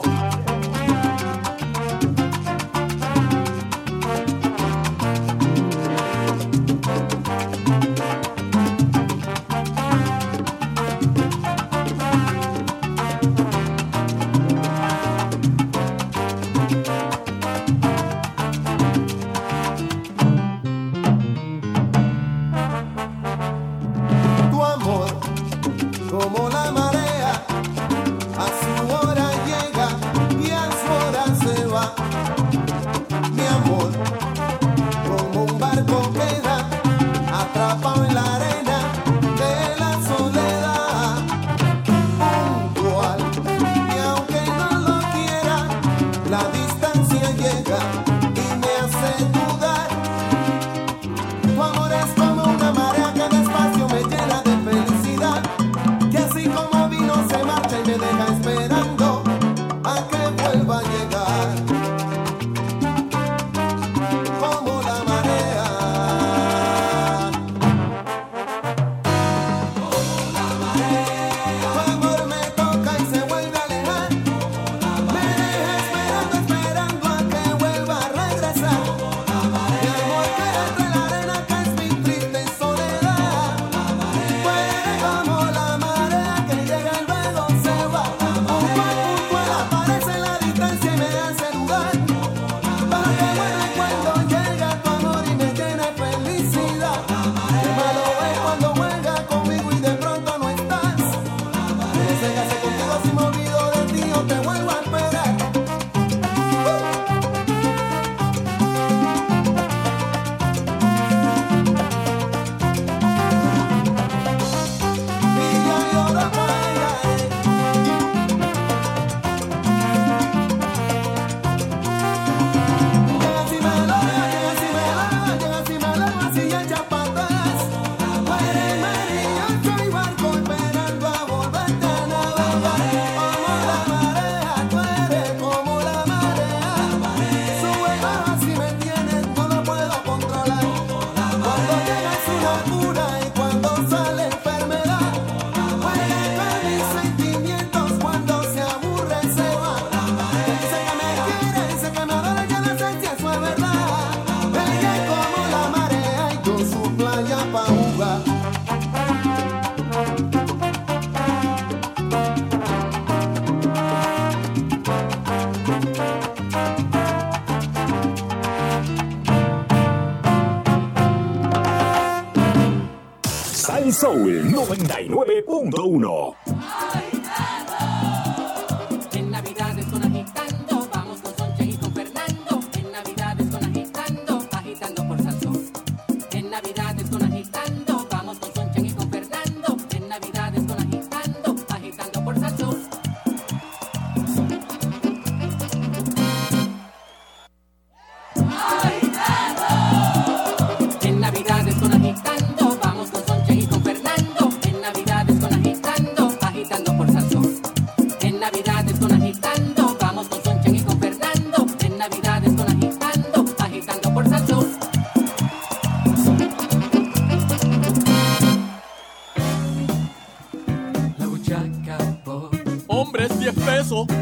99.1.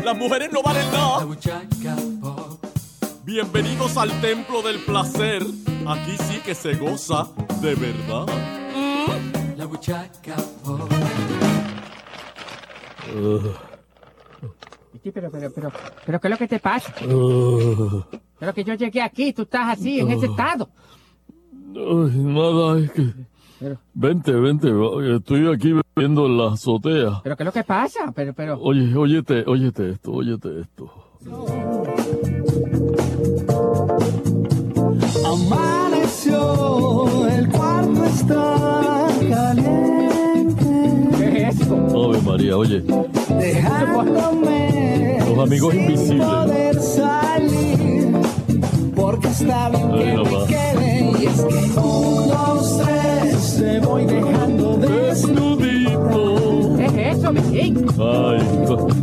Las mujeres no valen la nada. Bienvenidos al templo del placer. Aquí sí que se goza de verdad. La buchaca pop. Sí, pero, pero, pero, pero, ¿qué es lo que te pasa? Pero que yo llegué aquí, tú estás así, en ese estado. Ay, nada, es que... Vente, vente, estoy aquí viendo en la azotea. ¿Pero qué es lo que pasa? Pero, pero... Oye, óyete, óyete esto, óyete esto. Amaneció, el cuarto está caliente. ¿Qué es eso? Ave María, oye, Dejándome los amigos sin invisibles. poder salir. Porque está bien Ay, que no me quede. Y es que un, dos, tres, me voy dejando desnudito. ¿Qué es eso, mi king? Ay,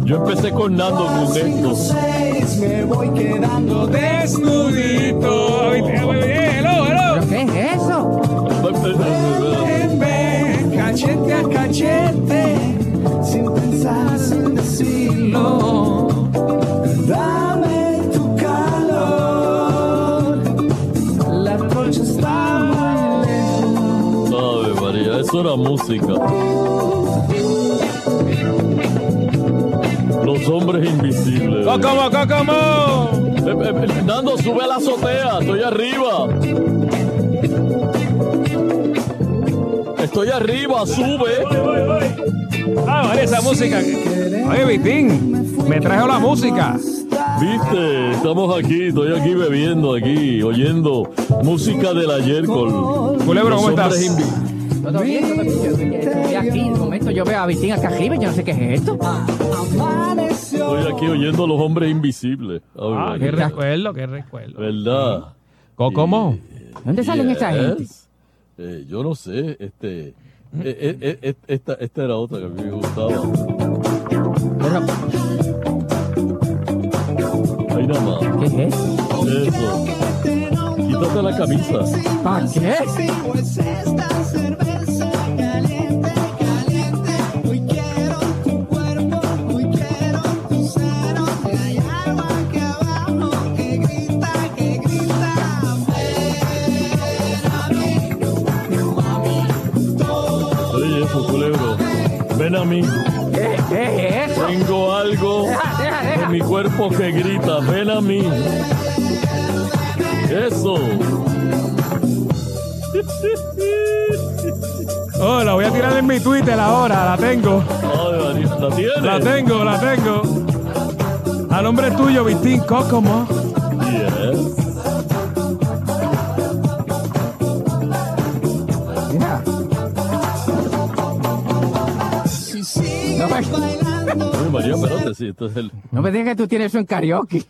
yo empecé con Nando esto. seis, me voy quedando desnudito. ¿Pero qué es eso? Ven, ven, cachete a cachete, sin pensar, sin decirlo. Era música. Los hombres invisibles. ¡Cócamo, cócamo! Eh, eh, eh, Nando, sube a la azotea, estoy arriba. Estoy arriba, sube. Ah, vale, esa música. Oye, Vitín, me trajo la música. Viste, estamos aquí, estoy aquí bebiendo, aquí, oyendo música del ayer con. Culebro, ¿cómo hombres yo, yo- yo estoy aquí, de momento yo veo a Vitín acá arriba, yo no sé qué es esto. Estoy aquí oyendo los hombres invisibles. Ah, qué recuerdo, qué recuerdo. ¿Verdad? ¿Cómo? ¿Dónde salen gente? Yes. Eh, yo no sé, este. eh, eh, eh, eh, esta, esta era otra que a mí me gustaba. Ahí nada más. ¿Qué es eso? Eso. Quítate la camisa. ¿Para qué? Pues esta cerveza caliente, caliente. Hoy quiero tu cuerpo, hoy quiero tu seno. Hay algo aquí abajo que grita, que grita. Ven a mí, Oye, eso, culebro. Ven a mí. ¿Qué, qué es eso? Tengo algo Deja, deja, deja. en mi cuerpo que grita. Ven a mí. Eso. Oh, la voy a tirar en mi Twitter ahora, la tengo. Ay, María, ¿La tienes? La tengo, la tengo. A nombre tuyo, Vitín Cócomo. Yes. Mira. si sigues No me- bailando. Ay, María, espérate, sí, esto es el. No me digas que tú tienes eso en karaoke.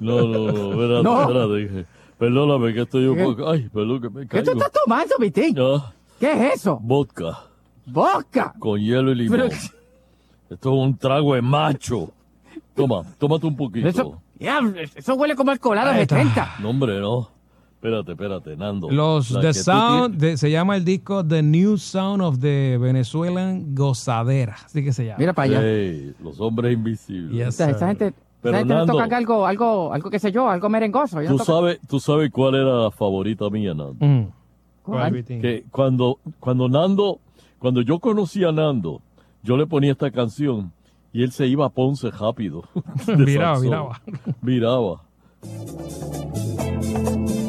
No, no, no, espérate, No. espérate. dije, Perdóname que estoy un ¿Qué? poco. Ay, perdón que me ¿Qué caigo. tú estás tomando, Vitín? Ah, ¿Qué es eso? vodka ¡Vodka! con hielo y limón. Pero- Esto es un trago de macho. Toma, tómate un poquito. Eso, huele como el colado Ahí de está. 30. No, hombre, no. Espérate, espérate, Nando. Los La The Sound, de- se llama el disco The New Sound of the Venezuelan Gozadera. Así que se llama. Mira para allá. Los hombres invisibles. Yes, esa sir. gente, Pero, Nando, toca algo, algo, algo qué sé yo, algo merengoso. ¿Tú sabes, tú sabes cuál era la favorita mía, Nando. Mm. ¿Cuál? Que cuando, cuando Nando, cuando yo conocí a Nando, yo le ponía esta canción y él se iba a Ponce rápido. de Viraba, Sansón.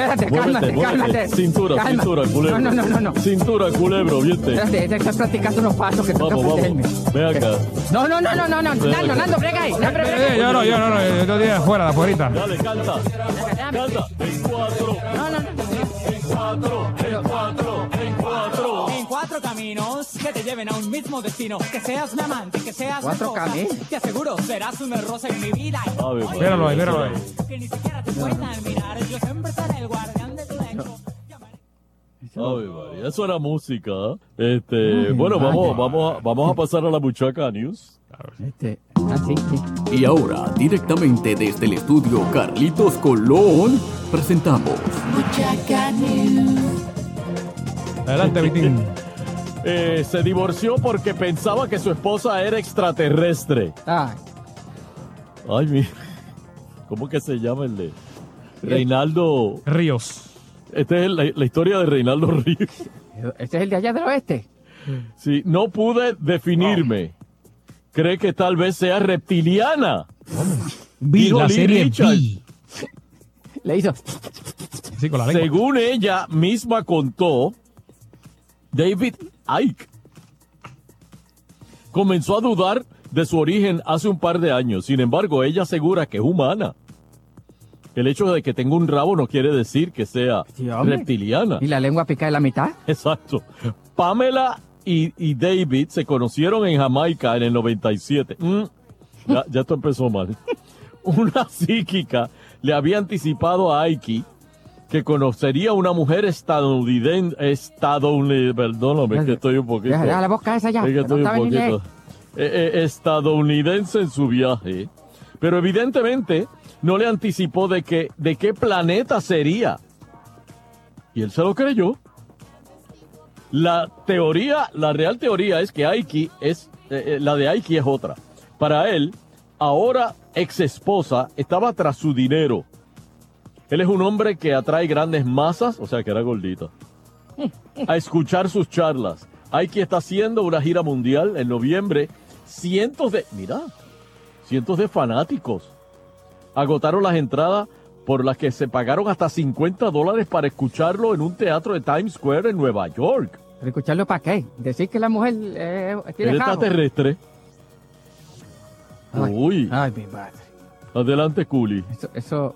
Espérate, cálmate, muévete. cálmate. Cintura, Calma. cintura, culebro. No, no, no, no. Cintura, culebro, viste. Espérate, estás practicando unos pasos que que Vamos, vamos. Ve acá. No, no, no, no, no, no. Nando, Nando, brega ahí. Nando, Eh, eh, yo no, yo no, no, yo estoy afuera, de afuera. Dale, canta. Canta. En cuatro. No, no, no. En cuatro. En cuatro. En cuatro. En cuatro caminos que te lleven a un mismo destino. Que seas mi amante, que seas mi ¿Cuatro esposa. caminos? Te aseguro, serás una rosa en mi vida. Míralo ahí, míralo ahí. Ave María, Eso era música. Este, bueno, vamos, vamos, a, vamos a pasar a la Buchaca News. Este, así, sí. Y ahora, directamente desde el estudio Carlitos Colón, presentamos Adelante, Vitín. Eh, se divorció porque pensaba que su esposa era extraterrestre. Ay, Ay, mi. ¿Cómo que se llama el de? Reinaldo. Ríos. Esta es la, la historia de Reinaldo Ríos. este es el de allá del oeste. Sí, no pude definirme. Cree que tal vez sea reptiliana. Vi la Lee serie. Vi. Le hizo. Sí, con la lengua. Según ella misma contó, David Icke comenzó a dudar de su origen hace un par de años. Sin embargo, ella asegura que es humana. El hecho de que tenga un rabo no quiere decir que sea reptiliana. ¿Y la lengua pica en la mitad? Exacto. Pamela y, y David se conocieron en Jamaica en el 97. Mm, ya, ya esto empezó mal. Una psíquica le había anticipado a Aiki que conocería una mujer estadounidense, estadounidense, perdóname que estoy un poquito. Deja, deja la boca esa ya. Es que no estoy un poquito eh, eh, estadounidense en su viaje, pero evidentemente no le anticipó de que de qué planeta sería. Y él se lo creyó. La teoría, la real teoría es que Aiki es eh, eh, la de Aiki es otra. Para él, ahora ex esposa estaba tras su dinero. Él es un hombre que atrae grandes masas, o sea que era gordita, a escuchar sus charlas. Aiki está haciendo una gira mundial en noviembre. Cientos de, mira, cientos de fanáticos agotaron las entradas por las que se pagaron hasta 50 dólares para escucharlo en un teatro de Times Square en Nueva York. ¿Pero escucharlo para qué? Decir que la mujer eh, tiene El extraterrestre. Ay, Uy, Ay, mi madre. adelante, Culi. Eso, eso,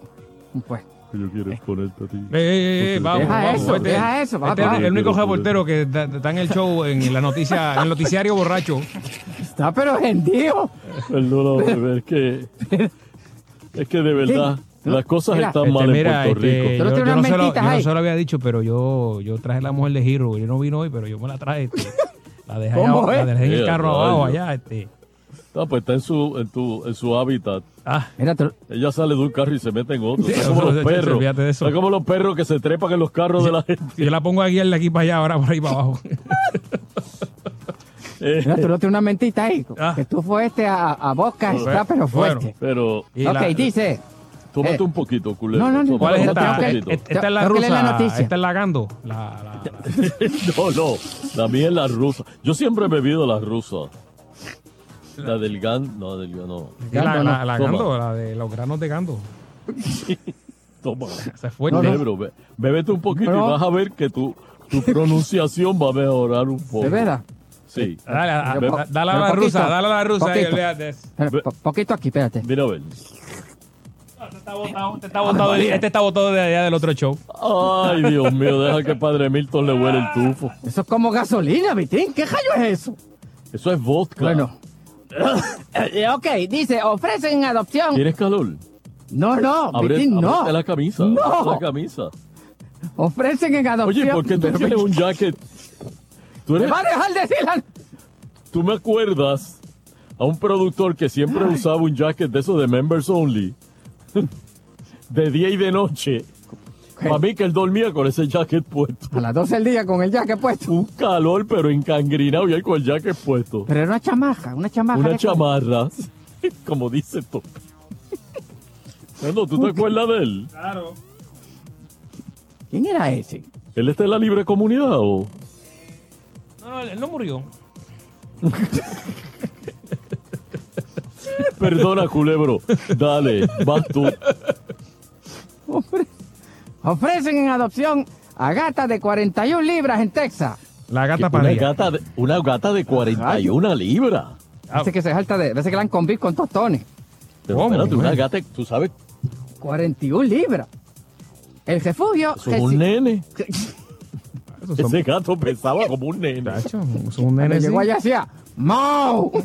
pues. Que yo quiero exponerte a ti. Eh, eh, eh, vamos, Deja vamos. eso, Este- deja eso, va, este va. es el único reportero que está, está en el show, en la noticia, en el noticiario borracho. Está pero hendido. Perdóname, bebé, es que. Es que de verdad, las cosas Mira, están Este, mal mira, en Puerto este, Rico. yo, no yo se lo, mentitas yo no ahí. se lo había dicho, pero yo, yo traje la mujer de Giro. Yo no vino hoy, pero yo me la traje. este, la dejé, ¿Cómo allá- es? la dejé en el carro abajo allá. Este. No, pues está en su, en tu, en su hábitat. Ah, Mira, Ella sale de un carro y se mete en otro. Sí, Está como los perros. Está como los perros que se trepan en los carros de la gente. yo la pongo aquí de aquí para allá, ahora por ahí para abajo. Eh, mira, tú no tienes una mentita ahí. Ah. Que tú fuiste a, a Boca, está pero Bueno. fuerte. pero ok, la- dice. tómate Eh. un poquito, culero. No, no, no. ¿Cuál es No, esta? que- poquito. Esta es la leer la rusa. noticia. Esta es la Gando. La, la- No, no. La mía es la rusa. Yo siempre he bebido la rusa. La del gan... No, del gan... No. la, la, la. Gando, la de los granos de Gando. Toma. Fuerte. Lebro, be- bébete un poquito No. y vas a ver que tu, tu pronunciación va a mejorar un poco. ¿De veras? Sí. Dale, a- dale a la poquito, rusa, dale a la rusa. ahí, poquito. po- poquito aquí, espérate. Mira a ver. Este está botado, este está botado de- este está botado de allá del otro show. Ay, Dios mío, deja que Padre Milton le huele el tufo. Eso es como gasolina, Vitín. ¿Qué rayo es eso? Eso es vodka. Bueno. Eh, ok, dice, ofrecen adopción. ¿Tienes calor? No, no, Abre, Vitín, no. ábrete la camisa. No. la camisa. Ofrecen en adopción. Oye, ¿por qué tú Pero, tienes un jacket? Tú ¿Me eres- va a dejar decirla? ¿Tú me acuerdas a un productor que siempre usaba un jacket de esos de members only? De día y de noche. Para mí que él dormía con ese jacket puesto. A las 12 del día con el jacket puesto. Un calor, pero encangrinado y él con el jacket puesto. Pero era una chamaja, una chamaja. Una chamarra, como dice tú. Bueno, ¿tú te acuerdas de él? Claro. ¿Quién era ese? ¿Él está en la libre comunidad o...? No, no, él no murió. Perdona, culebro. Dale, vas tú. Ofre- Ofrecen en adopción a gata de 41 libras en Texas. La gata Una parilla. gata, de, una gata de 41 libras. Dice que se jalta de. Dice que la han convido con tostones. Pero ¿Cómo, espérate, una gata, tú sabes, 41 libras. El refugio. eso es un reci- nene. Son- Ese gato pesaba como un nene. Un nene llegó allá hacía. ¡Mau!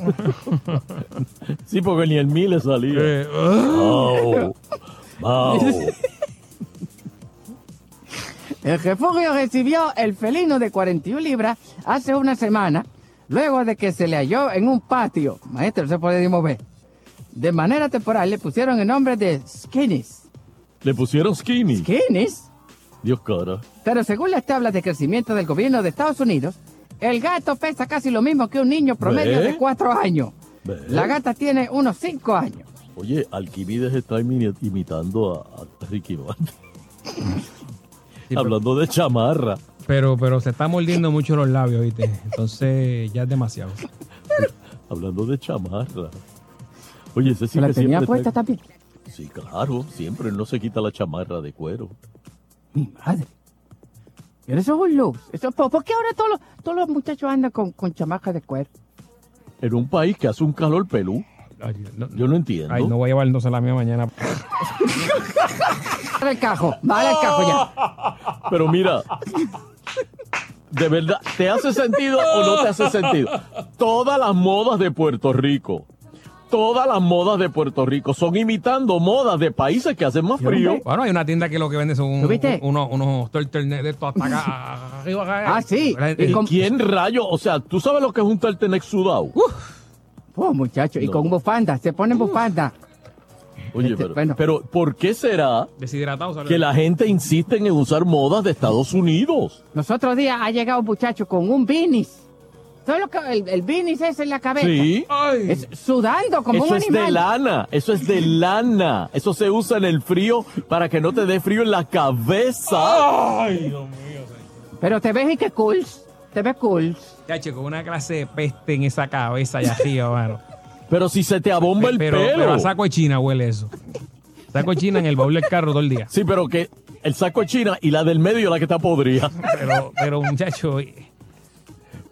Sí, porque ni el mí le salía. Eh, Mau. Mau. El refugio recibió el felino de 41 libras hace una semana, luego de que se le halló en un patio. Maestro, no se puede ni mover. De manera temporal le pusieron el nombre de Skinnies. Le pusieron skinny. ¿Skinnies? Dios cara. Pero según las tablas de crecimiento del gobierno de Estados Unidos, el gato pesa casi lo mismo que un niño promedio ¿Ve? de 4 años. ¿Ve? La gata tiene unos 5 años. Oye, Alquivides está imi- imitando a, a Ricky Martin. Hablando de chamarra. Pero, pero se está mordiendo mucho los labios, ¿viste? Entonces ya es demasiado. Hablando de chamarra. Oye, ese sí ¿Se la que tenía siempre puesta está- también? Sí, claro. Siempre no se quita la chamarra de cuero. Mi madre. Pero eso es un luz. Eso, ¿por, por qué ahora todos los, todos los muchachos andan con, con chamajas de cuero? En un país que hace un calor pelú. Ay, no, Yo no entiendo. ay, no voy a llevar entonces la mía mañana. El cajo, vale el cajo ya. Pero mira, de verdad, ¿te hace sentido o no te hace sentido? Todas las modas de Puerto Rico, todas las modas de Puerto Rico son imitando modas de países que hacen más frío. Bueno, hay una tienda que lo que vende son ¿Lo viste? unos, unos turtlenecks de estos hasta acá, arriba acá. Ah, sí. La- Y con- ¿Quién rayo? O sea, ¿tú sabes lo que es un turtleneck sudado? Oh, muchachos, y con bufanda, se ponen bufanda. Oye, este, pero, bueno. pero ¿por qué será Deshidratado. ¿sabes? que la gente insiste en usar modas de Estados Unidos? Los otros días ha llegado un muchacho con un binis. ¿Sabes lo que el, el binis es en la cabeza? Sí. Es sudando como Eso un es animal. de lana, eso es de lana. Eso se usa en el frío para que no te dé frío en la cabeza. Ay, Dios mío. Pero te ves y que cool. Te ves cool. Chacho, con una clase de peste en esa cabeza allá arriba, mano. Pero si se te abomba el pero, pelo. pero a saco de China huele eso. Saco de China en el baúl del carro todo el día. Sí, pero que el saco de China y la del medio la que está podrida. Pero, pero muchacho.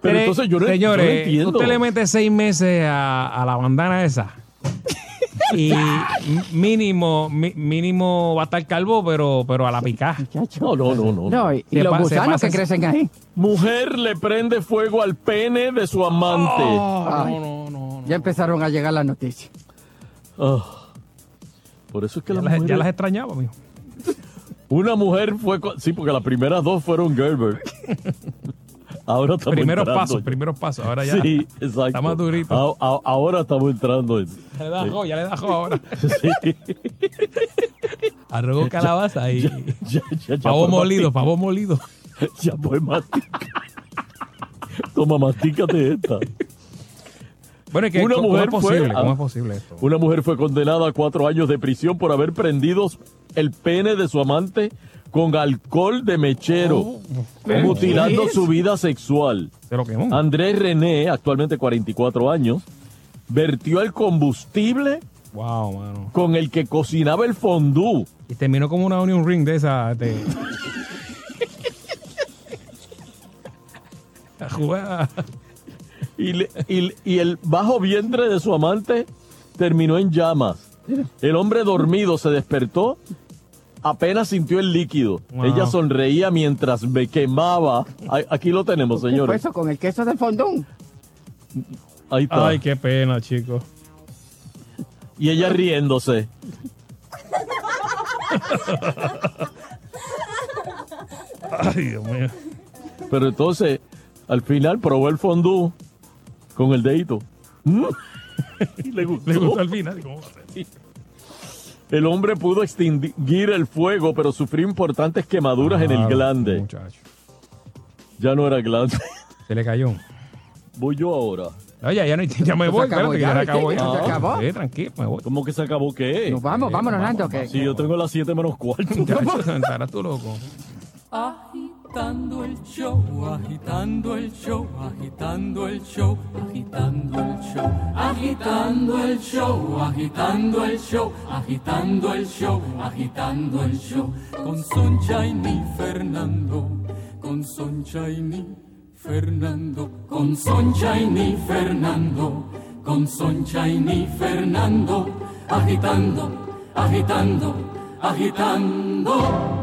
Pero entonces yo no, yo no Señores, entiendo. usted le mete seis meses a, a la bandana esa. Y mínimo, mi- mínimo va a estar calvo, pero, pero a la picada. No, no, no, no. No, y, y Se los pa- se gusanos pasa- que crecen ahí. Mujer le prende fuego al pene de su amante. Ay, Ya empezaron a llegar las noticias. Ah. Por eso es que Ya las las, ya mujeres- las extrañaba, mijo. Una mujer fue... co- Sí, porque las primeras dos fueron Gerber. Ahora estamos Primeros entrando pasos, primeros pasos. Ahora ya. Sí, exacto. Está más durito. A- a- ahora estamos entrando en... Ya le da jo, ya le da jo ahora. Sí. Calabaza y Ya, ya, ya pavo molido, pavo molido. Ya puedes masticar. Toma, mastícate esta. Bueno, es que Una ¿cómo mujer es posible? fue- ¿Cómo es posible esto? Una mujer fue condenada a cuatro años de prisión por haber prendido el pene de su amante con alcohol de mechero, ¿pero mutilando su vida sexual. Andrés René, actualmente 44 años, vertió el combustible Wow, mano. con el que cocinaba el fondue. Y terminó como una onion ring de esa. De... Le- y- y el bajo vientre de su amante terminó en llamas. El hombre dormido se despertó, apenas sintió el líquido. Wow. Ella sonreía mientras me quemaba. Ay, Aquí lo tenemos, ¿Qué fue señores. eso con el queso del fondón? Ahí está. Ay, qué pena, chicos. Y ella riéndose. Ay, Dios mío. Pero entonces, Al final probó el fondue con el dedito. Mm. Y le gustó. Le gustó al final. ¿cómo va a ser? El hombre pudo extinguir el fuego, pero sufrió importantes quemaduras en el Ah, glande. muchacho. Ya no era glande. Se le cayó. Voy yo ahora. Oye, ya, no, ya me voy, acabó ya, acabó ¿Se ya. acabó? Sí, tranquilo, me voy. ¿Cómo que se acabó qué? Nos vamos, vámonos, Nando, Si yo tengo las 7 menos cuarto. Muchacho, estarás tú loco. Agitando el show, agitando el show, agitando el show, agitando el show, agitando el show, agitando el show, agitando el show, agitando el show, con Sunshine y Fernando, con Sunshine y Fernando, con Sunshine y Fernando, con Sunshine y Fernando, agitando, agitando, agitando.